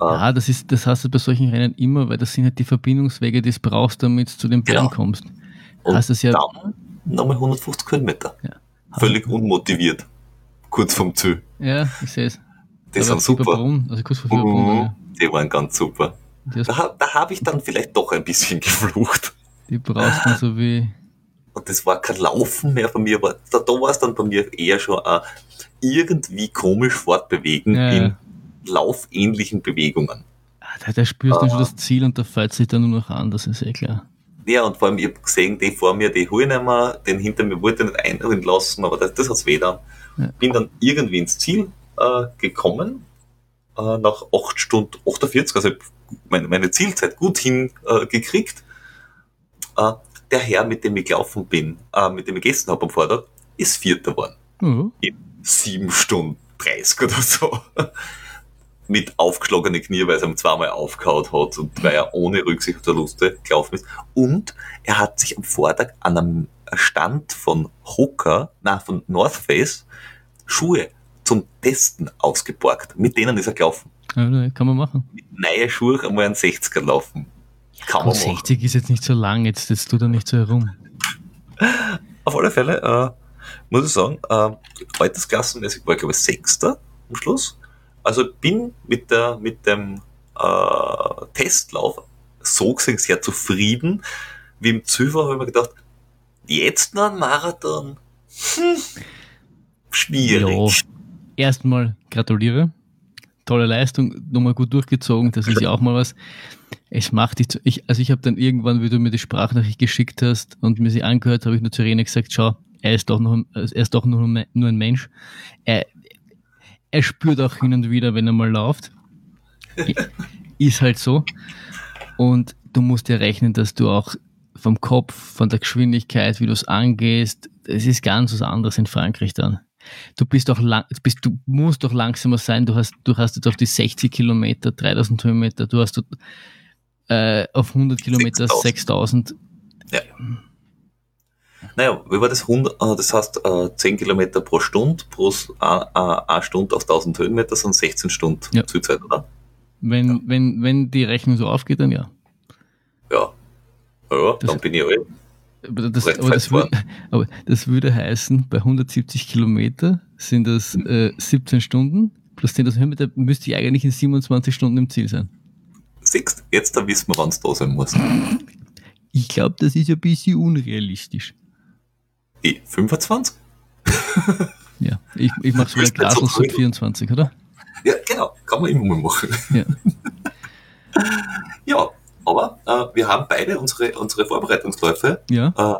Speaker 2: Äh,
Speaker 1: Ja, das ist, das hast du bei solchen Rennen immer, weil das sind halt die Verbindungswege, die du brauchst, damit du zu den Bergen
Speaker 2: Genau.
Speaker 1: kommst.
Speaker 2: und
Speaker 1: hast ja-
Speaker 2: dann nochmal 150 Kilometer.
Speaker 1: Ja.
Speaker 2: Völlig unmotiviert. Kurz vom Ziel.
Speaker 1: Ja, ich sehe es.
Speaker 2: Die sind super.
Speaker 1: Also kurz vor Fieberbrunn.
Speaker 2: Mhm,
Speaker 1: ja.
Speaker 2: die waren ganz super. Da, da habe ich dann vielleicht doch ein bisschen geflucht.
Speaker 1: die brauchst du so wie.
Speaker 2: Und das war kein Laufen mehr bei mir, aber da, da war es dann bei mir eher schon ein irgendwie komisch fortbewegen
Speaker 1: Ja,
Speaker 2: in. Laufähnlichen Bewegungen.
Speaker 1: Ah, Da, da spürst du schon das Ziel und da fällt sich dann nur noch an, das ist eh klar.
Speaker 2: Ja, und vor allem, ich habe gesehen, die vor mir, die hole ich nicht mehr, den hinter mir wollte ich nicht einholen lassen, aber das, das hat's weh dann.
Speaker 1: Ja.
Speaker 2: Bin dann irgendwie ins Ziel äh, gekommen, äh, nach 8 Stunden 48, also meine, meine Zielzeit gut hingekriegt. Äh, äh, der Herr, mit dem ich gelaufen bin, äh, mit dem ich gegessen habe am Vortag, ist Vierter geworden.
Speaker 1: Oh,
Speaker 2: in sieben Stunden 30 oder so. Mit aufgeschlagenen Knie, weil es ihm zweimal aufgehauen hat und weil er ohne Rücksichtsverluste gelaufen ist. Und er hat sich am Vortag an einem Stand von Hoka, na von North Face, Schuhe zum Testen ausgeborgt. Mit denen ist er gelaufen.
Speaker 1: ja, kann man machen.
Speaker 2: Mit neue Schuhe einmal einen 60er laufen. Kann man
Speaker 1: Und
Speaker 2: machen.
Speaker 1: 60 ist jetzt nicht so lang, jetzt, jetzt tut er nicht so herum.
Speaker 2: Auf alle Fälle, äh, muss ich sagen, äh, altersklassenmäßig war ich glaube ich Sechster am Schluss. Also bin mit der mit dem äh, Testlauf so gesehen sehr zufrieden. Wie im war, habe ich mir gedacht, jetzt noch ein Marathon. Hm, schwierig.
Speaker 1: Ja, erstmal gratuliere. Tolle Leistung, nochmal gut durchgezogen, das ist ja auch mal was. Es macht dich, zu, ich, also ich habe dann irgendwann, wie du mir die Sprachnachricht geschickt hast und mir sie angehört, habe ich nur zu Irene gesagt, schau, er ist doch noch, er ist doch nur, nur ein Mensch. Er, er spürt auch hin und wieder, wenn er mal läuft. ist halt so. Und du musst ja rechnen, dass du auch vom Kopf, von der Geschwindigkeit, wie du es angehst, es ist ganz was anderes in Frankreich dann. Du bist doch lang, bist, du musst doch langsamer sein. Du hast, du hast jetzt auf die 60 Kilometer, 3000 Höhenmeter, du hast äh, auf 100 Kilometer 6000.
Speaker 2: Ja. Naja, wie war das? 100, äh, das heißt, äh, 10 Kilometer pro Stunde, pro eine Stunde auf 1000 Höhenmeter sind 16 Stunden ja. Zielzeit, oder?
Speaker 1: Wenn, ja. wenn, wenn die Rechnung so aufgeht, dann ja.
Speaker 2: Ja. Ja, das, dann bin ich alt.
Speaker 1: Aber das, aber, das würde, aber das, würde, heißen, bei 170 Kilometer sind das äh, 17 Stunden plus 10.000 Höhenmeter, müsste ich eigentlich in 27 Stunden im Ziel sein.
Speaker 2: Siehst jetzt da wissen wir, wann es da sein muss.
Speaker 1: Ich glaube, das ist ein bisschen unrealistisch.
Speaker 2: E, 25?
Speaker 1: ja, ich, ich mache so eine Grasel so 24, oder?
Speaker 2: Ja, genau, kann man immer mal machen. Ja, ja aber äh, wir haben beide unsere, unsere Vorbereitungsläufe
Speaker 1: ja. äh,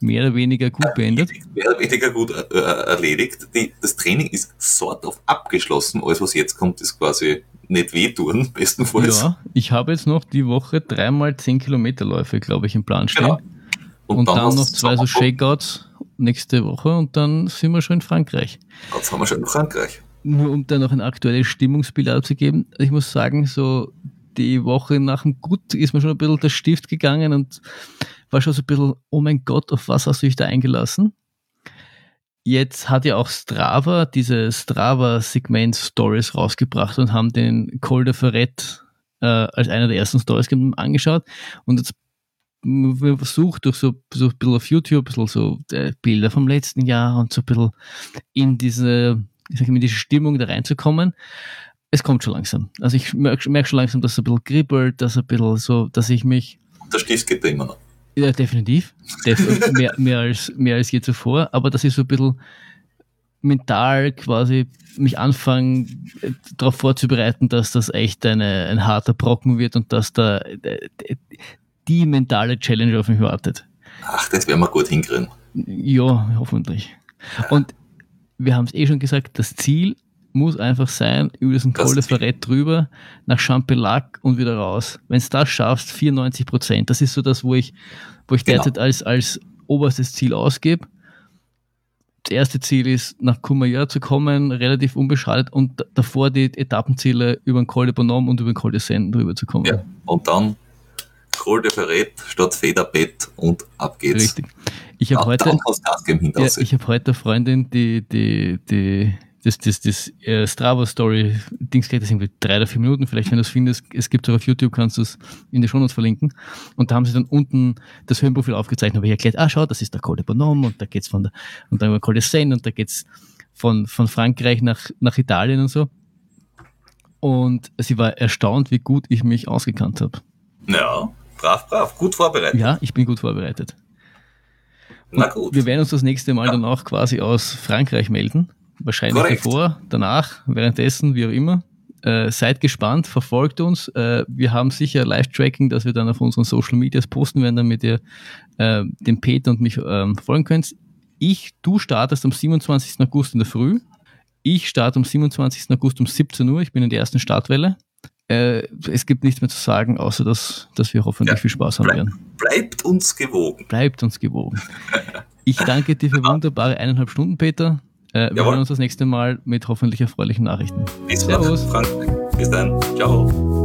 Speaker 1: mehr oder weniger gut beendet.
Speaker 2: Mehr oder weniger gut äh, erledigt. Die, das Training ist sort of abgeschlossen. Alles, was jetzt kommt, ist quasi nicht wehtun, bestenfalls.
Speaker 1: Ja, ich habe jetzt noch die Woche dreimal 10 Kilometer Läufe, glaube ich, im Plan stehen. Genau. Und, und, dann, dann noch zwei so Shakeouts nächste Woche und dann sind wir schon in Frankreich.
Speaker 2: Jetzt haben wir schon in Frankreich.
Speaker 1: Nur um da noch ein aktuelles Stimmungsbild abzugeben, ich muss sagen, so die Woche nach dem Gut ist mir schon ein bisschen der Stift gegangen und war schon so ein bisschen, oh mein Gott, auf was hast du dich da eingelassen? Jetzt hat ja auch Strava diese Strava-Segment Stories rausgebracht und haben den Col de Ferret äh, als einer der ersten Stories angeschaut und jetzt versucht durch so, so ein bisschen auf YouTube, bisschen so äh, Bilder vom letzten Jahr und so ein bisschen in diese, ich sag mal, in diese Stimmung da reinzukommen es kommt schon langsam. Also ich merke merk schon langsam, dass es ein bisschen kribbelt, dass ein bisschen so, dass ich mich.
Speaker 2: Der Stift geht da immer noch.
Speaker 1: Ja, definitiv. Def mehr, mehr, als, mehr als je zuvor. Aber dass ich so ein bisschen mental quasi mich anfange, darauf vorzubereiten, dass das echt eine, ein harter Brocken wird und dass da die mentale Challenge auf mich wartet.
Speaker 2: Ach, das werden wir gut hinkriegen.
Speaker 1: Ja, hoffentlich. Und wir haben es eh schon gesagt, das Ziel muss einfach sein, über diesen Col de Ferret drüber, nach Champelac und wieder raus. Wenn du das schaffst, 94 Prozent. Das ist so das, wo ich, wo ich genau. derzeit als, als oberstes Ziel ausgebe. Das erste Ziel ist, nach Courmayeur zu kommen, relativ unbeschadet und davor die Etappenziele über den Col de Bonhomme und über den Col de Seine drüber zu kommen. Ja,
Speaker 2: und dann De Ferret statt Federbett und ab geht's.
Speaker 1: Richtig. Ich habe heute, ja, ich habe heute eine Freundin, die, die, die das, das, das äh, Strava-Story-Dings geht das irgendwie drei oder vier Minuten, vielleicht wenn du es findest, es gibt es auf YouTube, kannst du es in die Shownotes verlinken. Und da haben sie dann unten das Höhenprofil aufgezeichnet, habe ich erklärt, ah schau, das ist der Col de Bonhomme und da geht's von der, und dann über Col de Seine und da geht's von, von Frankreich nach, nach Italien und so. Und sie war erstaunt, wie gut ich mich ausgekannt habe.
Speaker 2: Ja, brav, brav, gut vorbereitet.
Speaker 1: Ja, ich bin gut vorbereitet. Na gut. Wir werden uns das nächste Mal ja. dann auch quasi aus Frankreich melden. Wahrscheinlich Korrekt. davor, danach, währenddessen, wie auch immer. Äh, seid gespannt, verfolgt uns. Äh, wir haben sicher Live-Tracking, dass wir dann auf unseren Social Medias posten werden, damit ihr äh, den Peter und mich ähm, folgen könnt. Ich, du startest am 27. August in der Früh. Ich starte am 27. August um 17 Uhr. Ich bin in der ersten Startwelle. Äh, es gibt nichts mehr zu sagen, außer dass, dass wir hoffentlich ja, viel Spaß haben bleib, werden.
Speaker 2: Bleibt uns gewogen.
Speaker 1: Bleibt uns gewogen. Ich danke dir für wunderbare eineinhalb Stunden, Peter. Äh, wir Jawohl. hören uns das nächste Mal mit hoffentlich erfreulichen Nachrichten.
Speaker 2: Bis Servus. Bis dann. Ciao.